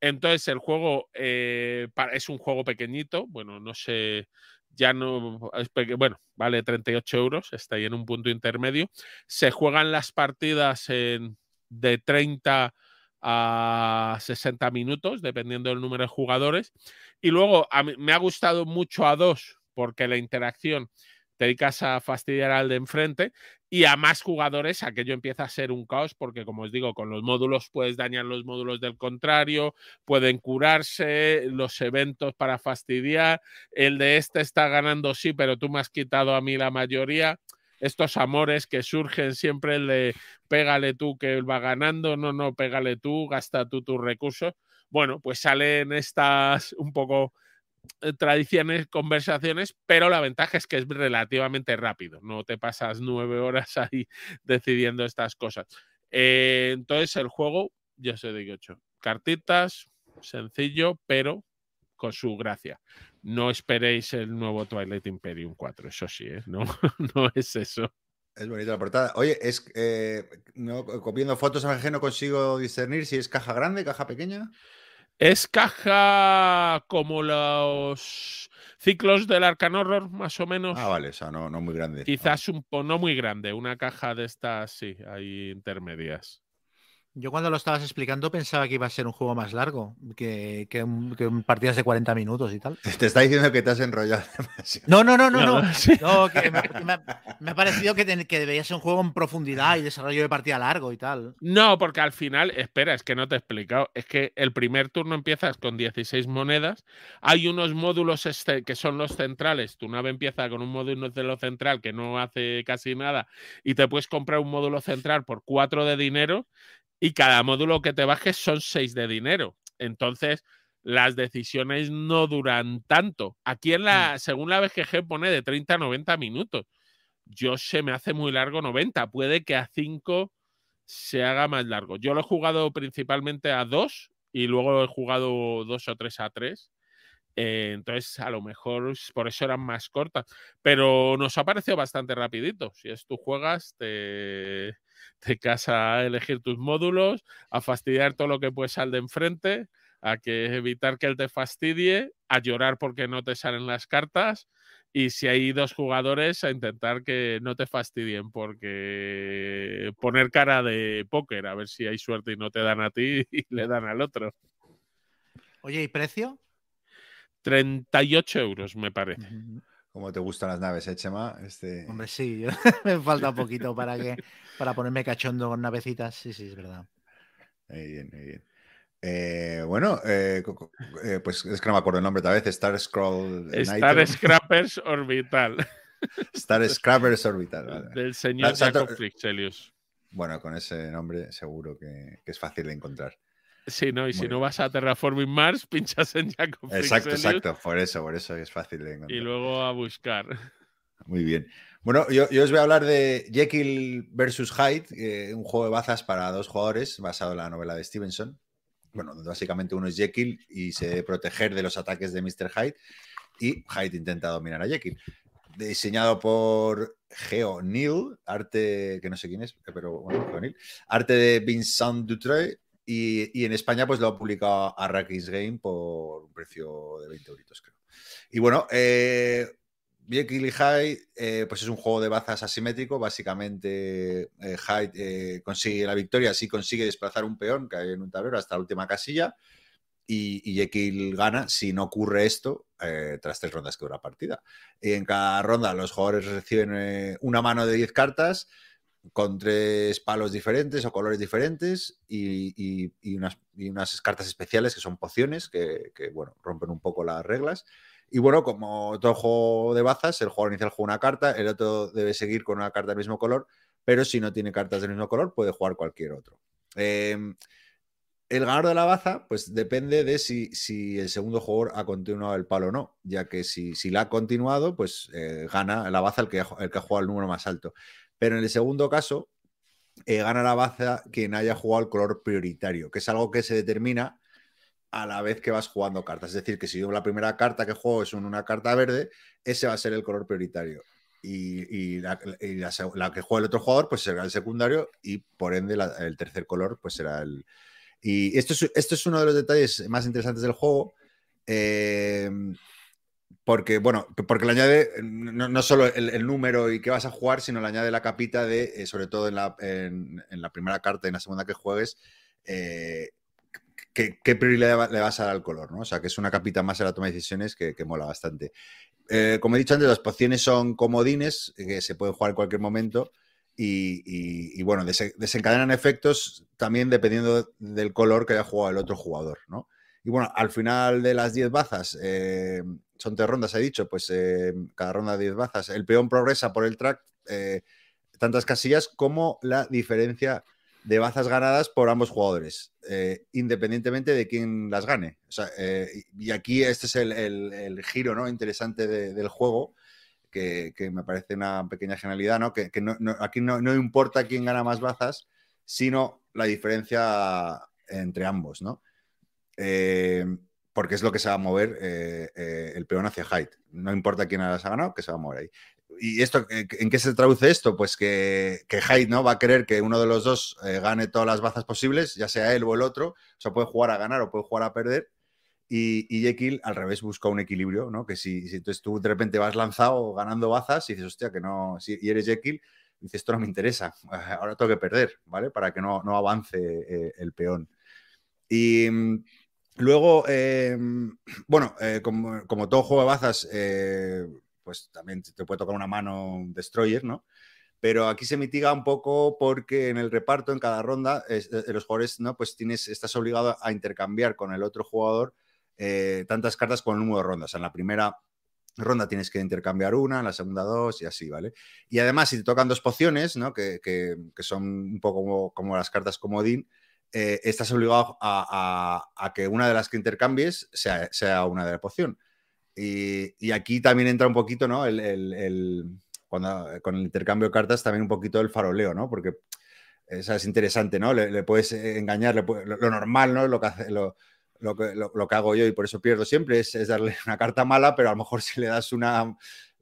Entonces, el juego eh, es un juego pequeñito, bueno, no sé, ya no, bueno, vale 38 euros, está ahí en un punto intermedio. Se juegan las partidas en de 30 a 60 minutos, dependiendo del número de jugadores. Y luego a mí, me ha gustado mucho a dos, porque la interacción te dedicas a fastidiar al de enfrente y a más jugadores aquello empieza a ser un caos porque como os digo con los módulos puedes dañar los módulos del contrario pueden curarse los eventos para fastidiar el de este está ganando sí pero tú me has quitado a mí la mayoría estos amores que surgen siempre el de pégale tú que él va ganando, no, no, pégale tú, gasta tú tus recursos. Bueno, pues salen estas un poco eh, tradiciones, conversaciones, pero la ventaja es que es relativamente rápido, no te pasas nueve horas ahí decidiendo estas cosas. Eh, entonces el juego, ya sé de ocho cartitas, sencillo, pero con su gracia. No esperéis el nuevo Twilight Imperium 4, eso sí, ¿eh? no, no es eso. Es bonita la portada. Oye, es eh, no, copiando fotos a no consigo discernir si es caja grande, caja pequeña. Es caja como los ciclos del Arcan Horror, más o menos. Ah, vale, o sea, no, no muy grande. Quizás un poco, no muy grande, una caja de estas, sí, hay intermedias. Yo cuando lo estabas explicando pensaba que iba a ser un juego más largo, que, que, partidas de 40 minutos y tal. Te está diciendo que te has enrollado demasiado. No, no, no, no. no. no que me, ha parecido que, que, debería ser un juego en profundidad y desarrollo de partida largo y tal. No, porque al final, espera, es que no te he explicado. Es que el primer turno empiezas con 16 monedas. Hay unos módulos este, que son los centrales. Tu nave empieza con un módulo de lo central que no hace casi nada y te puedes comprar un módulo central por 4 de dinero y cada módulo que te bajes son 6 de dinero. Entonces, las decisiones no duran tanto. Aquí en la, mm. según la BGG pone de 30 a 90 minutos. Yo se me hace muy largo 90. Puede que a 5 se haga más largo. Yo lo he jugado principalmente a 2 y luego he jugado 2 o 3 a 3. Eh, entonces, a lo mejor por eso eran más cortas. Pero nos ha parecido bastante rapidito. Si es tú juegas, te, te casa a elegir tus módulos, a fastidiar todo lo que puedes sal de enfrente, a que evitar que él te fastidie, a llorar porque no te salen las cartas y si hay dos jugadores a intentar que no te fastidien porque poner cara de póker a ver si hay suerte y no te dan a ti y le dan al otro. Oye, ¿y precio? 38 euros me parece. ¿Cómo te gustan las naves, eh, Chema? Este... Hombre, sí, me falta un poquito para que para ponerme cachondo con navecitas. Sí, sí, es verdad. Muy bien, muy bien. Eh, bueno, eh, pues es que no me acuerdo el nombre otra vez. Star Scroll. Star Scrappers Orbital. Star Scrappers Orbital. Del señor Jacob Frixelius. Bueno, con ese nombre seguro que es fácil de encontrar. Sí, no, y si no vas a Terraforming Mars, pinchas en Jacob Exacto, exacto, por eso, por eso es fácil de encontrar. Y luego a buscar. Muy bien. Bueno, yo, os voy a hablar de Jekyll vs. Hyde, un juego de bazas para dos jugadores basado en la novela de Stevenson. Bueno, básicamente uno es Jekyll y se debe proteger de los ataques de Mr. Hyde y Hyde intenta dominar a Jekyll. Diseñado por Geo Neil, arte que no sé quién es, pero bueno, Geo Neil, arte de Vincent Dutreuil y, en España, pues lo ha publicado Arrakis Game por un precio de 20 euritos, creo. Y bueno, eh, Jekyll y Hyde, eh, pues es un juego de bazas asimétrico. Básicamente, eh, Hyde eh, consigue la victoria si consigue desplazar un peón que hay en un tablero hasta la última casilla. Y, Jekyll gana si no ocurre esto tras tres rondas que dura la partida. Y en cada ronda los jugadores reciben una mano de 10 cartas con tres palos diferentes o colores diferentes y, unas, cartas especiales que son pociones que, bueno, rompen un poco las reglas. Y bueno, como todo juego de bazas, el jugador inicial juega una carta, el otro debe seguir con una carta del mismo color, pero si no tiene cartas del mismo color, puede jugar cualquier otro. Em, el ganador de la baza, pues depende de si, el segundo jugador ha continuado el palo o no, ya que si, si la ha continuado, pues eh, gana la baza el que, el que ha jugado el número más alto. Pero en el segundo caso, eh, gana la baza quien haya jugado el color prioritario, que es algo que se determina a la vez que vas jugando cartas. Es decir, que si yo la primera carta que juego es una carta verde, ese va a ser el color prioritario. Y, la, que juega el otro jugador, pues será el secundario, y por ende el tercer color, pues será el. Y esto es, esto es uno de los detalles más interesantes del juego. Eh, porque, bueno, porque le añade no, solo el, número y qué vas a jugar, sino le añade la capita de, eh, sobre todo en la, en, la, primera carta y en la segunda que juegues, eh, qué, prioridad le vas a dar al color, ¿no? O sea, que es una capita más en la toma de decisiones que, mola bastante. Eh, como he dicho antes, las pociones son comodines que se pueden jugar en cualquier momento y, bueno, desencadenan efectos también dependiendo del color que haya jugado el otro jugador, ¿no? Y bueno, al final de las 10 bazas, eh, son tres rondas, he dicho, pues eh, cada ronda 10 bazas, el peón progresa por el track eh, tantas casillas como la diferencia de bazas ganadas por ambos jugadores, independientemente de quién las gane. y aquí este es el, giro ¿no? interesante del juego, que, me parece una pequeña genialidad, ¿no? que, aquí no, importa quién gana más bazas, sino la diferencia entre ambos, ¿no? Eh, porque es lo que se va a mover eh, eh, el peón hacia height. No importa quién las ha ganado, que se va a mover ahí. ¿Y esto en qué se traduce esto? Pues que, que ¿no? va a querer que uno de los dos gane todas las bazas posibles, ya sea él o el otro. O sea, puede jugar a ganar o puede jugar a perder. Y, y Jekyll al revés busca un equilibrio, ¿no? Que si, si entonces tú de repente vas lanzado ganando bazas y dices, hostia, que no, si, y eres Jekyll, dices, esto no me interesa, ahora tengo que perder, ¿vale? Para que no, no avance el peón. Y mm, Luego, em, bueno, eh, como, todo juego de bazas, eh, pues también te puede tocar una mano Destroyer, ¿no? Pero aquí se mitiga un poco porque en el reparto, en cada ronda, de eh, los jugadores, ¿no? Pues tienes, estás obligado a intercambiar con el otro jugador tantas cartas con el número de rondas. En la primera ronda tienes que intercambiar una, en la segunda dos y así, ¿vale? Y además, si te tocan dos pociones, ¿no? Que, son un poco como, como las cartas comodín, eh, estás obligado a, que una de las que intercambies sea, una de la poción. Y, aquí también entra un poquito, ¿no? El, cuando, con el intercambio de cartas también un poquito el faroleo, ¿no? Porque es interesante, ¿no? Le, puedes engañar, lo, normal, ¿no? Lo que, lo, que, hago yo y por eso pierdo siempre es, darle una carta mala, pero a lo mejor si le das una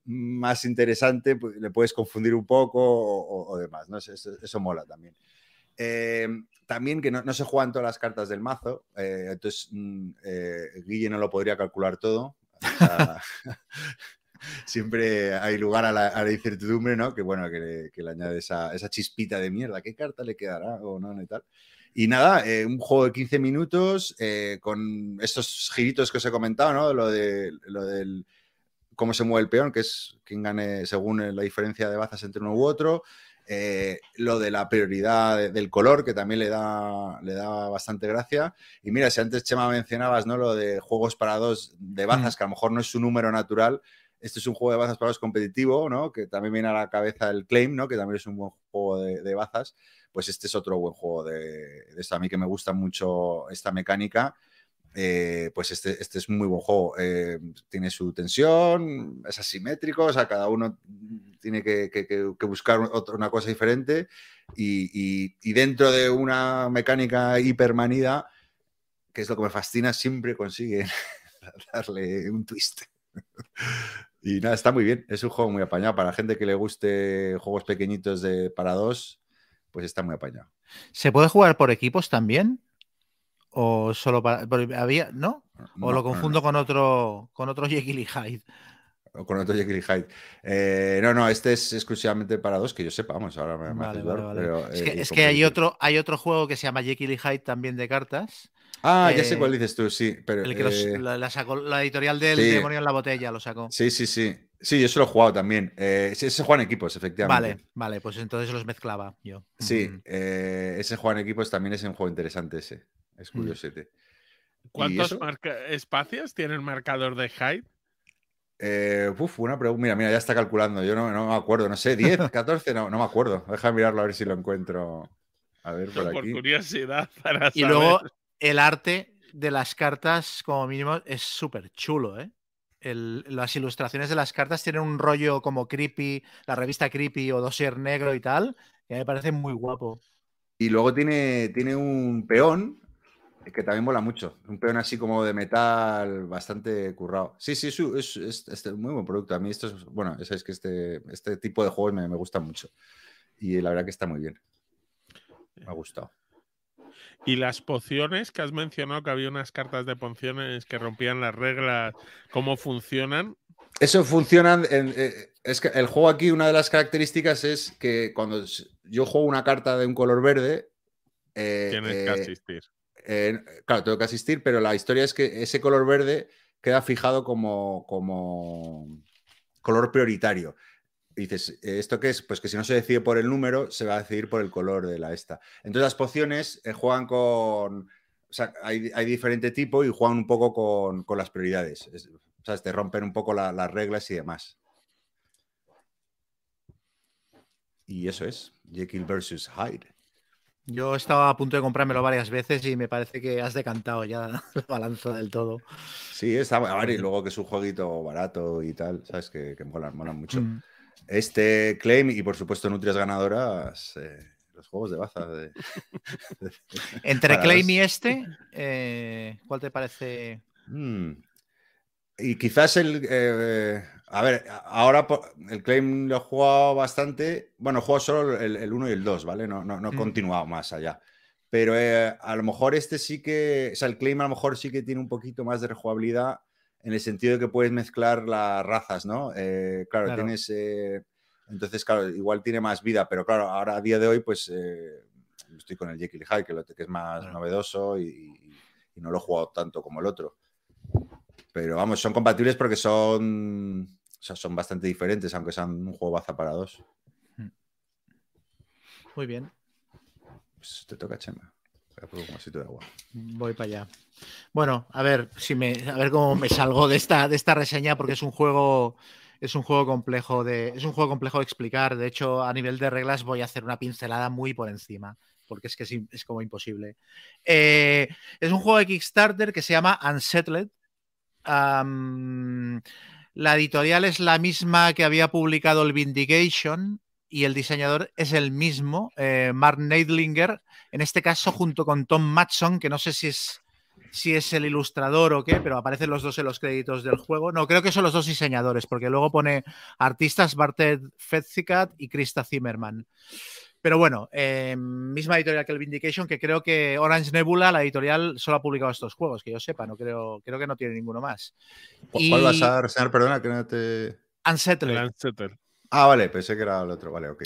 más interesante, pues, le puedes confundir un poco o, demás, ¿no? Eso, eso mola también. Eh, también que no, se juegan todas las cartas del mazo, eh, entonces mm, eh, Guille no lo podría calcular todo. siempre hay lugar a la, incertidumbre, ¿no? Que bueno, que le, añade esa, chispita de mierda. ¿Qué carta le quedará o no? Y, tal. y nada, un juego de 15 minutos con estos giritos que os he comentado, ¿no? Lo, de, lo del cómo se mueve el peón, que es quien gane según la diferencia de bazas entre uno u otro. Eh, lo de la prioridad del color, que también le da, le da bastante gracia. Y mira, si antes Chema mencionabas ¿no? lo de juegos para dos de bazas, mm. que a lo mejor no es su número natural, este es un juego de bazas para dos competitivo, ¿no? que también viene a la cabeza el Claim, ¿no? que también es un buen juego de, bazas. Pues este es otro buen juego de, de esto. A mí que me gusta mucho esta mecánica. Eh, pues este, este, es un muy buen juego. Eh, tiene su tensión, es asimétrico, o sea, cada uno tiene que, buscar una cosa diferente y, dentro de una mecánica hipermanida, que es lo que me fascina, siempre consigue darle un twist. y nada, está muy bien, es un juego muy apañado. Para gente que le guste juegos pequeñitos de para dos, pues está muy apañado. ¿Se puede jugar por equipos también? O solo para había no o lo confundo con otro con otro Jekyll y Hyde o con otro Jekyll y Hyde eh, no no este es exclusivamente para dos que yo sepa vamos ahora me, vale, pero, es que, es que hay otro hay otro juego que se llama Jekyll y Hyde también de cartas Ah, ya sé cuál dices tú, sí. Pero, el que eh, la, sacó, la, editorial del demonio en la botella lo sacó. Sí, sí, sí. Sí, yo se lo he jugado también. Eh, ese juega en equipos, efectivamente. Vale, vale, pues entonces los mezclaba yo. Sí, ese juego en equipos también es un juego interesante ese. Es curiosete. ¿Cuántos espacios tiene el marcador de height? Eh, uf, una pregunta. Mira, mira, ya está calculando. Yo no, me acuerdo, no sé, 10, 14, no, no me acuerdo. Deja de mirarlo a ver si lo encuentro. A ver, por, por curiosidad. Para y luego el arte de las cartas, como mínimo, es súper chulo, ¿eh? las ilustraciones de las cartas tienen un rollo como creepy, la revista creepy o dossier negro y tal, que me parece muy guapo. Y luego tiene, tiene un peón que también mola mucho. Un peón así como de metal, bastante currado. Sí, sí, es, es, es, muy buen producto. A mí esto es, bueno, es que este, este tipo de juegos me, me gusta mucho. Y la verdad que está muy bien. Me ha gustado. Y las pociones que has mencionado, que había unas cartas de pociones que rompían las reglas, ¿cómo funcionan? Eso funciona. Eh, es que el juego aquí, una de las características es que cuando yo juego una carta de un color verde. Eh, Tienes que eh, claro, tengo que asistir, pero la historia es que ese color verde queda fijado como, como color prioritario. Dices, ¿esto qué es? Pues que si no se decide por el número, se va a decidir por el color de la esta. Entonces las pociones juegan con... O sea, hay, hay, diferente tipo y juegan un poco con, con las prioridades. O sea, te rompen un poco las reglas y demás. Y eso es, Jekyll versus Hyde. Yo estaba a punto de comprármelo varias veces y me parece que has decantado ya la balanza del todo. Sí, está a ver, y luego que es un jueguito barato y tal, sabes que, que molan, mucho. Mm. Este claim y por supuesto Nutrias ganadoras, eh, los juegos de baza. Entre claim y este, eh, ¿cuál te parece? Mm, y quizás el. Eh, a ver, ahora el claim lo he jugado bastante. Bueno, he jugado solo el 1 y el 2, ¿vale? No, no, no he mm. continuado más allá. Pero eh, a lo mejor este sí que. O sea, el claim a lo mejor sí que tiene un poquito más de rejugabilidad en el sentido de que puedes mezclar las razas, ¿no? Eh, claro, tienes. entonces, claro, igual tiene más vida, pero claro, ahora a día de hoy, pues. estoy con el Jekyll Hyde, que, que es más novedoso y no lo he jugado tanto como el otro. Pero vamos, son compatibles porque son, son bastante diferentes, aunque sean un juego baza para dos. Hmm. Muy bien. Pues te toca, Chema. Voy para allá. Bueno, a ver si me, a ver cómo me salgo de esta, de esta reseña, porque es un juego. Es un juego complejo de. Es un juego complejo de explicar. De hecho, a nivel de reglas voy a hacer una pincelada muy por encima. Porque es que es, como imposible. Eh, es un juego de Kickstarter que se llama Unsettled la editorial es la misma que había publicado el Vindication y el diseñador es el mismo, eh, Mark Neidlinger, en este caso junto con Tom Matson, que no sé si es, si es el ilustrador o qué, pero aparecen los dos en los créditos del juego. No, creo que son los dos diseñadores, porque luego pone artistas Bartet Fetzikat y Krista Zimmerman. Pero bueno, eh, misma editorial que el Vindication, que creo que Orange Nebula, la editorial, solo ha publicado estos juegos, que yo sepa, no creo, creo que no tiene ninguno más. ¿Cuál vas a reseñar? Perdona, que no te. Unsettled. Ah, vale, pensé que era el otro. Vale, ok.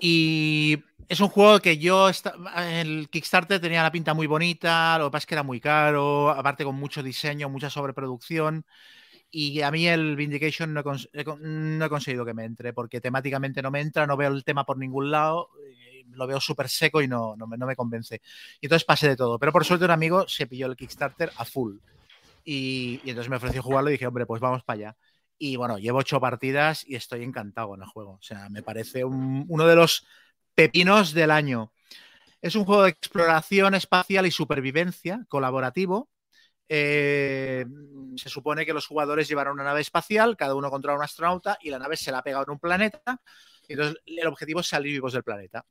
Y es un juego que yo. El Kickstarter tenía la pinta muy bonita, lo que pasa es que era muy caro, aparte con mucho diseño, mucha sobreproducción. Y a mí el Vindication no he, conseguido que me entre, porque temáticamente no me entra, no veo el tema por ningún lado, eh, lo veo súper seco y no, no, me, no, me, convence. Y entonces pasé de todo. Pero por suerte un amigo se pilló el Kickstarter a full. Y, entonces me ofreció jugarlo y dije, hombre, pues vamos para allá. Y bueno, llevo ocho partidas y estoy encantado con el juego. O sea, me parece uno de los pepinos del año. Es un juego de exploración espacial y supervivencia colaborativo eh, se supone que los jugadores llevaron una nave espacial, cada uno controla un astronauta y la nave se la ha pegado en un planeta. Y entonces el objetivo es salir vivos del planeta.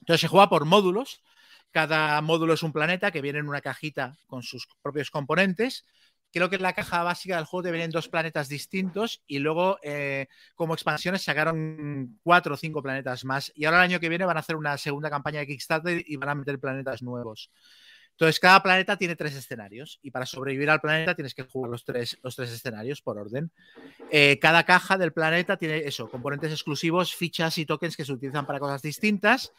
Entonces se juega por módulos. Cada módulo es un planeta que viene en una cajita con sus propios componentes. Creo que en la caja básica del juego te vienen dos planetas distintos y luego eh, como expansiones sacaron cuatro o cinco planetas más. Y ahora el año que viene van a hacer una segunda campaña de Kickstarter y van a meter planetas nuevos. Entonces, cada planeta tiene tres escenarios y para sobrevivir al planeta tienes que jugar los tres, los tres escenarios por orden. Eh, cada caja del planeta tiene eso, componentes exclusivos, fichas y tokens que se utilizan para cosas distintas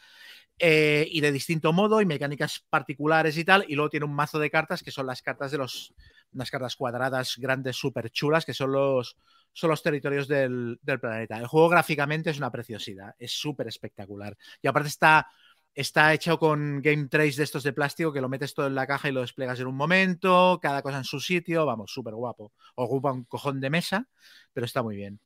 eh, y de distinto modo y mecánicas particulares y tal. Y luego tiene un mazo de cartas que son las cartas de los, unas cartas cuadradas grandes, súper chulas, que son los, son los territorios del, del planeta. El juego gráficamente es una preciosidad, es súper espectacular. Y aparte está Está hecho con game trace de estos de plástico que lo metes todo en la caja y lo desplegas en un momento, cada cosa en su sitio, vamos, súper guapo. Ocupa un cojón de mesa, pero está muy bien.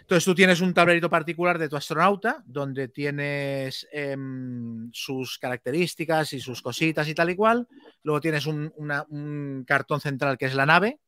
Entonces tú tienes un tablerito particular de tu astronauta donde tienes em, sus características y sus cositas y tal y cual. Luego tienes un cartón central que es la nave,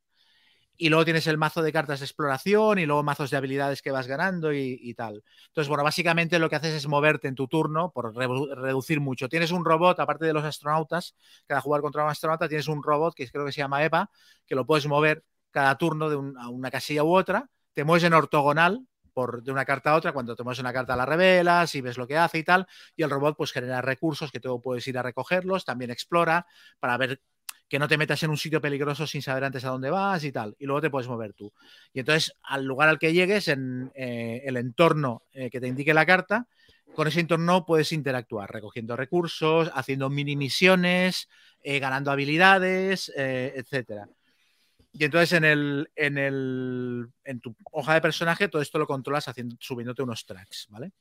y luego tienes el mazo de cartas de exploración y luego mazos de habilidades que vas ganando y, tal. Entonces, bueno, básicamente lo que haces es moverte en tu turno por reducir mucho. Tienes un robot, aparte de los astronautas, cada jugar contra un astronauta tienes un robot que creo que se llama Eva, que lo puedes mover cada turno de una casilla u otra. Te mueves en ortogonal por, de una carta a otra, cuando tomas una carta la revelas y ves lo que hace y tal, y el robot pues genera recursos que tú puedes ir a recogerlos, también explora para ver que no te metas en un sitio peligroso sin saber antes a dónde vas y tal, y luego te puedes mover tú. Y entonces, al lugar al que llegues, en eh, el entorno eh, que te indique la carta, con ese entorno puedes interactuar, recogiendo recursos, haciendo mini misiones, eh, ganando habilidades, etcétera. Y entonces en, el, en, el, en tu hoja de personaje todo esto lo controlas haciendo, subiéndote unos tracks, ¿vale?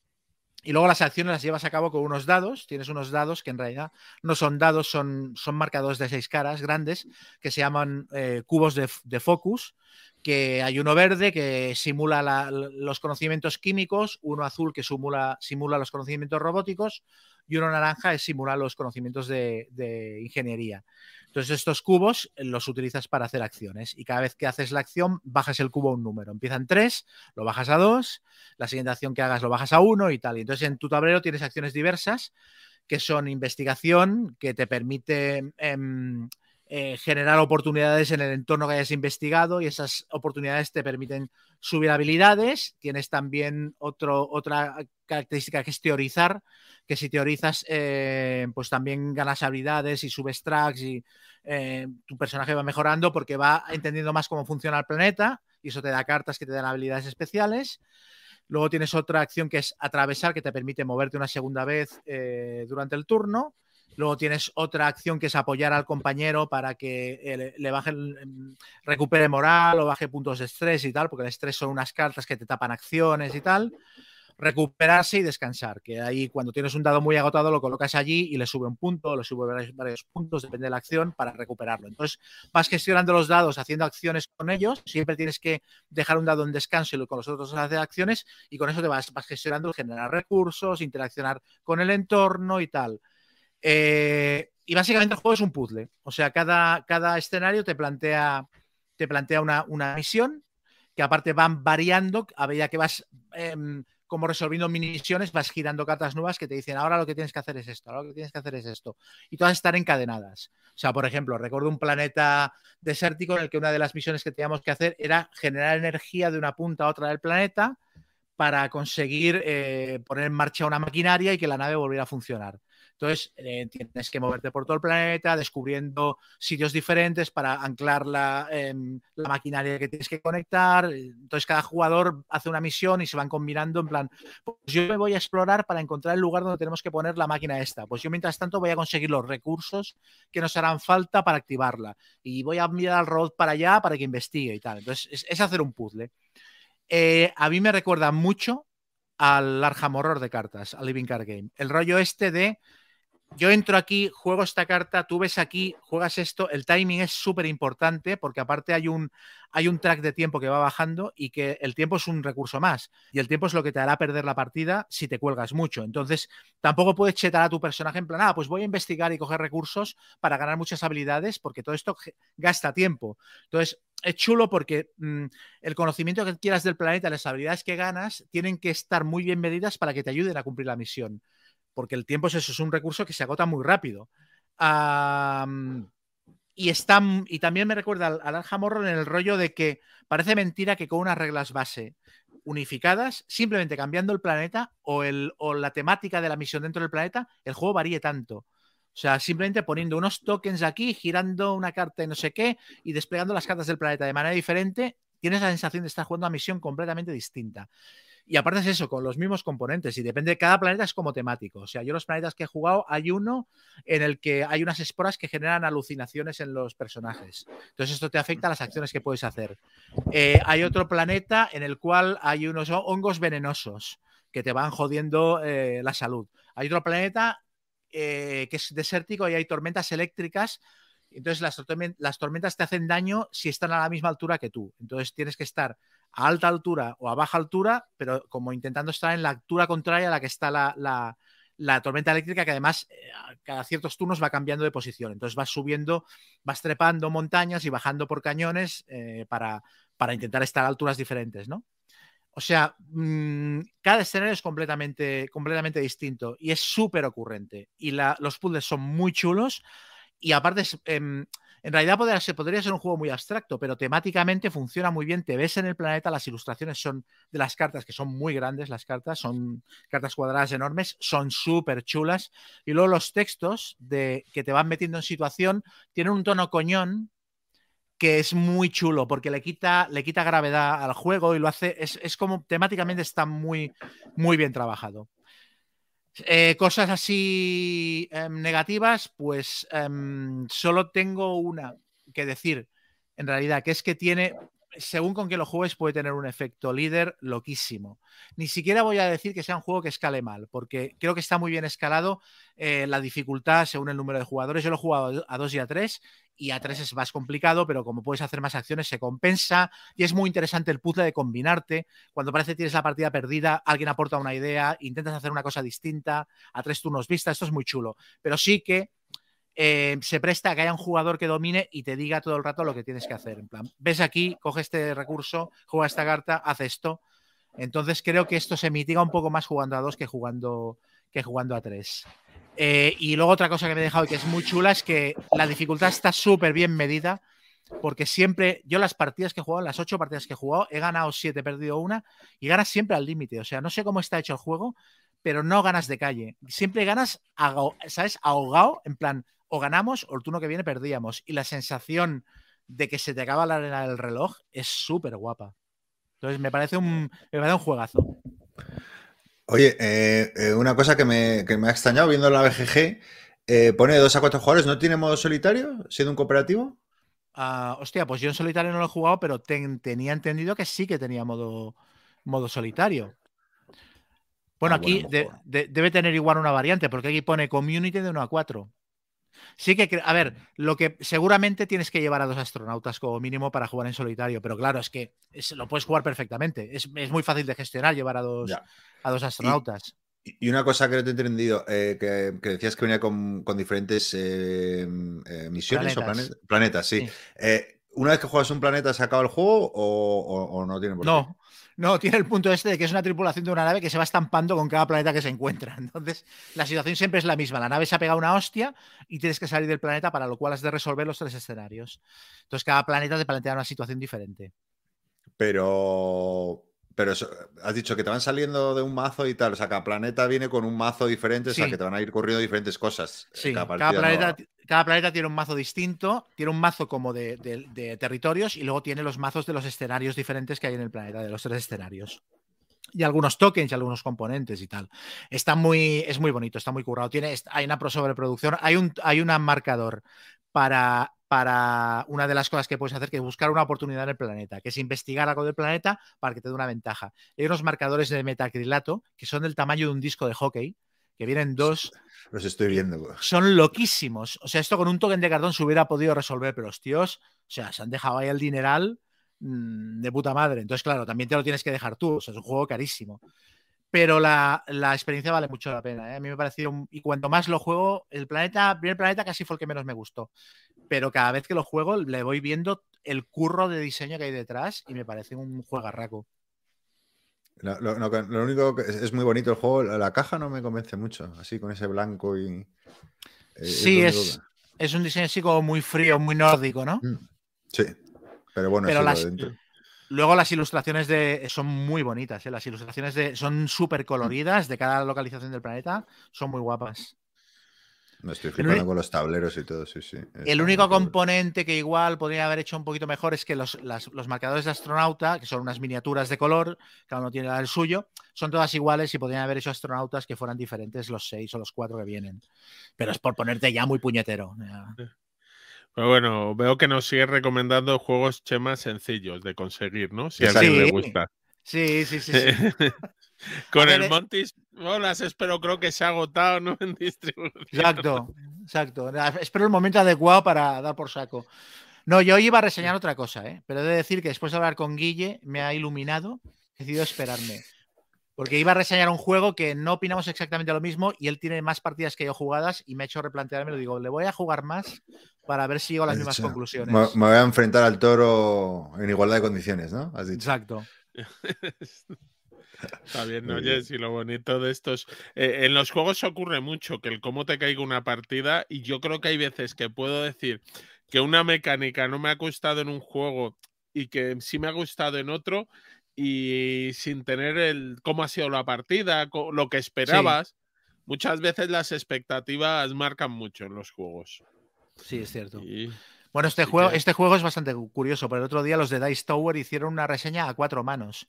Y luego las acciones las llevas a cabo con unos dados. Tienes unos dados que en realidad no son dados, son, son marcadores de seis caras grandes que se llaman eh, cubos de, de, focus. Que hay uno verde que simula la, los conocimientos químicos, uno azul que simula, simula los conocimientos robóticos y uno naranja que simula los conocimientos de, de ingeniería. Entonces estos cubos los utilizas para hacer acciones y cada vez que haces la acción bajas el cubo a un número. Empieza en 3, lo bajas a 2, la siguiente acción que hagas lo bajas a 1 y tal. Y entonces en tu tablero tienes acciones diversas que son investigación, que te permite eh, eh, generar oportunidades en el entorno que hayas investigado y esas oportunidades te permiten subir habilidades. Tienes también otro, otra característica que es teorizar, que si teorizas, eh, pues también ganas habilidades y subes tracks y eh, tu personaje va mejorando porque va entendiendo más cómo funciona el planeta y eso te da cartas que te dan habilidades especiales. Luego tienes otra acción que es atravesar, que te permite moverte una segunda vez durante el turno. Luego tienes otra acción que es apoyar al compañero para que le baje, el, recupere moral o baje puntos de estrés y tal, porque el estrés son unas cartas que te tapan acciones y tal recuperarse y descansar, que ahí cuando tienes un dado muy agotado lo colocas allí y le sube un punto, le sube varios, puntos, depende de la acción, para recuperarlo. Entonces vas gestionando los dados, haciendo acciones con ellos, siempre tienes que dejar un dado en descanso y con los otros hacer acciones y con eso te vas gestionando, generar recursos, interaccionar con el entorno y tal. Eh, y básicamente el juego es un puzzle, o sea, cada, cada escenario te plantea, te plantea una, una misión que aparte van variando a medida que vas... Eh, como resolviendo misiones, vas girando cartas nuevas que te dicen, ahora lo que tienes que hacer es esto, ahora lo que tienes que hacer es esto. Y todas están encadenadas. O sea, por ejemplo, recuerdo un planeta desértico en el que una de las misiones que teníamos que hacer era generar energía de una punta a otra del planeta para conseguir eh, poner en marcha una maquinaria y que la nave volviera a funcionar. Entonces, eh, tienes que moverte por todo el planeta, descubriendo sitios diferentes para anclar la, eh, la, maquinaria que tienes que conectar. Entonces, cada jugador hace una misión y se van combinando en plan, pues yo me voy a explorar para encontrar el lugar donde tenemos que poner la máquina esta. Pues yo, mientras tanto, voy a conseguir los recursos que nos harán falta para activarla. Y voy a mirar al robot para allá para que investigue y tal. Entonces, es, es hacer un puzzle. Eh, a mí me recuerda mucho al Arkham Horror de cartas, al Living Card Game. El rollo este de yo entro aquí, juego esta carta, tú ves aquí, juegas esto, el timing es súper importante porque aparte hay un, hay un track de tiempo que va bajando y que el tiempo es un recurso más y el tiempo es lo que te hará perder la partida si te cuelgas mucho. Entonces, tampoco puedes chetar a tu personaje en plan, ah, pues voy a investigar y coger recursos para ganar muchas habilidades porque todo esto gasta tiempo. Entonces, es chulo porque mmm, el conocimiento que quieras del planeta, las habilidades que ganas, tienen que estar muy bien medidas para que te ayuden a cumplir la misión porque el tiempo es eso, es un recurso que se agota muy rápido. Y, está, y también me recuerda al, al Arkham Horror en el rollo de que parece mentira que con unas reglas base unificadas, simplemente cambiando el planeta o, el, o la temática de la misión dentro del planeta, el juego varíe tanto. O sea, simplemente poniendo unos tokens aquí, girando una carta y no sé qué, y desplegando las cartas del planeta de manera diferente, tienes la sensación de estar jugando una misión completamente distinta. Y aparte es eso, con los mismos componentes. Y depende, cada planeta es como temático. O sea, yo los planetas que he jugado, hay uno en el que hay unas esporas que generan alucinaciones en los personajes. Entonces esto te afecta a las acciones que puedes hacer. Eh, hay otro planeta en el cual hay unos hongos venenosos que te van jodiendo eh, la salud. Hay otro planeta eh, que es desértico y hay tormentas eléctricas entonces las, tormentas te hacen daño si están a la misma altura que tú. Entonces tienes que estar a alta altura o a baja altura, pero como intentando estar en la altura contraria a la que está la, la, la tormenta eléctrica, que además eh, cada ciertos turnos va cambiando de posición. Entonces vas subiendo, vas trepando montañas y bajando por cañones eh, para, para, intentar estar a alturas diferentes, ¿no? O sea, mmm, cada escenario es completamente, completamente distinto y es súper ocurrente. Y la, los puzzles son muy chulos y aparte es, eh, En realidad podría ser, podría ser un juego muy abstracto, pero temáticamente funciona muy bien. Te ves en el planeta, las ilustraciones son de las cartas, que son muy grandes las cartas, son cartas cuadradas enormes, son súper chulas. Y luego los textos de, que te van metiendo en situación tienen un tono coñón que es muy chulo porque le quita, le quita gravedad al juego y lo hace, es, es como temáticamente está muy, muy bien trabajado. Eh, cosas así em, negativas, pues em, solo tengo una que decir, en realidad, que es que tiene, según con que lo juegues, puede tener un efecto líder loquísimo. Ni siquiera voy a decir que sea un juego que escale mal, porque creo que está muy bien escalado eh, la dificultad según el número de jugadores. Yo lo he jugado a 2 y a 3 y a 3 es más complicado, pero como puedes hacer más acciones se compensa y es muy interesante el puzzle de combinarte. Cuando parece que tienes la partida perdida, alguien aporta una idea, intentas hacer una cosa distinta, a tres turnos vista, esto es muy chulo, pero sí que eh, se presta a que haya un jugador que domine y te diga todo el rato lo que tienes que hacer. En plan, ves aquí, coge este recurso, juega esta carta, haz esto. Entonces creo que esto se mitiga un poco más jugando a dos que jugando, que jugando a tres. Eh, y luego otra cosa que me he dejado y que es muy chula es que la dificultad está súper bien medida, porque siempre, yo las partidas que he jugado, las ocho partidas que he jugado, he ganado siete, he perdido una, y ganas siempre al límite. O sea, no sé cómo está hecho el juego, pero no ganas de calle. Siempre ganas, ¿sabes? Ahogado, en plan, o ganamos o el turno que viene perdíamos. Y la sensación de que se te acaba la arena del reloj es súper guapa. Entonces me parece un, me parece un juegazo. Oye, eh, eh, una cosa que me, ha extrañado viendo la BGG, eh, pone de 2 a 4 jugadores, ¿no tiene modo solitario siendo un cooperativo? Ah, hostia, pues yo en solitario no lo he jugado, pero tenía entendido que sí que tenía modo, modo solitario. Bueno, ah, aquí debe tener igual una variante, porque aquí pone community de 1 a 4. Sí que, a ver, lo que seguramente tienes que llevar a dos astronautas como mínimo para jugar en solitario, pero claro, es que lo puedes jugar perfectamente. Es, muy fácil de gestionar llevar a dos, a dos astronautas. Y, una cosa que no te he entendido, eh, que, decías que venía con, diferentes eh, eh, misiones o planetas, sí. ¿Una vez que juegas un planeta se acaba el juego o, no tiene por qué? No, no, tiene el punto este de que es una tripulación de una nave que se va estampando con cada planeta que se encuentra. Entonces, la situación siempre es la misma. La nave se ha pegado una hostia y tienes que salir del planeta, para lo cual has de resolver los tres escenarios. Entonces, cada planeta te plantea una situación diferente. Pero pero has dicho que te van saliendo de un mazo y tal. O sea, cada planeta viene con un mazo diferente, o sea, que te van a ir corriendo diferentes cosas. Sí, cada, planeta, cada, planeta, tiene un mazo distinto, tiene un mazo como de, territorios y luego tiene los mazos de los escenarios diferentes que hay en el planeta, de los tres escenarios. Y algunos tokens y algunos componentes y tal. Está muy, es muy bonito, está muy currado. Tiene, hay una sobreproducción, hay un, hay un marcador para para una de las cosas que puedes hacer, que es buscar una oportunidad en el planeta, que es investigar algo del planeta para que te dé una ventaja. Hay unos marcadores de metacrilato que son del tamaño de un disco de hockey, que vienen dos. Los estoy viendo. Son loquísimos. O sea, esto con un token de cartón se hubiera podido resolver, pero los tíos, o sea, se han dejado ahí el dineral mm, de puta madre. Entonces, claro, también te lo tienes que dejar tú. O sea, es un juego carísimo pero la, experiencia vale mucho la pena. ¿eh? A mí me ha parecido, y cuanto más lo juego, el planeta, el primer planeta casi fue el que menos me gustó, pero cada vez que lo juego le voy viendo el curro de diseño que hay detrás y me parece un juegarraco. Lo, lo, único que es, muy bonito el juego, la caja no me convence mucho, así con ese blanco y... Eh, sí, es, es, un diseño así como muy frío, muy nórdico, ¿no? Mm, sí, pero bueno, pero las, Luego las ilustraciones de son muy bonitas, ¿eh? las ilustraciones de son súper coloridas de cada localización del planeta, son muy guapas. Me estoy flipando con los tableros y todo, sí, sí. El único componente que igual podría haber hecho un poquito mejor es que los, marcadores de astronauta, que son unas miniaturas de color, cada uno tiene el suyo, son todas iguales y podrían haber hecho astronautas que fueran diferentes los seis o los cuatro que vienen. Pero es por ponerte ya muy puñetero. Pero bueno, veo que nos sigue recomendando juegos chemas sencillos de conseguir, ¿no? Si a alguien le gusta. Sí, sí, sí. Con el Montis Bolas, espero, creo que se ha agotado, ¿no? En distribución. Exacto, exacto. Espero el momento adecuado para dar por saco. No, yo iba a reseñar otra cosa, ¿eh? pero he de decir que después de hablar con Guille me ha iluminado, he decidido esperarme. Porque iba a reseñar un juego que no opinamos exactamente lo mismo y él tiene más partidas que yo jugadas y me ha hecho replantearme, lo digo, le voy a jugar más para ver si llego a las mismas conclusiones. Me, voy a enfrentar al toro en igualdad de condiciones, ¿no? Has dicho. Exacto. Está bien, oye, si lo bonito de estos. Eh, en los juegos ocurre mucho que el cómo te caiga una partida, y yo creo que hay veces que puedo decir que una mecánica no me ha gustado en un juego y que sí me ha gustado en otro y sin tener el cómo ha sido la partida, lo que esperabas, muchas veces las expectativas marcan mucho en los juegos. Sí, es cierto. Bueno, este juego, este juego es bastante curioso, pero el otro día los de Dice Tower hicieron una reseña a cuatro manos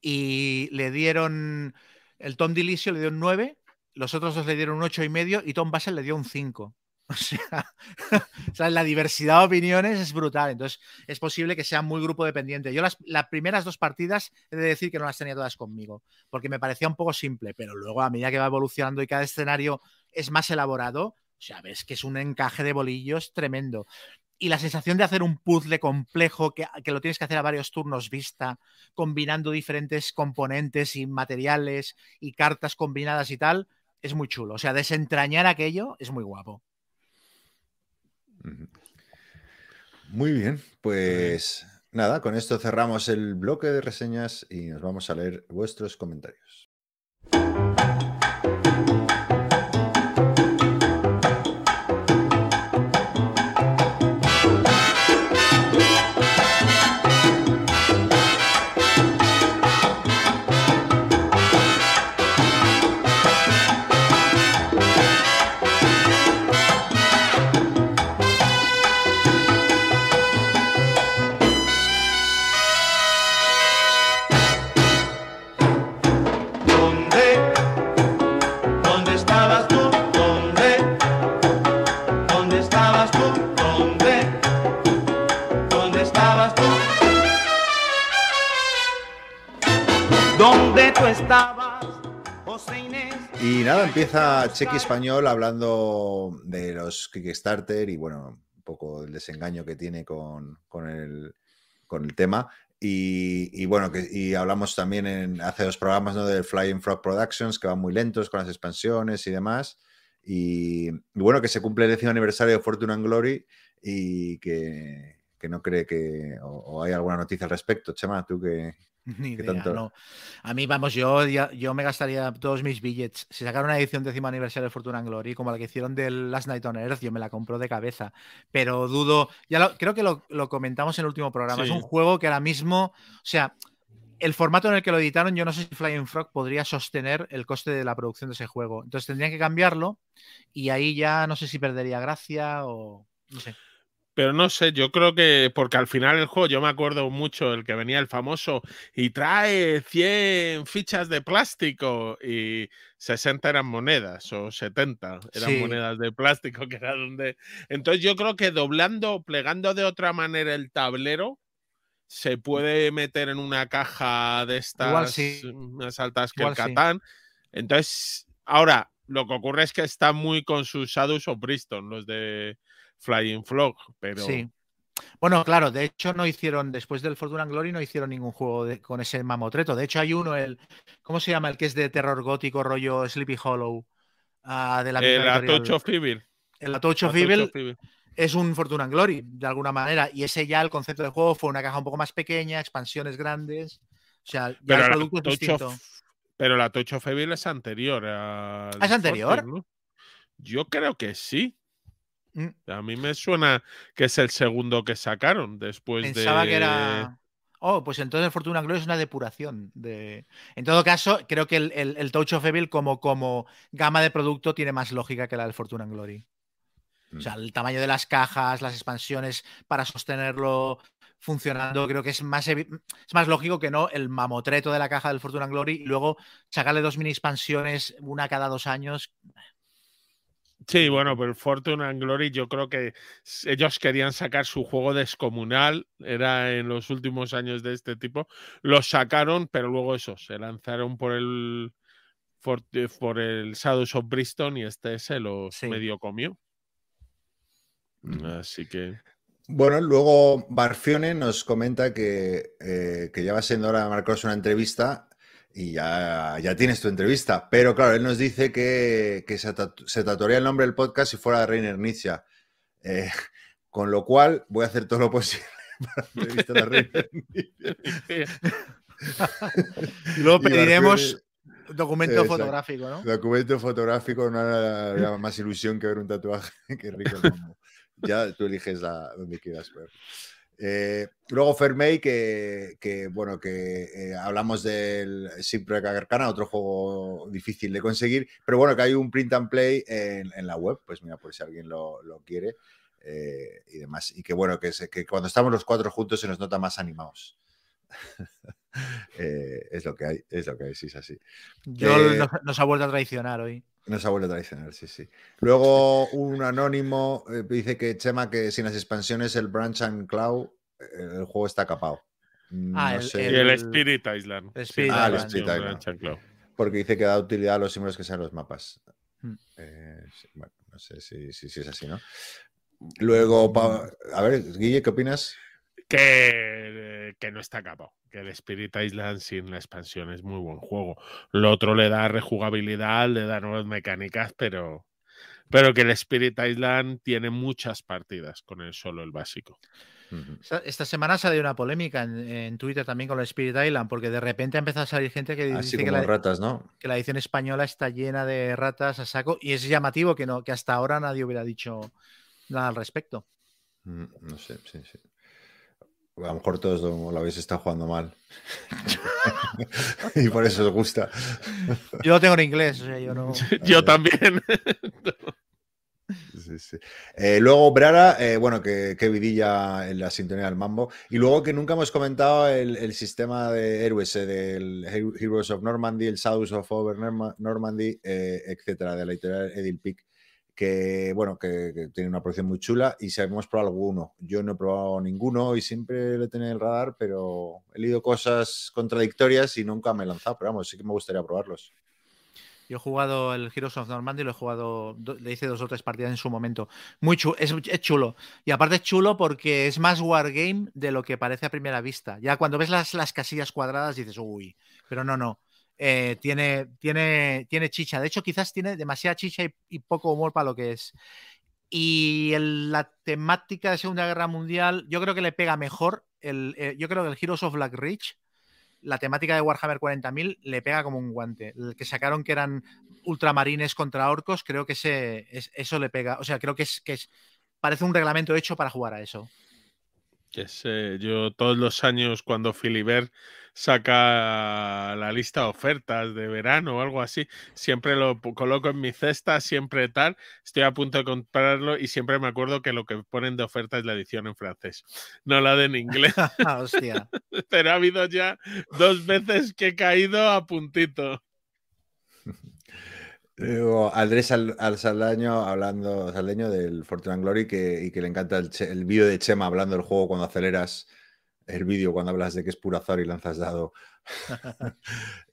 y le dieron, el Tom Dilicio le dio un 9, los otros dos le dieron un ocho y medio y Tom Basel le dio un 5. O sea, la diversidad de opiniones es brutal. Entonces, es posible que sea muy grupo dependiente. Yo las, las, primeras dos partidas he de decir que no las tenía todas conmigo, porque me parecía un poco simple, pero luego a medida que va evolucionando y cada escenario es más elaborado, o sea, ves que es un encaje de bolillos tremendo y la sensación de hacer un puzzle complejo que, que, lo tienes que hacer a varios turnos vista, combinando diferentes componentes y materiales y cartas combinadas y tal, es muy chulo. O sea, desentrañar aquello es muy guapo. Muy bien, pues nada, con esto cerramos el bloque de reseñas y nos vamos a leer vuestros comentarios. Empieza Chequi Español hablando de los Kickstarter y bueno, un poco el desengaño que tiene con, el, con el tema. Y, bueno, que, y hablamos también en, hace dos programas ¿no? del Flying Frog Productions, que van muy lentos con las expansiones y demás. Y, bueno, que se cumple el décimo aniversario de Fortune and Glory y que, no cree que. O, hay alguna noticia al respecto. Chema, tú que, Ni idea, no. A mí, vamos, yo, yo me gastaría todos mis billets. Si sacaron una edición décimo aniversario de Fortuna and Glory, como la que hicieron del Last Night on Earth, yo me la compro de cabeza. Pero dudo, ya creo que lo, comentamos en el último programa. Es un juego que ahora mismo, o sea, el formato en el que lo editaron, yo no sé si Flying Frog podría sostener el coste de la producción de ese juego. Entonces tendrían que cambiarlo y ahí ya no sé si perdería gracia o no sé. Pero no sé, yo creo que porque al final el juego, yo me acuerdo mucho el que venía el famoso y trae 100 fichas de plástico y 60 eran monedas o 70 eran monedas de plástico, que era donde... Entonces yo creo que doblando, plegando de otra manera el tablero, se puede meter en una caja de estas más altas que el Catán. Entonces, ahora, lo que ocurre es que está muy con sus Shadows o Bristol, los de Flying Frog, pero... Sí. Bueno, claro, de hecho no hicieron, después del Fortuna Glory, no hicieron ningún juego con ese mamotreto. De hecho hay uno, el, ¿cómo se llama? El que es de terror gótico, rollo Sleepy Hollow. Uh, de la el Atocho Feeble. El Atocho Feeble es un Fortuna Glory, de alguna manera. Y ese ya, el concepto de juego fue una caja un poco más pequeña, expansiones grandes. O sea, ya pero el producto es distinto. Pero la Atocho Feeble es anterior. A ¿Es anterior? Yo creo que sí. Mm. A mí me suena que es el segundo que sacaron después Pensaba que era. Oh, pues entonces el Fortuna Glory es una depuración. De... En todo caso, creo que el, el, Touch of Evil como, como gama de producto tiene más lógica que la del Fortuna Glory. O sea, mm. el tamaño de las cajas, las expansiones para sostenerlo funcionando, creo que es más, es más lógico que no el mamotreto de la caja del Fortuna Glory y luego sacarle dos mini expansiones, una cada dos años. Sí, bueno, pero Fortune and Glory yo creo que ellos querían sacar su juego descomunal, era en los últimos años de este tipo, lo sacaron, pero luego eso, se lanzaron por el por, el Shadows of Bristol y este se los medio comió. Así que... Bueno, luego Barfione nos comenta que, eh, que ya va siendo hora de marcaros una entrevista y ya, ya tienes tu entrevista. Pero claro, él nos dice que, se, tatuaría el nombre del podcast si fuera de Reiner Nietzsche. Eh, con lo cual, voy a hacer todo lo posible para entrevistar a Reiner y luego pediremos documento fotográfico, ¿no? Documento fotográfico, no hay más ilusión que ver un tatuaje. que rico. ya tú eliges la, donde quieras ver. Eh, luego Fermey, que, que bueno, que eh, hablamos del Shipwreck Arcana, otro juego difícil de conseguir, pero bueno, que hay un print and play en, la web, pues mira, por si alguien lo, lo quiere eh, y demás. Y que bueno, que, que cuando estamos los cuatro juntos se nos nota más animados. Eh, es lo que hay, es lo que hay, sí, es así. Yo Eh, nos, nos ha vuelto a traicionar hoy. Nos ha vuelto tradicional, sí, sí. Luego un anónimo eh, dice que Chema que sin las expansiones el Branch and Cloud eh, el juego está capado. Ah, no el- sé, Y el El- Spirit Island. el Spirit Ah, el Island. Island. Chanclao. porque dice que da utilidad a los símbolos que sean los mapas. Hmm. Eh, sí, bueno, no sé si, si- si es así, ¿no? Luego, pa- a ver, Guille, ¿qué opinas? Que, que no está acabado. Que el Spirit Island sin la expansión es muy buen juego. Lo otro le da rejugabilidad, le da nuevas mecánicas, pero, pero que el Spirit Island tiene muchas partidas con el solo el básico. Esta, esta semana ha salido una polémica en, en Twitter también con el Spirit Island, porque de repente ha empezado a salir gente que Así dice que la, ratas, ¿no? que la edición española está llena de ratas a saco, y es llamativo que, no, que hasta ahora nadie hubiera dicho nada al respecto. Mm, No sé, sí, sí. A lo mejor todos lo, habéis estado jugando mal. y por eso os gusta. Yo lo tengo en inglés, o sea, yo no. Yo también. Sí, sí. Eh, luego Brara, eh, bueno, que, que vidilla en la sintonía del mambo. Y luego que nunca hemos comentado el, el sistema de héroes, eh, del Hero- Heroes of Normandy, el Shadows of Over Norma- Normandy, eh, etcétera, de la editorial Edil Pick, que bueno, que, tiene una producción muy chula y si hemos probado alguno. Yo no he probado ninguno y siempre lo tenido en el radar, pero he leído cosas contradictorias y nunca me he lanzado, pero vamos, sí que me gustaría probarlos. Yo he jugado el Heroes of Normandy, lo he jugado, do- le hice dos o tres partidas en su momento. Muy chulo, es, es chulo. Y aparte es chulo porque es más wargame de lo que parece a primera vista. Ya cuando ves las, las casillas cuadradas dices, uy, pero no, no. Eh, tiene, tiene, tiene chicha. De hecho, quizás tiene demasiada chicha y, poco humor para lo que es. Y la temática de Segunda Guerra Mundial, yo creo que le pega mejor. El, eh, yo creo que el Heroes of Black Ridge la temática de Warhammer 40.000 le pega como un guante. El que sacaron que eran ultramarines contra orcos, creo que ese, es- eso le pega. O sea, creo que es, que es. Parece un reglamento hecho para jugar a eso. Que sé, yo todos los años cuando Filibert saca la lista de ofertas de verano o algo así, siempre lo coloco en mi cesta, siempre tal, estoy a punto de comprarlo y siempre me acuerdo que lo que ponen de oferta es la edición en francés, no la de en inglés. Hostia. Pero ha habido ya dos veces que he caído a puntito. Luego, Andrés Al, Al Saldaño hablando Saldaño del Fortune and Glory que, y que le encanta el, el vídeo de Chema hablando del juego cuando aceleras el vídeo cuando hablas de que es puro azar y lanzas dado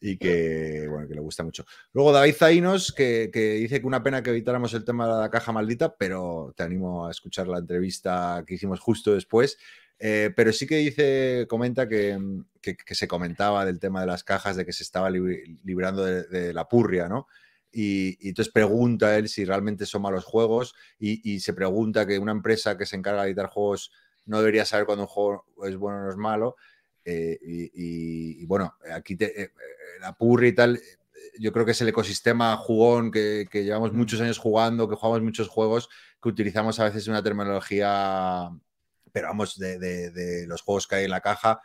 y que bueno que le gusta mucho. Luego David Zainos que, que dice que una pena que evitáramos el tema de la caja maldita, pero te animo a escuchar la entrevista que hicimos justo después. Eh, pero sí que dice, comenta que, que- se comentaba del tema de las cajas, de que se estaba librando de la purria, ¿no? Y, y entonces pregunta él si realmente son malos juegos y, y se pregunta que una empresa que se encarga de editar juegos no debería saber cuando un juego es bueno o no es malo. Eh, y, bueno, aquí te- eh, eh, la purria y tal, yo creo que es el ecosistema jugón que, que llevamos muchos años jugando, que jugamos muchos juegos, que utilizamos a veces una terminología, pero vamos, de, de- de los juegos que hay en la caja,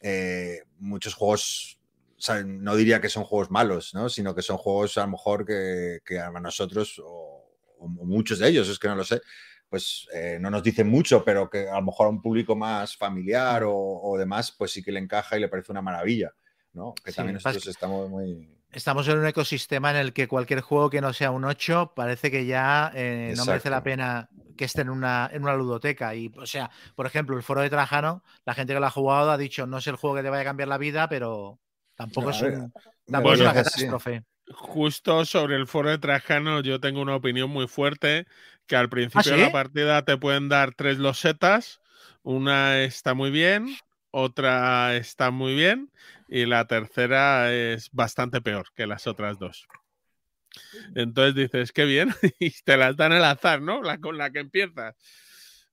eh, muchos juegos o sea, no diría que son juegos malos, ¿no? Sino que son juegos a lo mejor que, que a nosotros, o, o muchos de ellos, es que no lo sé, pues eh, no nos dicen mucho, pero que a lo mejor a un público más familiar o, o demás, pues sí que le encaja y le parece una maravilla, ¿no? Que también nosotros estamos muy... Estamos en un ecosistema en el que cualquier juego que no sea un 8 parece que ya eh, no merece la pena que esté en una, en una ludoteca. Y, o sea, por ejemplo, el foro de Trajano, la gente que lo ha jugado ha dicho, no es el juego que te vaya a cambiar la vida, pero tampoco es, un- tampoco una así. catástrofe. Justo sobre el foro de Trajano, yo tengo una opinión muy fuerte, que al principio de ¿sí? la partida te pueden dar tres losetas, una está muy bien, otra está muy bien y la tercera es bastante peor que las otras dos. Entonces dices, qué bien, y te las dan al azar, ¿no? La con la que empiezas.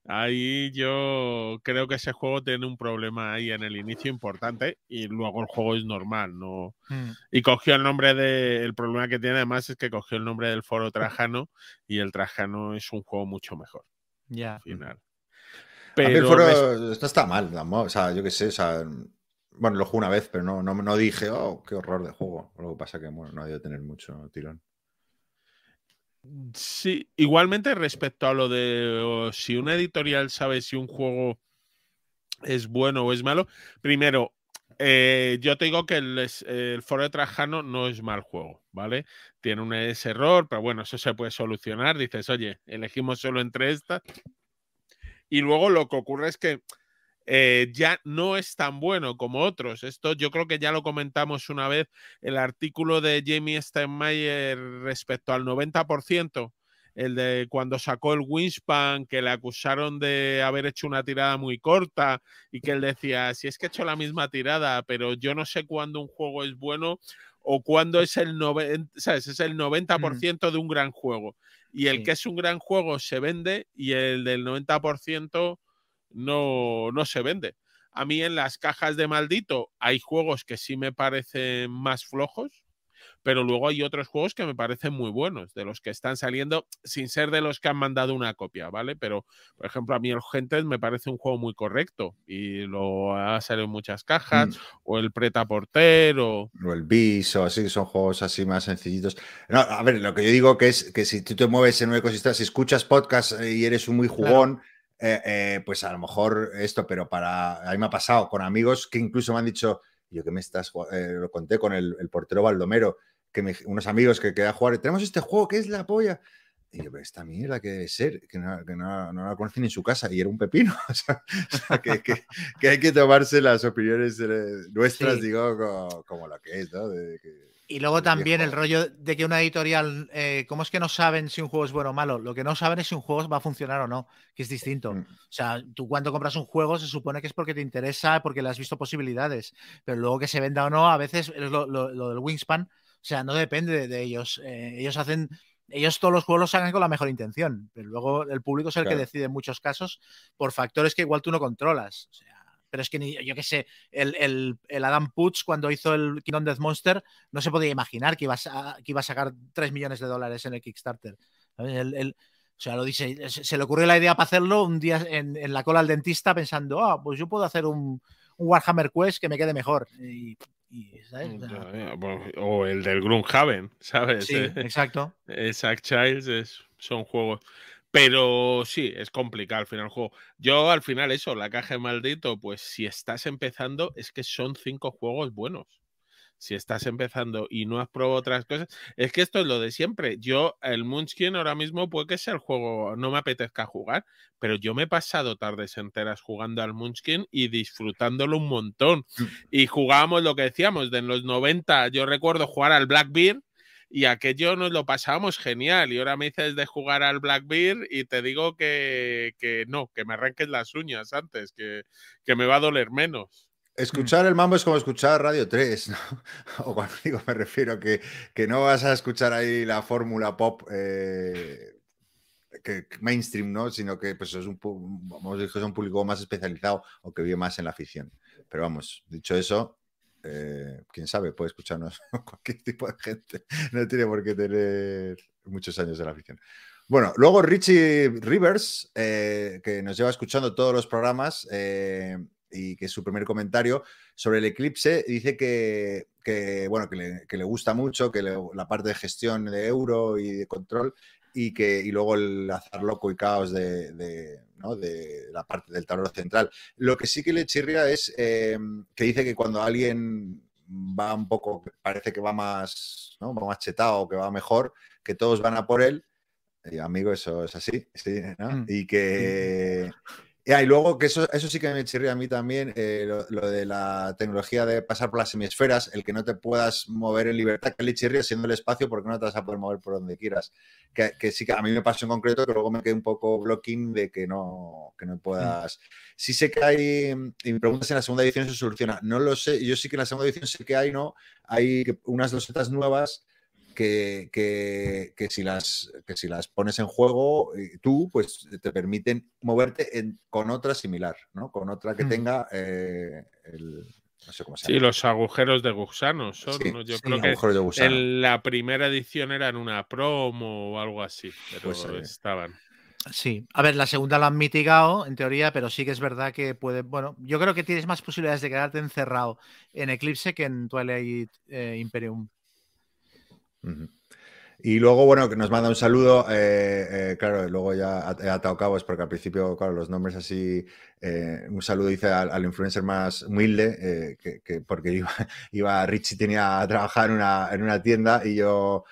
Ahí yo creo que ese juego tiene un problema ahí en el inicio importante y luego el juego es normal, no, Mm. y cogió el nombre de. El problema que tiene además es que cogió el nombre del foro Trajano y el Trajano es un juego mucho mejor. Ya. Final. A mí el Pero foro, esto está mal, ¿no? o sea, yo qué sé, o sea, bueno, lo jugué una vez, pero no, no, no dije, oh, qué horror de juego. Lo que pasa que, bueno, no ha de tener mucho tirón. Sí, igualmente respecto a lo de si una editorial sabe si un juego es bueno o es malo, primero, eh, yo te digo que el, foro de Trajano no es mal juego, ¿vale? Tiene un error, pero bueno, eso se puede solucionar. Dices, oye, elegimos solo entre estas. Y luego lo que ocurre es que eh, ya no es tan bueno como otros. Esto yo creo que ya lo comentamos una vez, el artículo de Jamie Steinmeier respecto al 90%, el de cuando sacó el Wingspan, que le acusaron de haber hecho una tirada muy corta y que él decía, si es que he hecho la misma tirada, pero yo no sé cuándo un juego es bueno o cuándo es el, noven- ¿sabes? es el 90% de un gran juego. Y el Sí. que es un gran juego se vende y el del 90% no, no se vende. A mí en las cajas de maldito hay juegos que sí me parecen más flojos, pero luego hay otros juegos que me parecen muy buenos, de los que están saliendo, sin ser de los que han mandado una copia, ¿vale? Pero, por ejemplo, a mí el Gentes me parece un juego muy correcto y lo ha salido en muchas cajas, Mm. o el Preta Porter, o... O el bis o así, son juegos así más sencillitos. No, a ver, lo que yo digo que es que si tú te mueves en un ecosistema, si escuchas podcast y eres un muy jugón, eh, eh, pues a lo mejor esto, pero para. A mí me ha pasado con amigos que incluso me han dicho, yo que me estás, jugando?", eh, lo conté con el, el portero Baldomero, que me- unos amigos que quedan a jugar, tenemos este juego que es la polla. Y yo, pero esta mierda que debe ser, que no, que no, no la conocen en su casa y era un pepino. O sea, que, que- que hay que tomarse las opiniones eh, nuestras, Sí. digo, co- como, lo que es, ¿no? De Y luego también el rollo de que una editorial, eh, ¿cómo es que no saben si un juego es bueno o malo? Lo que no saben es si un juego va a funcionar o no, que es distinto. Mm. O sea, tú cuando compras un juego se supone que es porque te interesa, porque le has visto posibilidades, pero luego que se venda o no, a veces es lo, lo- lo del Wingspan, o sea, no depende de, de ellos. Eh, ellos hacen, ellos todos los juegos los sacan con la mejor intención, pero luego el público es el que decide en muchos casos por factores que igual tú no controlas. O sea, pero es que ni, yo qué sé, el, el- el Adam Putz cuando hizo el Kingdom Death Monster no se podía imaginar que iba a, que iba a sacar 3 millones de dólares en el Kickstarter. El- o sea, lo dice, se, le ocurrió la idea para hacerlo un día en, en la cola al dentista pensando, ah, pues yo puedo hacer un, un Warhammer Quest que me quede mejor. Y, y, ¿sabes? O el del Gloomhaven, ¿sabes? sí, Eh, exacto. Exact Childs es- son juegos. Pero sí, es complicado al final el juego. Yo al final eso, la caja de maldito, pues si estás empezando, es que son cinco juegos buenos. Si estás empezando y no has probado otras cosas, es que esto es lo de siempre. Yo, el Munchkin ahora mismo puede que sea el juego, no me apetezca jugar, pero yo me he pasado tardes enteras jugando al Munchkin y disfrutándolo un montón. Y jugábamos lo que decíamos, de en los 90, yo recuerdo jugar al Blackbeard y aquello nos lo pasábamos genial. Y ahora me dices de jugar al Blackbeard y te digo que, que no, que me arranques las uñas antes, que, que me va a doler menos. Escuchar el mambo es como escuchar Radio 3, ¿no? O cuando digo me refiero que, que no vas a escuchar ahí la fórmula pop eh, que, mainstream, ¿no? Sino que pues, es un, vamos es un público más especializado o que vive más en la afición. Pero vamos, dicho eso, eh, quién sabe, puede escucharnos cualquier tipo de gente. No tiene por qué tener muchos años de la afición. Bueno, luego Richie Rivers, eh, que nos lleva escuchando todos los programas eh, y que es su primer comentario sobre el eclipse, dice que, bueno, que le, gusta mucho, que la parte de gestión de euro y de control y que y luego el azar loco y caos de, de, ¿no? de la parte del tablero central. Lo que sí que le chirría es eh, que dice que cuando alguien va un poco, parece que va más, ¿no? va más chetado, que va mejor, que todos van a por él. Y, amigo, eso es así, sí, ¿no? Mm. Y que... Y, ah, y luego que eso, eso sí que me chirría a mí también, eh, lo, lo de la tecnología de pasar por las hemisferas, el que no te puedas mover en libertad, que le chirría siendo el espacio porque no te vas a poder mover por donde quieras. Que, que sí que a mí me pasó en concreto, que luego me quedé un poco blocking de que no, que no puedas... Sí sé que hay, y me preguntas si en la segunda edición se soluciona. No lo sé, yo sí que en la segunda edición sé que hay, ¿no? Hay unas losetas nuevas que, que, que si las, que si las pones en juego, eh, tú, pues te permiten moverte en- con otra similar, ¿no? Con otra que Mm. tenga eh, el... No sé cómo se Sí, llama. los agujeros de gusano son. Sí, ¿no? Yo sí, creo que agujeros de gusano. en la primera edición eran una promo o algo así, pero Pues, eh, estaban. Sí, a ver, la segunda la han mitigado en teoría, pero sí que es verdad que puede, bueno, yo creo que tienes más posibilidades de quedarte encerrado en Eclipse que en Twilight eh, Imperium. Y luego, bueno, que nos manda un saludo, eh, eh, claro, luego ya he atado cabos porque al principio, claro, los nombres así, un saludo dice al, influencer más humilde, que, porque iba, iba, Richie tenía a trabajar en una, en una tienda y yo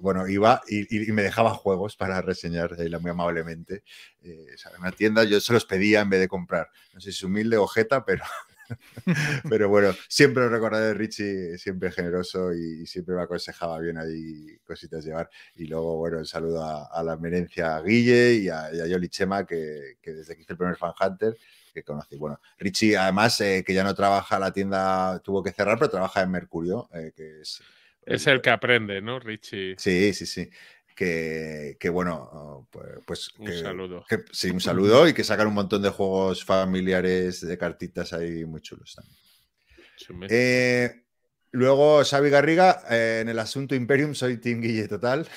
bueno, iba y, me dejaba juegos para reseñar muy amablemente. Eh, en una tienda yo se los pedía en vez de comprar. No sé si es humilde o jeta, pero, pero bueno, siempre lo recordaré Richie, siempre generoso y, siempre me aconsejaba bien ahí cositas llevar. Y luego, bueno, un saludo a, la merencia Guille y a, Yoli Chema, que, desde que hice el primer Fan Hunter, que conocí. Bueno, Richie, además, eh, que ya no trabaja, la tienda tuvo que cerrar, pero trabaja en Mercurio, eh, que es es el que aprende, ¿no, Richie? Sí, sí, sí. Que, bueno, oh, pues, pues un saludo. sí, un saludo y que sacan un montón de juegos familiares de cartitas ahí muy chulos también. Eh, luego, Xavi Garriga, eh, en el asunto Imperium soy Team Guille total.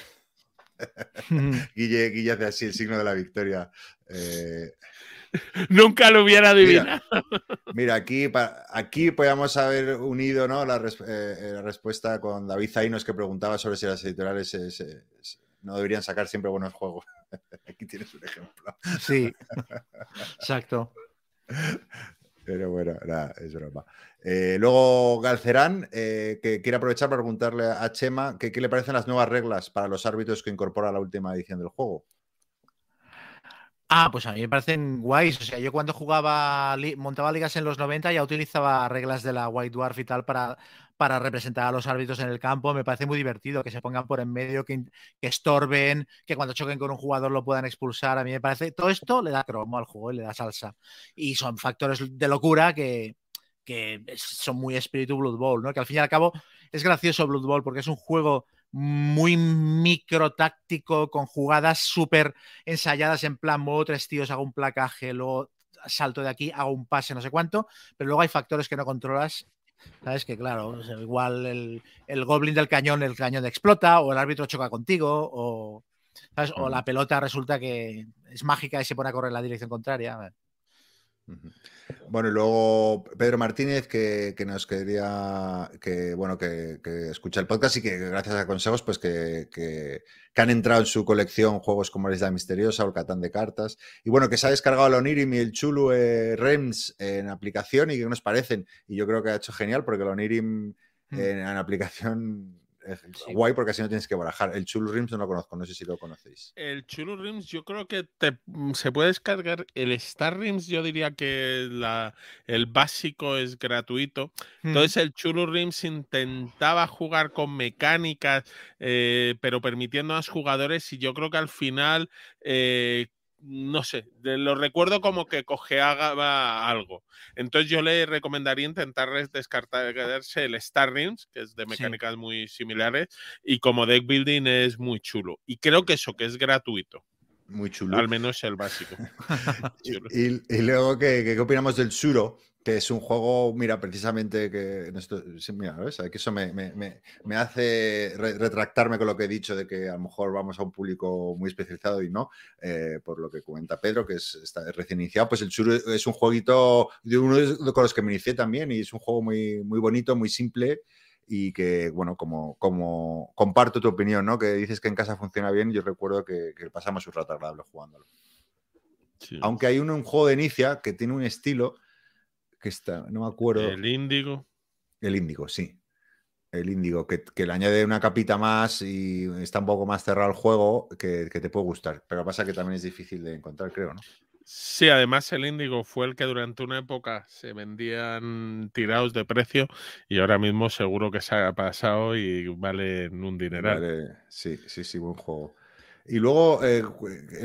Guille, Guille hace así el signo de la victoria. Eh, Nunca lo hubiera adivinado. Mira, aquí, aquí podíamos haber unido ¿no? la, eh, respuesta con David Zainos que preguntaba sobre si las editoriales no deberían sacar siempre buenos juegos. aquí tienes un ejemplo. Sí, exacto. Pero bueno, es broma. Eh, luego Galcerán, eh, que quiere aprovechar para preguntarle a Chema qué le parecen las nuevas reglas para los árbitros que incorpora la última edición del juego. Ah, pues a mí me parecen guays. O sea, yo cuando jugaba, montaba ligas en los 90 ya utilizaba reglas de la White Dwarf y tal para, para representar a los árbitros en el campo. Me parece muy divertido que se pongan por en medio, que, estorben, que cuando choquen con un jugador lo puedan expulsar. A mí me parece, todo esto le da cromo al juego y le da salsa. Y son factores de locura que, son muy espíritu Blood Bowl, ¿no? Que al fin y al cabo es gracioso Blood Bowl porque es un juego muy micro táctico, con jugadas súper ensayadas en plan, modo tres tíos, hago un placaje, luego salto de aquí, hago un pase, no sé cuánto, pero luego hay factores que no controlas. ¿Sabes? Que claro, igual el, goblin del cañón, el cañón explota, o el árbitro choca contigo, o, o la pelota resulta que es mágica y se pone a correr en la dirección contraria. Bueno, y luego Pedro Martínez, que, nos quería que, bueno, que, escucha el podcast y que gracias a consejos, pues que, han entrado en su colección juegos como la Isla Misteriosa o el Catán de Cartas. Y bueno, que se ha descargado el Onirim y el Chulu eh, Rems en aplicación y que nos parecen. Y yo creo que ha hecho genial porque el Onirim mm. en aplicación guay porque así no tienes que barajar. El Chulu Rims no lo conozco, no sé si lo conocéis. El Chulu Rims yo creo que mm, se puede descargar. El Star Rims yo diría que la, el básico es gratuito. Entonces el Chulu Rims intentaba jugar con mecánicas, eh, pero permitiendo a los jugadores y yo creo que al final... Eh, no sé, lo recuerdo como que cojeaba algo. Entonces yo le recomendaría intentar descartarse el Star Rings, que es de mecánicas muy similares, y como deck building es muy chulo. Y creo que eso, que es gratuito. Muy chulo. Al menos el básico. y, luego, ¿qué, ¿qué, opinamos del Suro? Que es un juego, mira, precisamente que, esto, mira, que eso me, me, me hace retractarme con lo que he dicho de que a lo mejor vamos a un público muy especializado y no, eh, por lo que comenta Pedro, que es, está recién iniciado, pues el Churu es un jueguito de uno con los que me inicié también y es un juego muy, muy bonito, muy simple y que, bueno, como, como comparto tu opinión, ¿no? Que dices que en casa funciona bien, yo recuerdo que, pasamos un rato agradable jugándolo. Aunque hay un, un juego de inicia que tiene un estilo que está, no me acuerdo. El índigo. El índigo, sí. El índigo, que, le añade una capita más y está un poco más cerrado el juego, que, te puede gustar. Pero pasa que también es difícil de encontrar, creo, ¿no? Sí, además el índigo fue el que durante una época se vendían tirados de precio y ahora mismo seguro que se ha pasado y vale un dineral. sí, sí, sí, buen juego. Y luego eh,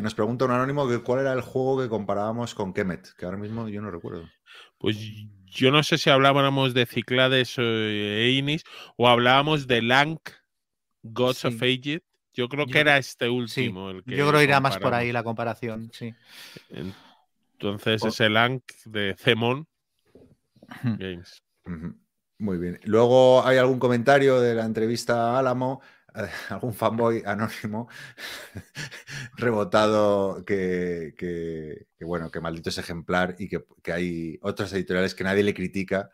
nos pregunta un anónimo que cuál era el juego que comparábamos con Kemet, que ahora mismo yo no recuerdo. Pues yo no sé si hablábamos de Ciclades o Einis o hablábamos de Lank, Gods of Ages. Yo creo que era este último. El que yo creo que irá más por ahí la comparación, sí. Entonces es el Lank de Zemon Games. Muy bien. Luego hay algún comentario de la entrevista a Álamo algún fanboy anónimo rebotado que, bueno, que maldito es ejemplar y que, que, hay otras editoriales que nadie le critica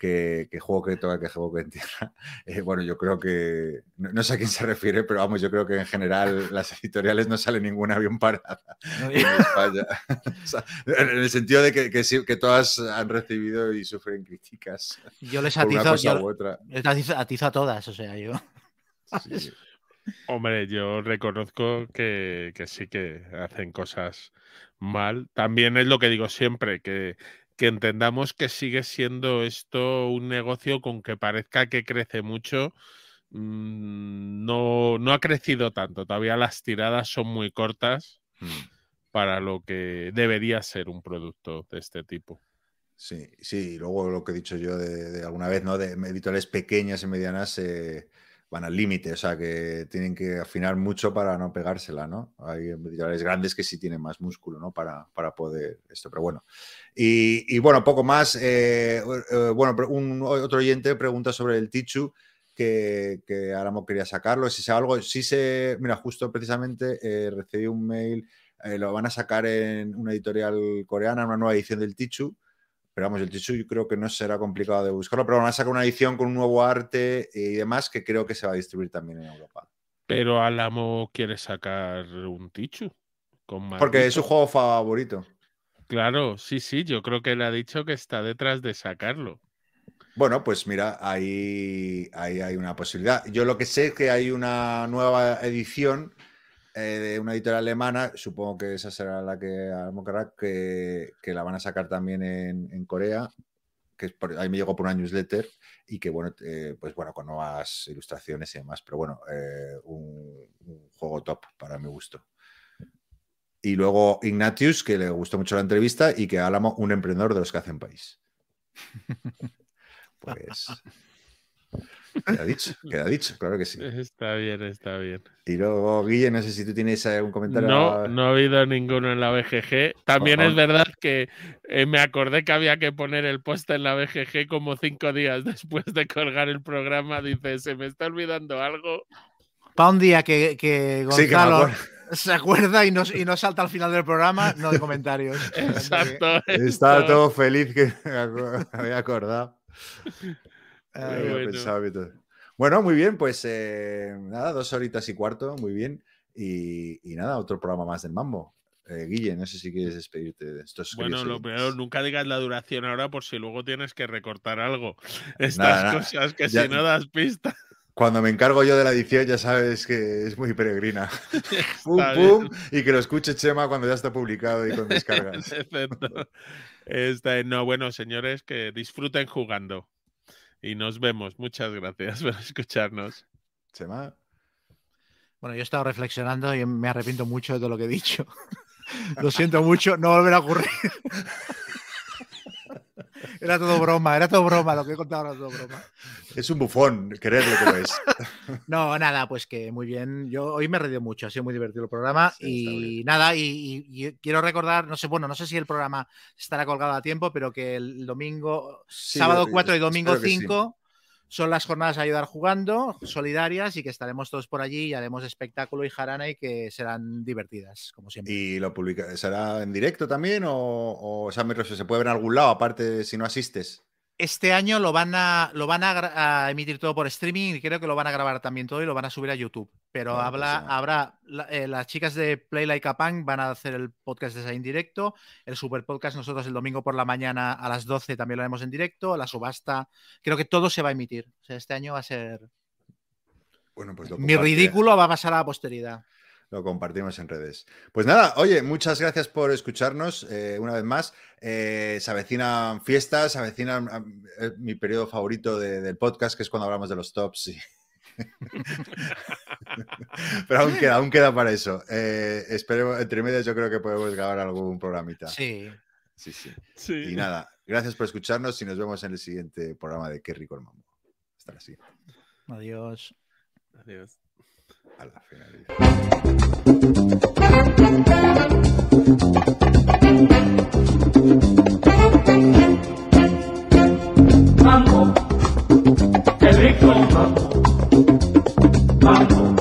que, juego que toca, que juego que entierra. Eh, bueno, yo creo que, no, sé a quién se refiere, pero vamos, yo creo que en general las editoriales no sale ninguna bien parada en España. en el sentido de que, que, todas han recibido y sufren críticas. Yo les atizo, yo, les atizo, a todas, o sea, yo. Hombre, yo reconozco que, que, sí que hacen cosas mal. También es lo que digo siempre, que que entendamos que sigue siendo esto un negocio con que parezca que crece mucho. Mm, no, no, ha crecido tanto. Todavía las tiradas son muy cortas mm. para lo que debería ser un producto de este tipo. Sí, sí, luego lo que he dicho yo de, alguna vez, ¿no? De editoriales pequeñas y medianas eh, van al límite, o sea que tienen que afinar mucho para no pegársela, ¿no? Hay editoriales grandes que sí tienen más músculo, ¿no? Para, para poder esto, pero bueno. Y, bueno, poco más. Eh, eh, bueno, un, otro oyente pregunta sobre el Tichu, que, que Aramo quería sacarlo, si se algo, si se, mira, justo precisamente eh, recibí un mail, lo van a sacar en una editorial coreana, una nueva edición del Tichu, pero vamos, el Tichu yo creo que no será complicado de buscarlo, pero van a sacar una edición con un nuevo arte y demás que creo que se va a distribuir también en Europa. Pero Alamo quiere sacar un Tichu. Porque es su juego favorito. Claro, sí, sí, yo creo que él ha dicho que está detrás de sacarlo. Bueno, pues mira, ahí, ahí hay una posibilidad. Yo lo que sé es que hay una nueva edición eh, de una editorial alemana, supongo que esa será la que que, que la van a sacar también en, Corea, que ahí me llegó por una newsletter y que bueno, eh, pues bueno, con nuevas ilustraciones y demás, pero bueno, eh, un, juego top para mi gusto. Y luego Ignatius, que le gustó mucho la entrevista y que Álamo, un emprendedor de los que hacen país. Pues Queda dicho, queda dicho, claro que sí. Está bien, está bien. Y luego, Guille, no sé si tú tienes algún comentario. No, no ha habido ninguno en la BGG. También es verdad que eh, me acordé que había que poner el post en la BGG como cinco días después de colgar el programa. Dice, se me está olvidando algo. Para un día que, Gonzalo se acuerda y no, y no salta al final del programa, no de comentarios. Exacto. Estaba todo feliz que me había acordado. Bueno. muy bien, pues eh, nada, dos horitas y cuarto, muy bien. Y, nada, otro programa más del Mambo. Eh, Guille, no sé si quieres despedirte de estos. Bueno, lo peor, nunca digas la duración ahora por si luego tienes que recortar algo. Estas cosas que si no das pista. Cuando me encargo yo de la edición, ya sabes que es muy peregrina. pum, pum, y que lo escuche Chema cuando ya está publicado y con descargas. no, bueno, señores, que disfruten jugando y nos vemos. Muchas gracias por escucharnos. Chema. Bueno, yo he estado reflexionando y me arrepiento mucho de todo lo que he dicho. lo siento mucho, no volverá a ocurrir. Era todo broma, era todo broma, lo que he contado era todo broma. Es un bufón, quererlo como es. No, nada, pues que muy bien. Yo hoy me he reído mucho, ha sido muy divertido el programa. y nada, y, quiero recordar, no sé, bueno, no sé si el programa estará colgado a tiempo, pero que el domingo, sábado 4 y domingo 5 son las jornadas a ayudar jugando, solidarias, y que estaremos todos por allí y haremos espectáculo y jarana y que serán divertidas, como siempre. ¿Y lo publica será en directo también? ¿O, o sea, se puede ver en algún lado, aparte si no asistes? Este año lo van a lo van a, emitir todo por streaming y creo que lo van a grabar también todo y lo van a subir a YouTube. Pero pues habla, habrá eh, las chicas de Play Like a Punk van a hacer el podcast de en directo, el super podcast nosotros el domingo por la mañana a las 12 también lo haremos en directo, la subasta, creo que todo se va a emitir. O sea, este año va a ser bueno, pues Mi ridículo va a pasar a la posteridad lo compartimos en redes. Pues nada, oye, muchas gracias por escucharnos eh, una vez más. Eh, se avecinan fiestas, se avecina eh, mi periodo favorito del podcast, que es cuando hablamos de los tops. Pero aún queda, aún queda para eso. esperemos, entre medias yo creo que podemos grabar algún programita. Sí. Sí, sí. Y nada, gracias por escucharnos y nos vemos en el siguiente programa de Qué rico el mambo. Hasta la siguiente. Adiós. Adiós a la finalidad. Mambo, rico mambo, mambo.